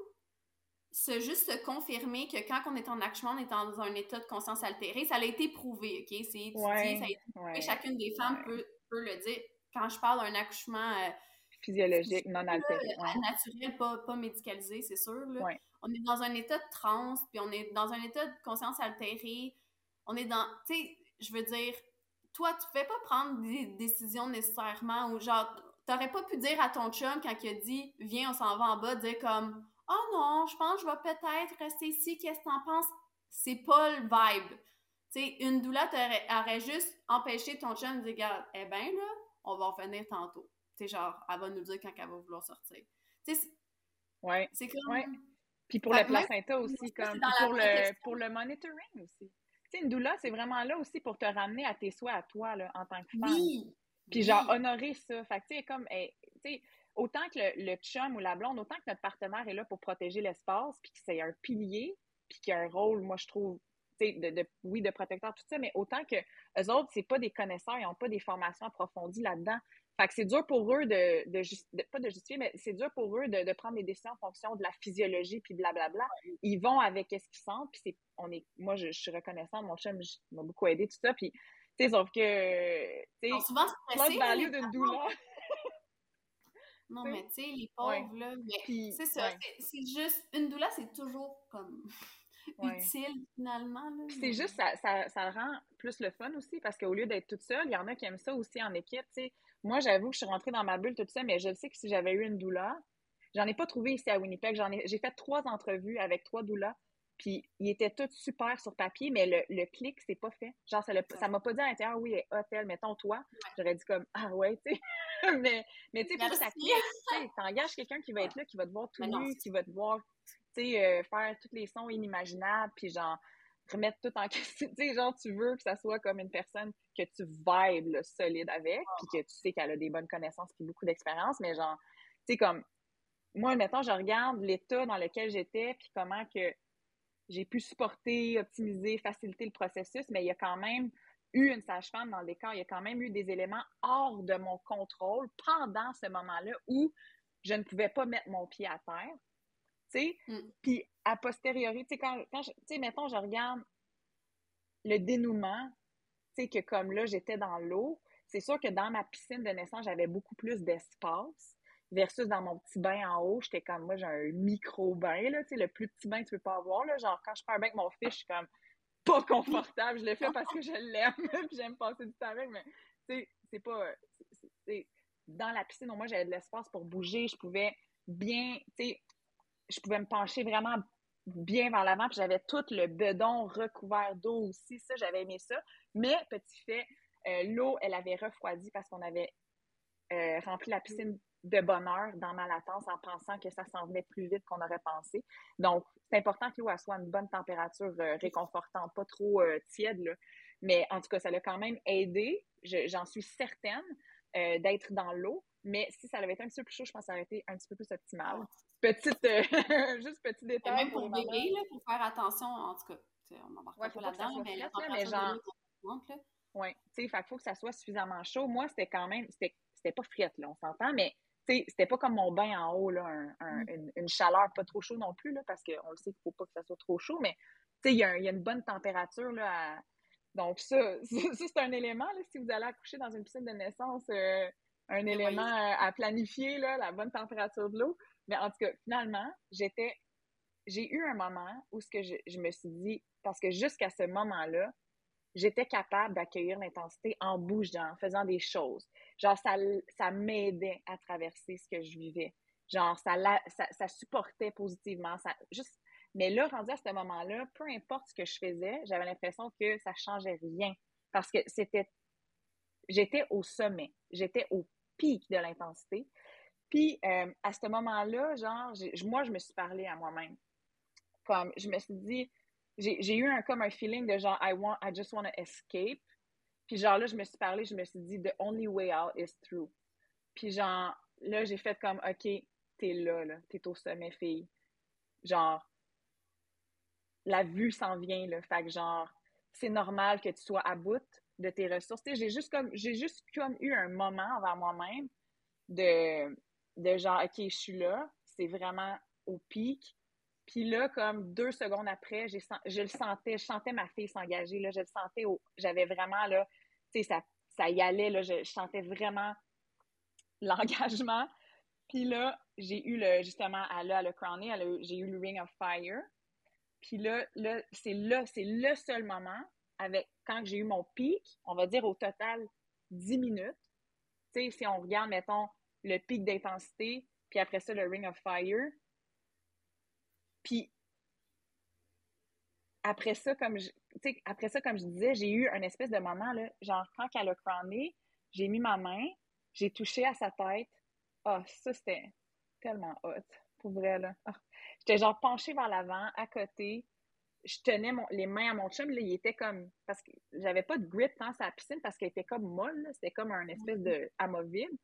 Speaker 1: c'est juste se confirmer que quand on est en accouchement, on est dans un état de conscience altérée. Ça a été prouvé, OK? C'est étudié, ça a été prouvé. Chacune des femmes peut, peut, le dire. Quand je parle d'un accouchement... Euh,
Speaker 2: Physiologique, non altéré.
Speaker 1: Naturel, pas, pas médicalisé, c'est sûr. Là. On est dans un état de transe, puis on est dans un état de conscience altérée. On est dans... Tu sais, je veux dire, toi, tu ne fais pas prendre des décisions nécessairement ou genre... T'aurais pas pu dire à ton chum quand il a dit « Viens, on s'en va en bas », dire comme Oh non, je pense que je vais peut-être rester ici, qu'est-ce que t'en penses? C'est pas le vibe. Tu sais, une douleur aurait juste empêché ton chum de dire, regarde, eh ben là, on va revenir tantôt. Tu sais, genre, elle va nous dire quand elle va vouloir sortir. Tu sais,
Speaker 2: ouais.
Speaker 1: c'est comme...
Speaker 2: Ouais. Puis pour le placenta aussi, comme, pour le, pour le monitoring aussi. Tu sais, une doula, c'est vraiment là aussi pour te ramener à tes souhaits à toi, là, en tant que femme. Oui. Puis genre, honorer ça. Fait que, tu sais, comme, tu sais, autant que le, chum ou la blonde, autant que notre partenaire est là pour protéger l'espace, puis que c'est un pilier, puis qu'il a un rôle, moi, je trouve, de, de, oui, de protecteur, tout ça, mais autant que eux autres, c'est pas des connaisseurs, ils n'ont pas des formations approfondies là-dedans. Fait que c'est dur pour eux de, de, pas de justifier, mais c'est dur pour eux de, prendre des décisions en fonction de la physiologie puis blablabla. Ils vont avec ce qu'ils sentent, puis c'est, on est, moi, je, suis reconnaissante, mon chum m'a beaucoup aidé, tout ça, puis, tu sais, sauf que, tu sais,
Speaker 1: souvent stressés,
Speaker 2: value d'une douleur.
Speaker 1: Non, mais tu sais, les pauvres, là, mais c'est ça, c'est juste, une douleur, c'est toujours comme utile, finalement.
Speaker 2: c'est juste, ça, ça, ça, rend plus le fun aussi, parce qu'au lieu d'être toute seule, il y en a qui aiment ça aussi en équipe. Moi, j'avoue que je suis rentrée dans ma bulle, tout ça, mais je sais que si j'avais eu une douleur, j'en ai pas trouvé ici à Winnipeg, j'en ai, j'ai fait trois entrevues avec trois doulas, puis ils étaient tous super sur papier, mais le, le clic, c'est pas fait. Genre, ça, ça m'a pas dit à l'intérieur, oui, hôtel, mettons toi. J'aurais dit comme, ah ouais, tu sais. mais, mais tu sais, pour ça clique, tu t'engages quelqu'un qui va être là, qui va te voir tout nu, qui va te voir, sais, euh, faire tous les sons inimaginables, puis genre, remettre tout en question. Tu sais, genre, tu veux que ça soit comme une personne que tu vibes solide avec, puis que tu sais qu'elle a des bonnes connaissances puis beaucoup d'expérience, mais genre, tu sais, comme, moi, mettons, je regarde l'état dans lequel j'étais, puis comment que j'ai pu supporter, optimiser, faciliter le processus, mais il y a quand même eu une sage-femme dans le décor, il y a quand même eu des éléments hors de mon contrôle pendant ce moment-là où je ne pouvais pas mettre mon pied à terre. Tu sais, mm. puis a posteriori, tu sais, quand, quand tu sais, mettons, je regarde le dénouement, tu sais, que comme là, j'étais dans l'eau, c'est sûr que dans ma piscine de naissance, j'avais beaucoup plus d'espace versus dans mon petit bain en haut, j'étais comme, moi, j'ai un micro-bain, là, tu sais, le plus petit bain que tu peux pas avoir, là, genre, quand je prends un bain avec mon fils, je suis comme pas confortable, je le fais parce que je l'aime, puis j'aime passer du temps avec, mais, tu sais, c'est pas, dans la piscine, au moins, j'avais de l'espace pour bouger, je pouvais bien, tu sais, je pouvais me pencher vraiment bien vers l'avant, puis j'avais tout le bedon recouvert d'eau aussi, ça, j'avais aimé ça, mais, petit fait, euh, l'eau, elle avait refroidi parce qu'on avait euh, rempli la piscine de bonheur dans ma latence en pensant que ça s'en venait plus vite qu'on aurait pensé. Donc, c'est important que l'eau soit à une bonne température euh, réconfortante, pas trop tiède. Là. Mais en tout cas, ça l'a quand même aidé, j'en suis certaine, d'être dans l'eau. Mais si ça avait été un petit peu plus chaud, je pense que ça aurait été un petit peu plus optimal. Petite, juste petit détail.
Speaker 1: même pour, bébé, il faut faire attention, en tout cas. On m'embarque ouais, pas là-dedans, mais la température genre...
Speaker 2: Oui, tu sais, il faut que ça soit suffisamment chaud. Moi, c'était quand même, c'était pas frette, là, on s'entend, mais c'était pas comme mon bain en haut, là, mm. une, chaleur pas trop chaude non plus, là, parce qu'on le sait qu'il faut pas que ça soit trop chaud, mais il y, a une bonne température. Là, Donc, ça, c'est un élément, là, si vous allez accoucher dans une piscine de naissance, euh, un élément à, planifier, là, la bonne température de l'eau. Mais en tout cas, finalement, j'étais. J'ai eu un moment où ce que je me suis dit, parce que jusqu'à ce moment-là, j'étais capable d'accueillir l'intensité en bougeant, en faisant des choses. Genre, ça, ça m'aidait à traverser ce que je vivais. Genre, ça, ça, ça supportait positivement. Ça, juste... Mais là, rendu à ce moment-là, peu importe ce que je faisais, j'avais l'impression que ça changeait rien. Parce que c'était. J'étais au sommet. J'étais au pic de l'intensité. Puis, euh, à ce moment-là, genre, moi, je me suis parlé à moi-même. Comme, je me suis dit, j'ai eu un, comme un feeling de genre, I, want, I just want to escape. Puis genre là, je me suis parlé, je me suis dit, the only way out is through. Puis genre, là, j'ai fait comme, OK, t'es là, là, t'es au sommet, fille. Genre, la vue s'en vient, là. Fait que genre, c'est normal que tu sois à bout de tes ressources. J'ai juste comme, j'ai juste comme eu un moment envers moi-même de, de genre, OK, je suis là, c'est vraiment au pic. Puis là, comme deux secondes après, je le sentais, je sentais ma fille s'engager, là, je le sentais, j'avais vraiment, là, tu sais, ça, ça y allait, là, je, sentais vraiment l'engagement. Puis là, j'ai eu le, justement, elle a le crowné, j'ai eu le Ring of Fire. Puis là, là c'est là, c'est le seul moment avec, quand j'ai eu mon pic, on va dire au total 10 minutes. Tu sais, si on regarde, mettons, le pic d'intensité, puis après ça, le Ring of Fire, puis après ça, comme je, après ça, comme je disais, j'ai eu un espèce de moment, là, genre quand elle a crowné, j'ai mis ma main, j'ai touché à sa tête. Ah, ça, c'était tellement hot, pour vrai, là. Ah. J'étais genre penchée vers l'avant, à côté. Je tenais les mains à mon chum, là, il était comme... Parce que j'avais pas de grip dans sa piscine parce qu'elle était comme molle, C'était comme un espèce de amovible.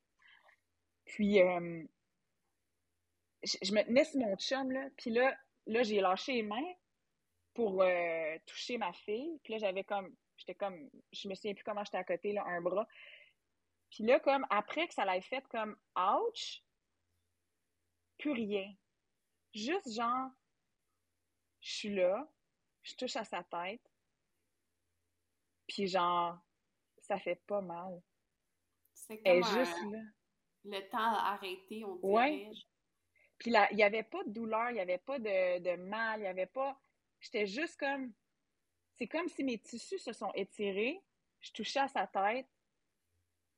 Speaker 2: Puis, euh, je, je, me tenais sur mon chum, là, puis là, là, j'ai lâché les mains pour euh, toucher ma fille. Puis là, j'avais comme, j'étais comme, je me souviens plus comment j'étais à côté, là, un bras. Puis là, comme, après que ça l'ait fait comme, ouch, plus rien. Juste genre, je suis là, je touche à sa tête, puis genre, ça fait pas mal.
Speaker 1: C'est comme juste là. Le temps a arrêté, on dirait. Ouais.
Speaker 2: Puis là, il n'y avait pas de douleur, il n'y avait pas de, mal, il n'y avait pas. J'étais juste comme. C'est comme si mes tissus se sont étirés. Je touchais à sa tête.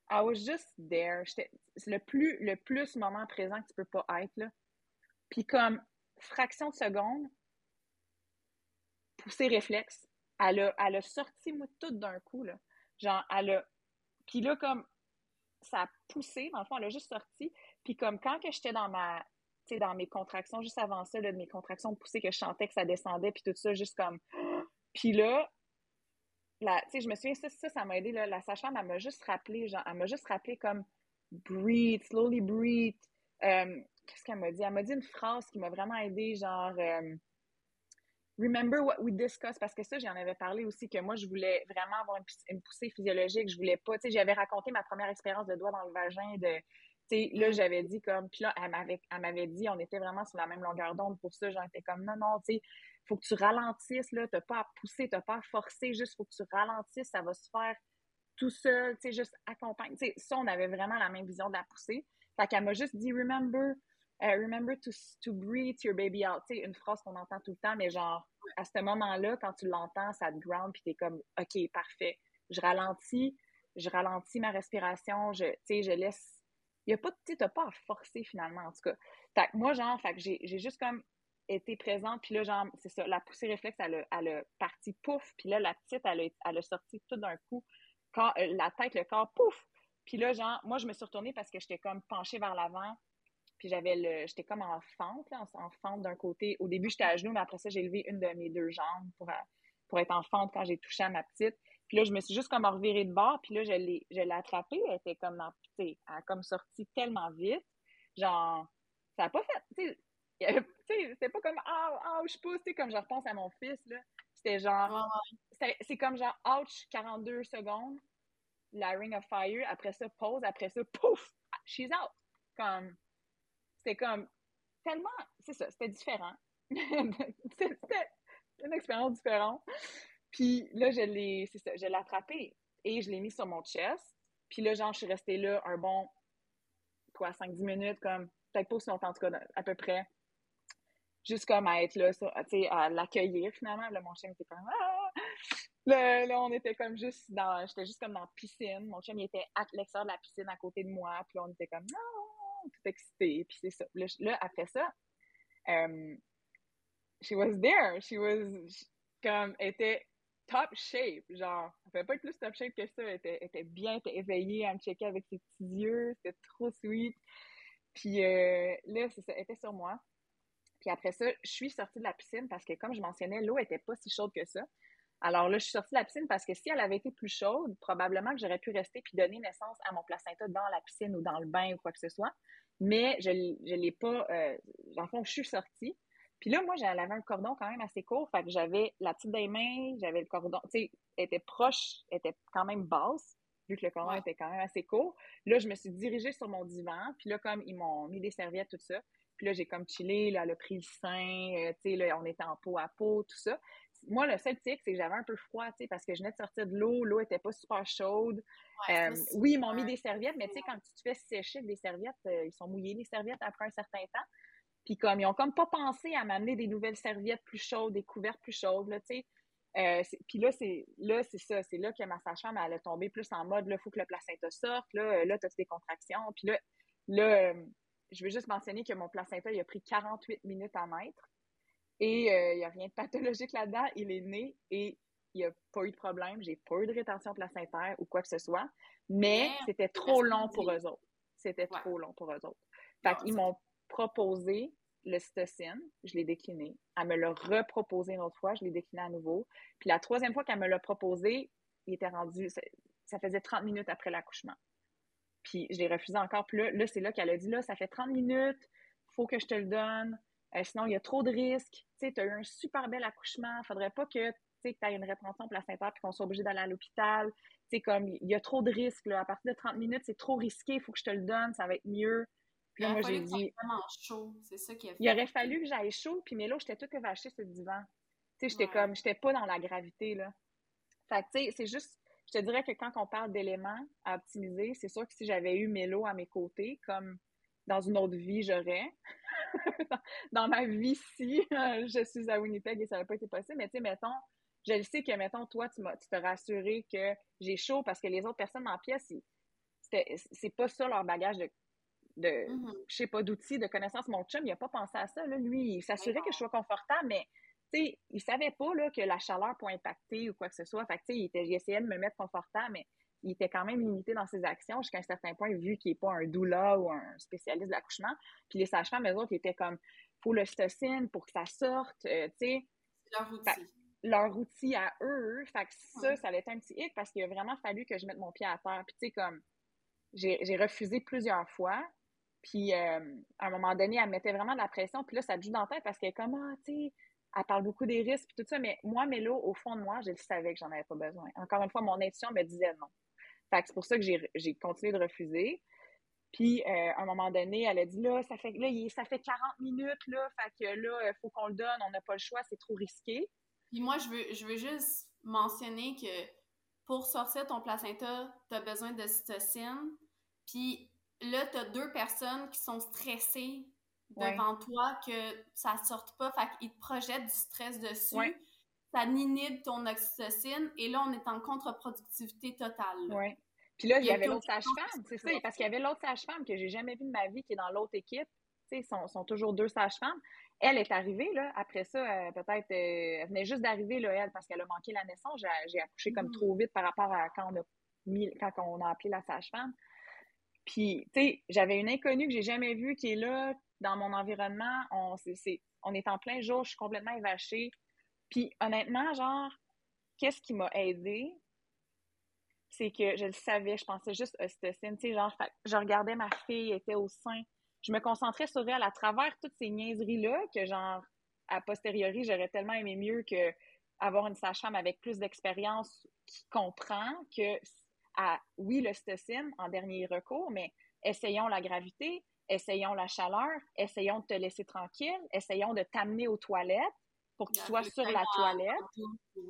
Speaker 2: I was just there. C'est le plus, le plus moment présent que tu peux pas être, là. Puis comme fraction de seconde, pour ses réflexes, elle a, elle a sorti moi, tout d'un coup, là. Genre, elle a. Puis là, comme ça a poussé, dans le fond, elle a juste sorti. Puis comme quand que j'étais dans ma dans mes contractions, juste avant ça, de mes contractions poussées, que je sentais que ça descendait, puis tout ça, juste comme Puis là, la, je me souviens, ça, ça, ça m'a aidé. Là, la sage-femme, elle m'a juste rappelé, genre, elle m'a juste rappelé comme breathe, slowly breathe. Euh, qu'est-ce qu'elle m'a dit? Elle m'a dit une phrase qui m'a vraiment aidé, genre euh, Remember what we discussed, parce que ça, j'en avais parlé aussi, que moi, je voulais vraiment avoir une, poussée physiologique. Je voulais pas, tu sais, j'avais raconté ma première expérience de doigt dans le vagin, de, tu sais, là, j'avais dit comme, puis là, elle m'avait, elle m'avait dit, on était vraiment sur la même longueur d'onde pour ça. J'en étais comme, non, non, tu sais, faut que tu ralentisses, là, t'as pas à pousser, t'as pas à forcer, juste faut que tu ralentisses, ça va se faire tout seul, tu sais, juste accompagne. Tu sais, ça, on avait vraiment la même vision de la poussée. Fait qu'elle m'a juste dit, remember, remember to, to breathe your baby out. Sais, une phrase qu'on entend tout le temps, mais genre, à ce moment-là, quand tu l'entends, ça te ground, puis t'es comme, OK, parfait. Je ralentis, je ralentis ma respiration, je, tu sais, je laisse. Il a pas, tu t'as pas à forcer finalement, en tout cas. Fait moi, genre, fait que j'ai juste comme été présente, puis là, genre, c'est ça, la poussée réflexe, elle a, elle a parti pouf, puis là, la petite, elle a, elle a sorti tout d'un coup, quand, euh, la tête, le corps, pouf! Puis là, genre, moi, je me suis retournée parce que j'étais comme penchée vers l'avant, puis j'avais le, j'étais comme en fente, là, en, fente d'un côté. Au début, j'étais à genoux, mais après ça, j'ai levé une de mes deux jambes pour, euh, pour être en fente quand j'ai touché à ma petite. Puis là, je me suis juste comme revirée de bord, puis là, je l'ai, je l'ai attrapée. Elle était comme dans, elle a comme sorti tellement vite. Genre, ça n'a pas fait, tu sais, c'était pas comme, ah, ah, je pousse, tu comme je repense à mon fils, là. C'était genre, c'est comme genre, ouch, 42 secondes, la Ring of Fire, après ça, pause, après ça, pouf, she's out. Comme, c'était comme tellement, c'est ça, c'était différent. c'était une expérience différente. Puis là, je l'ai, c'est ça, je l'ai attrapé et je l'ai mis sur mon chest. Puis là, genre, je suis restée là un bon, quoi, 5-10 minutes, comme, peut-être pas aussi longtemps, en tout cas, à peu près. Juste comme à être là, tu sais, à l'accueillir finalement. Là, mon chien était comme, ah! Là, là, on était comme juste dans, j'étais juste comme dans la piscine. Mon chien, il était à l'extérieur de la piscine à côté de moi. Puis on était comme, non! Tout excitée. Puis c'est ça. Là, après ça, um, she was there. She was comme, était top shape. Genre, elle pouvait pas être plus top shape que ça. Elle était, était bien, elle était éveillée, elle me checkait avec ses petits yeux. C'était trop sweet. Puis euh, là, c'est ça, elle était sur moi. Puis après ça, je suis sortie de la piscine parce que, comme je mentionnais, l'eau était pas si chaude que ça. Alors là, je suis sortie de la piscine parce que si elle avait été plus chaude, probablement que j'aurais pu rester puis donner naissance à mon placenta dans la piscine ou dans le bain ou quoi que ce soit. Mais je ne l'ai pas. Euh, dans le fond, je suis sortie. Puis là, moi, j'avais un cordon quand même assez court. Fait que j'avais la petite des mains, j'avais le cordon. Tu sais, était proche, était quand même basse, vu que le cordon était quand même assez court. Là, je me suis dirigée sur mon divan. Puis là, comme ils m'ont mis des serviettes, tout ça. Puis là, j'ai comme chillé, là, le pris le sein, euh, tu sais, là, on était en peau à peau, tout ça moi, le seul tic, c'est que j'avais un peu froid, tu sais, parce que je venais de sortir de l'eau, l'eau était pas super chaude. Euh, oui, ils m'ont mis des serviettes, mais tu sais, quand tu te fais sécher des serviettes, euh, ils sont mouillés, les serviettes, après un certain temps. Puis comme, ils ont comme pas pensé à m'amener des nouvelles serviettes plus chaudes, des couvertes plus chaudes, là, tu sais. Euh, puis là, c'est là, c'est ça, c'est là que ma sage-femme, elle a tombé plus en mode, là, il faut que le placenta sorte, là, là, tu as des contractions? Puis là, là, je veux juste mentionner que mon placenta, il a pris 48 minutes à mettre. Et euh, il n'y a rien de pathologique là-dedans. Il est né et il n'y a pas eu de problème. J'ai pas eu de rétention placentaire ou quoi que ce soit. Mais c'était trop long pour eux autres. C'était trop long pour eux autres. Fait qu'ils m'ont proposé le cytocine, je l'ai décliné. Elle me l'a reproposé une autre fois, je l'ai décliné à nouveau. Puis la troisième fois qu'elle me l'a proposé, il était rendu, ça, faisait 30 minutes après l'accouchement. Puis je l'ai refusé encore. Puis là, là c'est là qu'elle a dit, là, ça fait 30 minutes, faut que je te le donne. Euh, sinon, il y a trop de risques. Tu as eu un super bel accouchement. Il ne faudrait pas que tu aies une rétention placentaire et qu'on soit obligé d'aller à l'hôpital. comme il y a trop de risques. Là. À partir de 30 minutes, c'est trop risqué. Il faut que je te le donne. Ça va être mieux.
Speaker 1: Puis là, moi, j'ai dit. chaud. C'est ça qui a fait.
Speaker 2: Il aurait fallu que j'aille chaud. Puis, mais là, j'étais toute vachée sur le divan. Tu sais, j'étais comme, j'étais pas dans la gravité, là. Fait tu sais, c'est juste, je te dirais que quand on parle d'éléments à optimiser, c'est sûr que si j'avais eu Mélo à mes côtés, comme dans une autre vie, j'aurais. dans ma vie-ci, je suis à Winnipeg et ça n'a pas été possible. Mais tu sais, mettons, je le sais que, mettons, toi, tu, tu t'as rassuré que j'ai chaud parce que les autres personnes en pièce, c'est pas ça leur bagage de, de mm-hmm. je sais pas, d'outils, de connaissances. Mon chum, il n'a pas pensé à ça. Là. Lui, il s'assurait que je sois confortable, mais tu sais, il savait pas là, que la chaleur peut impacter ou quoi que ce soit. Fait que, tu sais, il, essayait de me mettre confortable, mais il était quand même limité dans ses actions jusqu'à un certain point, vu qu'il n'est pas un doula ou un spécialiste de l'accouchement. Puis les sages-femmes, eux autres, ils étaient comme, faut le stocine pour que ça sorte, euh, tu sais.
Speaker 1: Leur outil.
Speaker 2: leur outil à eux. Fait que ça, ça allait être un petit hic parce qu'il a vraiment fallu que je mette mon pied à terre. Puis, tu sais, comme, j'ai refusé plusieurs fois. Puis, euh, à un moment donné, elle mettait vraiment de la pression. Puis là, ça te joue dans la tête parce qu'elle est comme, ah, tu sais, elle parle beaucoup des risques et tout ça. Mais moi, Mélo, au fond de moi, je le savais que j'en avais pas besoin. Encore une fois, mon intuition me disait non. Fait que c'est pour ça que j'ai continué de refuser. Puis, euh, à un moment donné, elle a dit, là, ça fait, là, ça fait 40 minutes, là, fait que là, il faut qu'on le donne, on n'a pas le choix, c'est trop risqué.
Speaker 1: Puis moi, je veux, je veux juste mentionner que pour sortir ton placenta, tu as besoin de cytocine. Puis là, tu as deux personnes qui sont stressées devant toi que ça sorte pas. Fait qu'ils te projettent du stress dessus. Ça inhibe ton oxytocine. Et là, on est en contre-productivité totale.
Speaker 2: Oui. Puis là, il y, avait l'autre sage-femme, c'est ça. Parce qu'il y avait l'autre sage-femme que j'ai jamais vue de ma vie qui est dans l'autre équipe. Tu sais, sont, sont toujours deux sages-femmes. Elle est arrivée, là, après ça, euh, peut-être, euh, elle venait juste d'arriver, là, elle, parce qu'elle a manqué la naissance. J'ai accouché comme mm. trop vite par rapport à quand on a, mis, quand on a appelé la sage-femme. Puis, tu sais, j'avais une inconnue que j'ai jamais vue qui est là, dans mon environnement. On, est, on est en plein jour, je suis complètement évachée. Puis, honnêtement, genre, qu'est-ce qui m'a aidée? C'est que je le savais, je pensais juste ocytocine, tu sais, genre, je regardais ma fille, elle était au sein je me concentrais sur elle à travers toutes ces niaiseries-là que, genre, a posteriori, j'aurais tellement aimé mieux que avoir une sage-femme avec plus d'expérience qui comprend que, à, oui, l'ocytocine en dernier recours, mais essayons la gravité, essayons la chaleur, essayons de te laisser tranquille, essayons de t'amener aux toilettes pour que tu sois sur la toilette.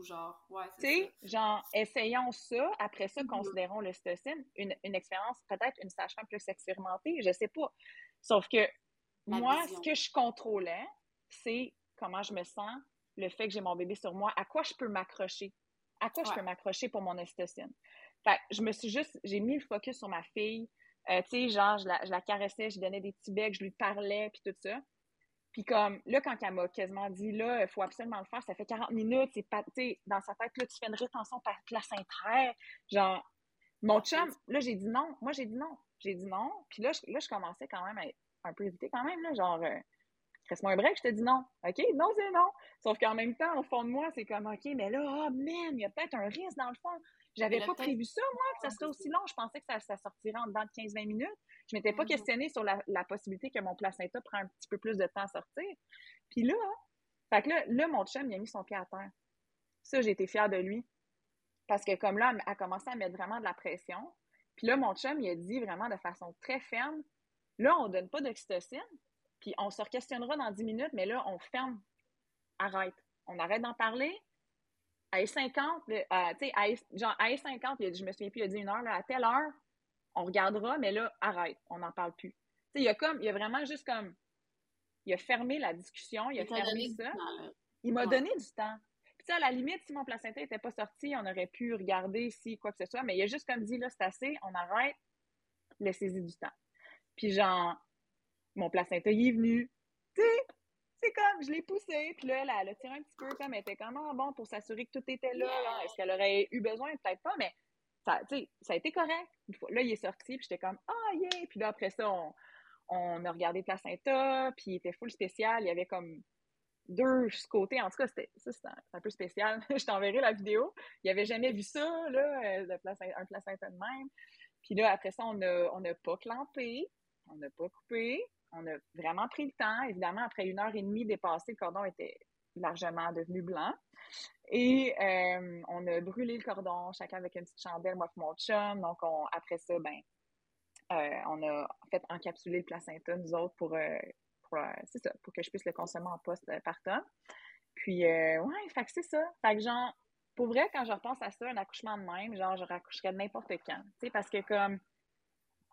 Speaker 1: genre, ouais,
Speaker 2: tu sais, genre, essayons ça. Après ça, mm-hmm. considérons l'ocytocine. Une, une expérience, peut-être une sage-femme plus expérimentée, je sais pas. Sauf que moi, ce que je contrôlais, c'est comment je me sens, le fait que j'ai mon bébé sur moi, à quoi je peux m'accrocher. À quoi je peux m'accrocher pour mon ocytocine. Fait je me suis juste, j'ai mis le focus sur ma fille. Euh, tu sais, genre, je la, caressais, je lui donnais des petits becs, je lui parlais, puis tout ça. Puis comme, là, quand elle m'a quasiment dit, là, il faut absolument le faire, ça fait 40 minutes, c'est pas, tu sais, dans sa tête, là, tu fais une rétention par placentaire. Genre, mon chum, là, j'ai dit non. Moi, j'ai dit non. J'ai dit non. Puis là, je, là, je commençais quand même à être un peu hésiter quand même, là, genre, euh, reste-moi un break, je te dis non. OK, non, c'est non. Sauf qu'en même temps, au fond de moi, c'est comme, OK, mais là, oh man, il y a peut-être un risque dans le fond. J'avais pas prévu ça, moi, que ça serait aussi long. Je pensais que ça, ça sortirait en dedans de 15-20 minutes. Je m'étais pas mm-hmm. questionnée sur la, possibilité que mon placenta prend un petit peu plus de temps à sortir. Puis là, fait que là, là, mon chum, il a mis son pied à terre. Ça, j'ai été fière de lui. Parce que comme là, elle a commencé à mettre vraiment de la pression. Puis là, mon chum, il a dit vraiment de façon très ferme, là, on ne donne pas d'oxytocine, puis on se questionnera dans 10 minutes, mais là, on ferme. Arrête. On arrête d'en parler. À 50, tu sais, genre à 50, je me souviens plus, il a dit une heure, là, à telle heure, on regardera, mais là, arrête, on n'en parle plus. Tu sais, il y a comme, il y a vraiment juste comme, il a fermé la discussion, il, a fermé ça. il m'a donné du temps à la limite, si mon placenta n'était pas sorti, on aurait pu regarder si quoi que ce soit, mais il a juste comme dit, là, c'est assez, on arrête, laissez-y du temps. Puis genre, mon placenta, il est venu, tu sais, c'est comme, je l'ai poussé, puis là, elle, a tiré un petit peu, comme, elle était comme, ah, bon, pour s'assurer que tout était là, est-ce qu'elle aurait eu besoin? Peut-être pas, mais ça, ça a été correct. là, il est sorti, puis j'étais comme, ah, yeah! Puis là, après ça, on, on a regardé placenta, puis il était full spécial, il y avait comme deux côtés. En tout cas, c'était ça, c'était un, peu spécial. je t'enverrai la vidéo. Il avait jamais vu ça, là, euh, un placenta de même. Puis là, après ça, on n'a on pas clampé, on n'a pas coupé, on a vraiment pris le temps. Évidemment, après une heure et demie dépassée, le cordon était largement devenu blanc. Et euh, on a brûlé le cordon, chacun avec une petite chandelle, moi et mon chum. Donc, après ça, ben, euh, on a en fait encapsulé le placenta, nous autres, pour euh, c'est ça, pour que je puisse le consommer en poste euh, par temps. Puis, euh, ouais, fait que c'est ça. Fait que genre, pour vrai, quand je repense à ça, un accouchement de même, genre, je raccoucherais n'importe quand. Tu sais, parce que comme,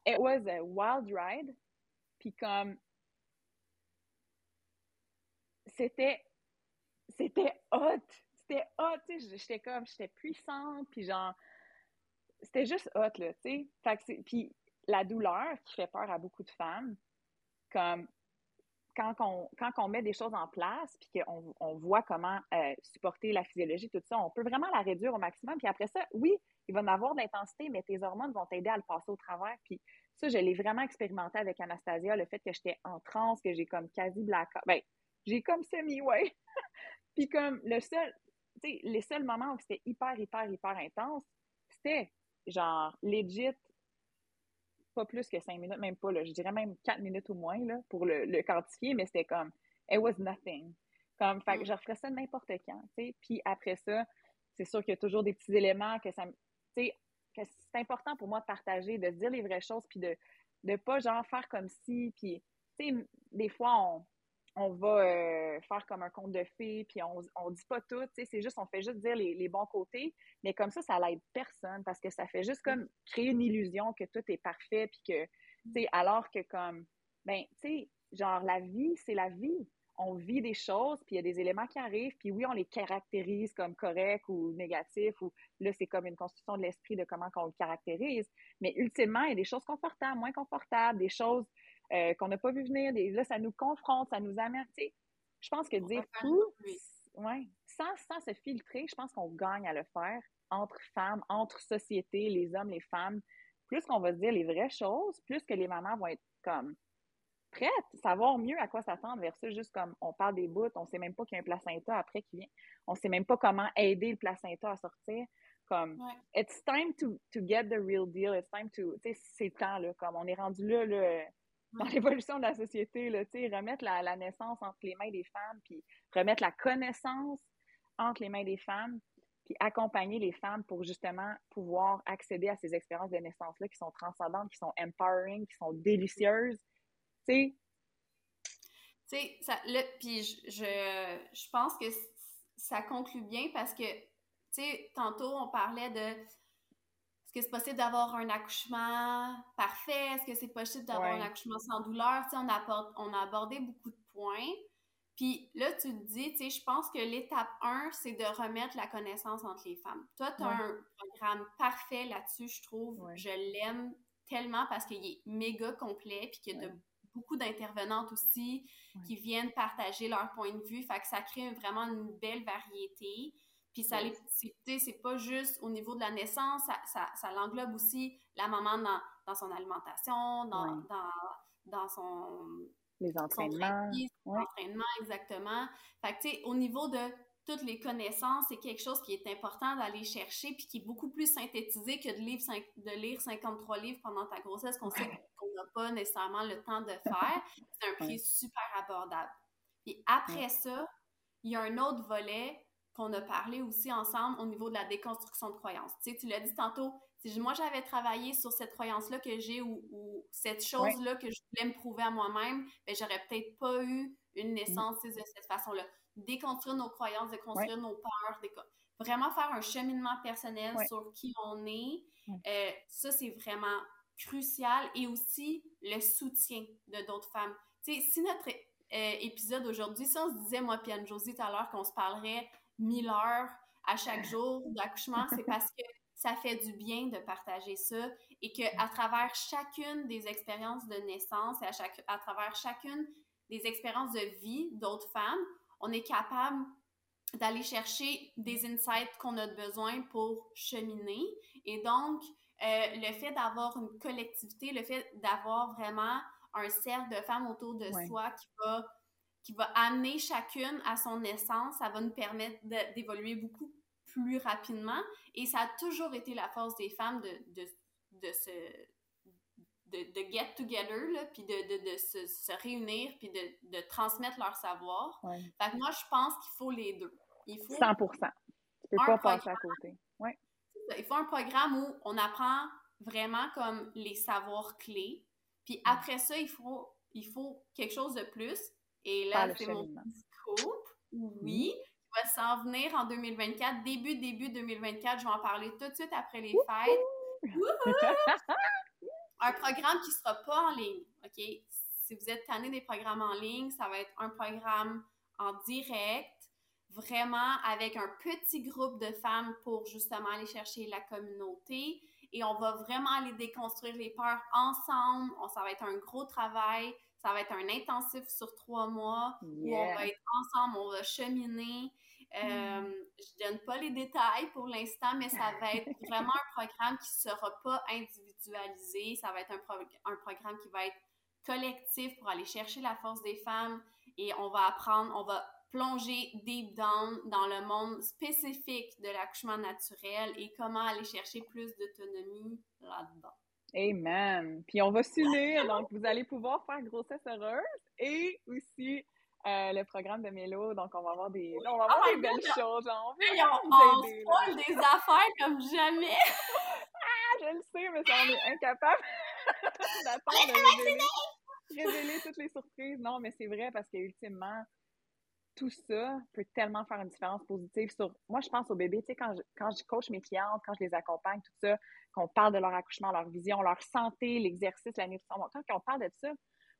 Speaker 2: it was a wild ride. Puis comme, c'était, c'était hot. C'était hot, tu sais. J'étais comme, j'étais puissante. Puis genre, c'était juste hot, là, tu sais. Puis la douleur qui fait peur à beaucoup de femmes, comme quand on, met des choses en place, puis qu'on on voit comment euh, supporter la physiologie, tout ça, on peut vraiment la réduire au maximum. Puis après ça, oui, il va en avoir de l'intensité, mais tes hormones vont t'aider à le passer au travers. Puis ça, je l'ai vraiment expérimenté avec Anastasia, le fait que j'étais en transe, que j'ai comme quasi blackout. Ben, j'ai comme semi, ouais. puis comme le seul, tu sais, les seuls moments où c'était hyper, hyper, hyper intense, c'était genre legit pas plus que cinq minutes, même pas, là, je dirais même quatre minutes ou moins là, pour le, le quantifier, mais c'était comme it was nothing. Comme, fait que mm. je referais ça n'importe quand, tu sais. Puis après ça, c'est sûr qu'il y a toujours des petits éléments que ça tu sais, que c'est important pour moi de partager, de se dire les vraies choses, puis de ne pas genre faire comme si, puis tu sais, des fois on, on va euh, faire comme un conte de fées, puis on, on dit pas tout, tu sais, c'est juste, on fait juste dire les, les, bons côtés, mais comme ça, ça l'aide personne, parce que ça fait juste comme créer une illusion que tout est parfait, puis que, tu sais, alors que comme, ben, tu sais, genre, la vie, c'est la vie. On vit des choses, puis il y a des éléments qui arrivent, puis oui, on les caractérise comme corrects ou négatifs, ou là, c'est comme une construction de l'esprit de comment on le caractérise, mais ultimement, il y a des choses confortables, moins confortables, des choses euh, qu'on n'a pas vu venir. là, ça nous confronte, ça nous amène. Je pense que dire tout, ouais, sans, sans se filtrer, je pense qu'on gagne à le faire entre femmes, entre sociétés, les hommes, les femmes. Plus qu'on va se dire les vraies choses, plus que les mamans vont être comme prêtes, savoir mieux à quoi s'attendre versus juste comme on parle des bouts, on sait même pas qu'il y a un placenta après qui vient. On sait même pas comment aider le placenta à sortir. Comme, it's time to, to get the real deal, it's time to, tu sais, c'est temps, là, comme on est rendu là, là dans l'évolution de la société, là, remettre la, la, naissance entre les mains des femmes, puis remettre la connaissance entre les mains des femmes, puis accompagner les femmes pour justement pouvoir accéder à ces expériences de naissance-là qui sont transcendantes, qui sont empowering, qui sont délicieuses. Tu
Speaker 1: sais, puis je, je, je pense que ça conclut bien parce que, tu sais, tantôt on parlait de est-ce que c'est possible d'avoir un accouchement parfait? Est-ce que c'est possible d'avoir un accouchement sans douleur? on, a, on a abordé beaucoup de points. Puis là, tu te dis, tu sais, je pense que l'étape 1, c'est de remettre la connaissance entre les femmes. Toi, tu as un programme parfait là-dessus, je trouve. Je l'aime tellement parce qu'il est méga complet, puis qu'il y a beaucoup d'intervenantes aussi qui viennent partager leur point de vue. Fait que ça crée vraiment une belle variété. Puis ça, c'est pas juste au niveau de la naissance, ça, ça, l'englobe aussi la maman dans, dans son alimentation, dans, dans, dans, son...
Speaker 2: Les entraînements.
Speaker 1: Son entraînement, exactement. Fait que, tu sais, au niveau de toutes les connaissances, c'est quelque chose qui est important d'aller chercher puis qui est beaucoup plus synthétisé que de, lire, de lire 53 livres pendant ta grossesse qu'on sait qu'on n'a pas nécessairement le temps de faire. C'est un prix super abordable. Puis après ça, il y a un autre volet qu'on a parlé aussi ensemble au niveau de la déconstruction de croyances. Tu sais, tu l'as dit tantôt, si moi j'avais travaillé sur cette croyance-là que j'ai ou, cette chose-là que je voulais me prouver à moi-même, ben j'aurais peut-être pas eu une naissance de cette façon-là. Déconstruire nos croyances, déconstruire nos peurs, vraiment faire un cheminement personnel sur qui on est, euh, ça c'est vraiment crucial et aussi le soutien de d'autres femmes. Tu sais, si notre euh, épisode aujourd'hui, si on se disait, moi et Anne-Josie tout à l'heure, qu'on se parlerait 1000 heures à chaque jour d'accouchement, c'est parce que ça fait du bien de partager ça et que à travers chacune des expériences de naissance et à, chaque, à travers chacune des expériences de vie d'autres femmes, on est capable d'aller chercher des insights qu'on a besoin pour cheminer. Et donc, euh, le fait d'avoir une collectivité, le fait d'avoir vraiment un cercle de femmes autour de soi qui va qui va amener chacune à son essence, ça va nous permettre d'évoluer beaucoup plus rapidement. Et ça a toujours été la force des femmes de, de, de se de, de, get together, là, puis de, de, de se, se, réunir, puis de, de transmettre leur savoir. Fait que moi, je pense qu'il faut les deux. Il faut
Speaker 2: 100 Tu peux pas passer à côté. Ouais.
Speaker 1: Il faut un programme où on apprend vraiment comme les savoirs clés. Puis mm. après ça, il faut, il faut quelque chose de plus. Et là, c'est mon scope. Oui. Qui va s'en venir en 2024. Début, début 2024. Je vais en parler tout de suite après les fêtes. un programme qui ne sera pas en ligne. OK? Si vous êtes tanné des programmes en ligne, ça va être un programme en direct, vraiment avec un petit groupe de femmes pour justement aller chercher la communauté. Et on va vraiment aller déconstruire les peurs ensemble. ça va être un gros travail. Ça va être un intensif sur trois mois où on va être ensemble, on va cheminer. Euh, mm. Je donne pas les détails pour l'instant, mais ça va être vraiment un programme qui sera pas individualisé. Ça va être un, un programme qui va être collectif pour aller chercher la force des femmes et on va apprendre, on va plonger deep down dans le monde spécifique de l'accouchement naturel et comment aller chercher plus d'autonomie là-dedans.
Speaker 2: Amen. Puis on va s'unir, donc vous allez pouvoir faire grossesse heureuse et aussi euh, le programme de Mélo. Donc on va avoir des, on va avoir oh des belles choses.
Speaker 1: on, on, on des affaires comme jamais.
Speaker 2: ah, je le sais, mais ça, on est incapable d'attendre de révéler, révéler toutes les surprises. Non, mais c'est vrai parce qu'ultimement, tout ça peut tellement faire une différence positive sur. Moi, je pense aux bébés, tu sais, quand je, quand je coach mes clientes, quand je les accompagne, tout ça, qu'on parle de leur accouchement, leur vision, leur santé, l'exercice, la nutrition, quand on parle de ça,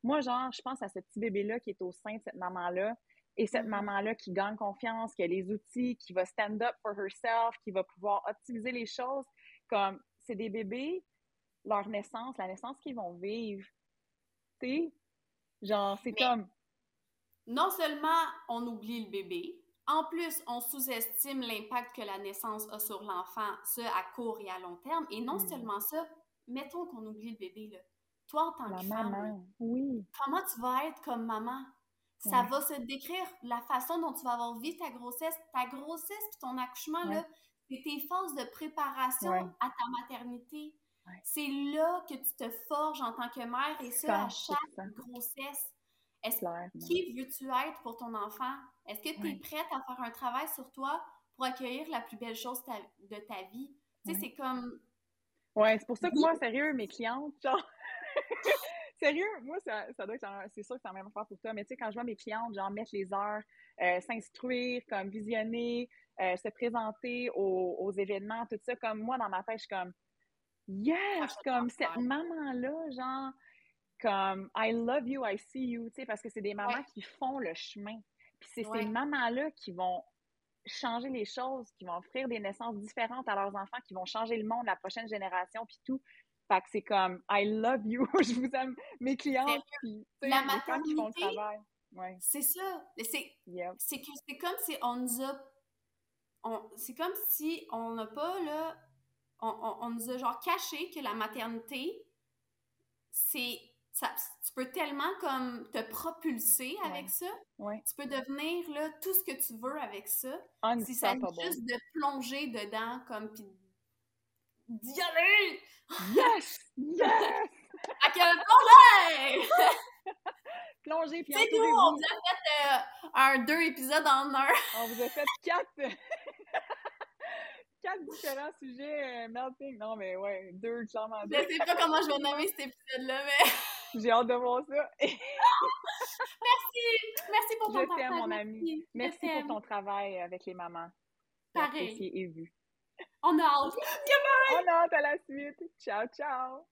Speaker 2: moi, genre, je pense à ce petit bébé-là qui est au sein de cette maman-là et cette mm-hmm. maman-là qui gagne confiance, qui a les outils, qui va stand up for herself, qui va pouvoir optimiser les choses. Comme, c'est des bébés, leur naissance, la naissance qu'ils vont vivre. Tu sais, genre, c'est comme
Speaker 1: non seulement on oublie le bébé, en plus, on sous-estime l'impact que la naissance a sur l'enfant, ce à court et à long terme. Et non hmm. seulement ça, mettons qu'on oublie le bébé, là. Toi, en tant que femme,
Speaker 2: oui.
Speaker 1: comment tu vas être comme maman? Ça va se décrire la façon dont tu vas avoir vécu ta grossesse. Ta grossesse et ton accouchement, là, c'est tes phases de préparation à ta maternité. C'est là que tu te forges en tant que mère et ça à chaque grossesse. Est-ce qui veux-tu être pour ton enfant? Est-ce que tu es prête à faire un travail sur toi pour accueillir la plus belle chose de ta vie? Tu sais, c'est comme.
Speaker 2: Ouais, c'est pour ça que moi, sérieux, mes clientes, genre. sérieux, moi, ça, ça doit être. C'est sûr que c'est la même affaire pour toi, mais tu sais, quand je vois mes clientes, genre, mettre les heures, euh, s'instruire, comme visionner, euh, se présenter aux, aux, événements, tout ça, comme moi, dans ma tête, je suis comme. Yes! Comme cette maman-là, genre comme I love you, I see you, tu sais, parce que c'est des mamans qui font le chemin. Puis c'est ces mamans-là qui vont changer les choses, qui vont offrir des naissances différentes à leurs enfants, qui vont changer le monde, la prochaine génération, puis tout. Fait que c'est comme I love you, je vous aime, mes clients, puis
Speaker 1: la maternité, qui font le travail. Ouais. C'est ça. C'est c'est que c'est comme si on nous a c'est comme si on n'a pas là on, on, on, nous a genre caché que la maternité c'est tu peux tellement comme te propulser avec ça. Tu peux devenir là, tout ce que tu veux avec ça. Si ça juste de plonger dedans comme puis d'y aller!
Speaker 2: Yes! Yes!
Speaker 1: à quel point
Speaker 2: Plonger puis
Speaker 1: C'est tout! On vous a fait euh, un deux épisodes en un.
Speaker 2: on vous a fait quatre quatre différents sujets euh, melting. Non, mais ouais, deux clairement.
Speaker 1: Je sais pas comment je vais nommer cet épisode-là, mais.
Speaker 2: J'ai hâte de voir ça.
Speaker 1: Merci! Merci pour ton
Speaker 2: Je mon ami. Merci pour ton travail avec les mamans.
Speaker 1: Pareil.
Speaker 2: et vu.
Speaker 1: On a hâte.
Speaker 2: On a hâte à la suite. Ciao, ciao!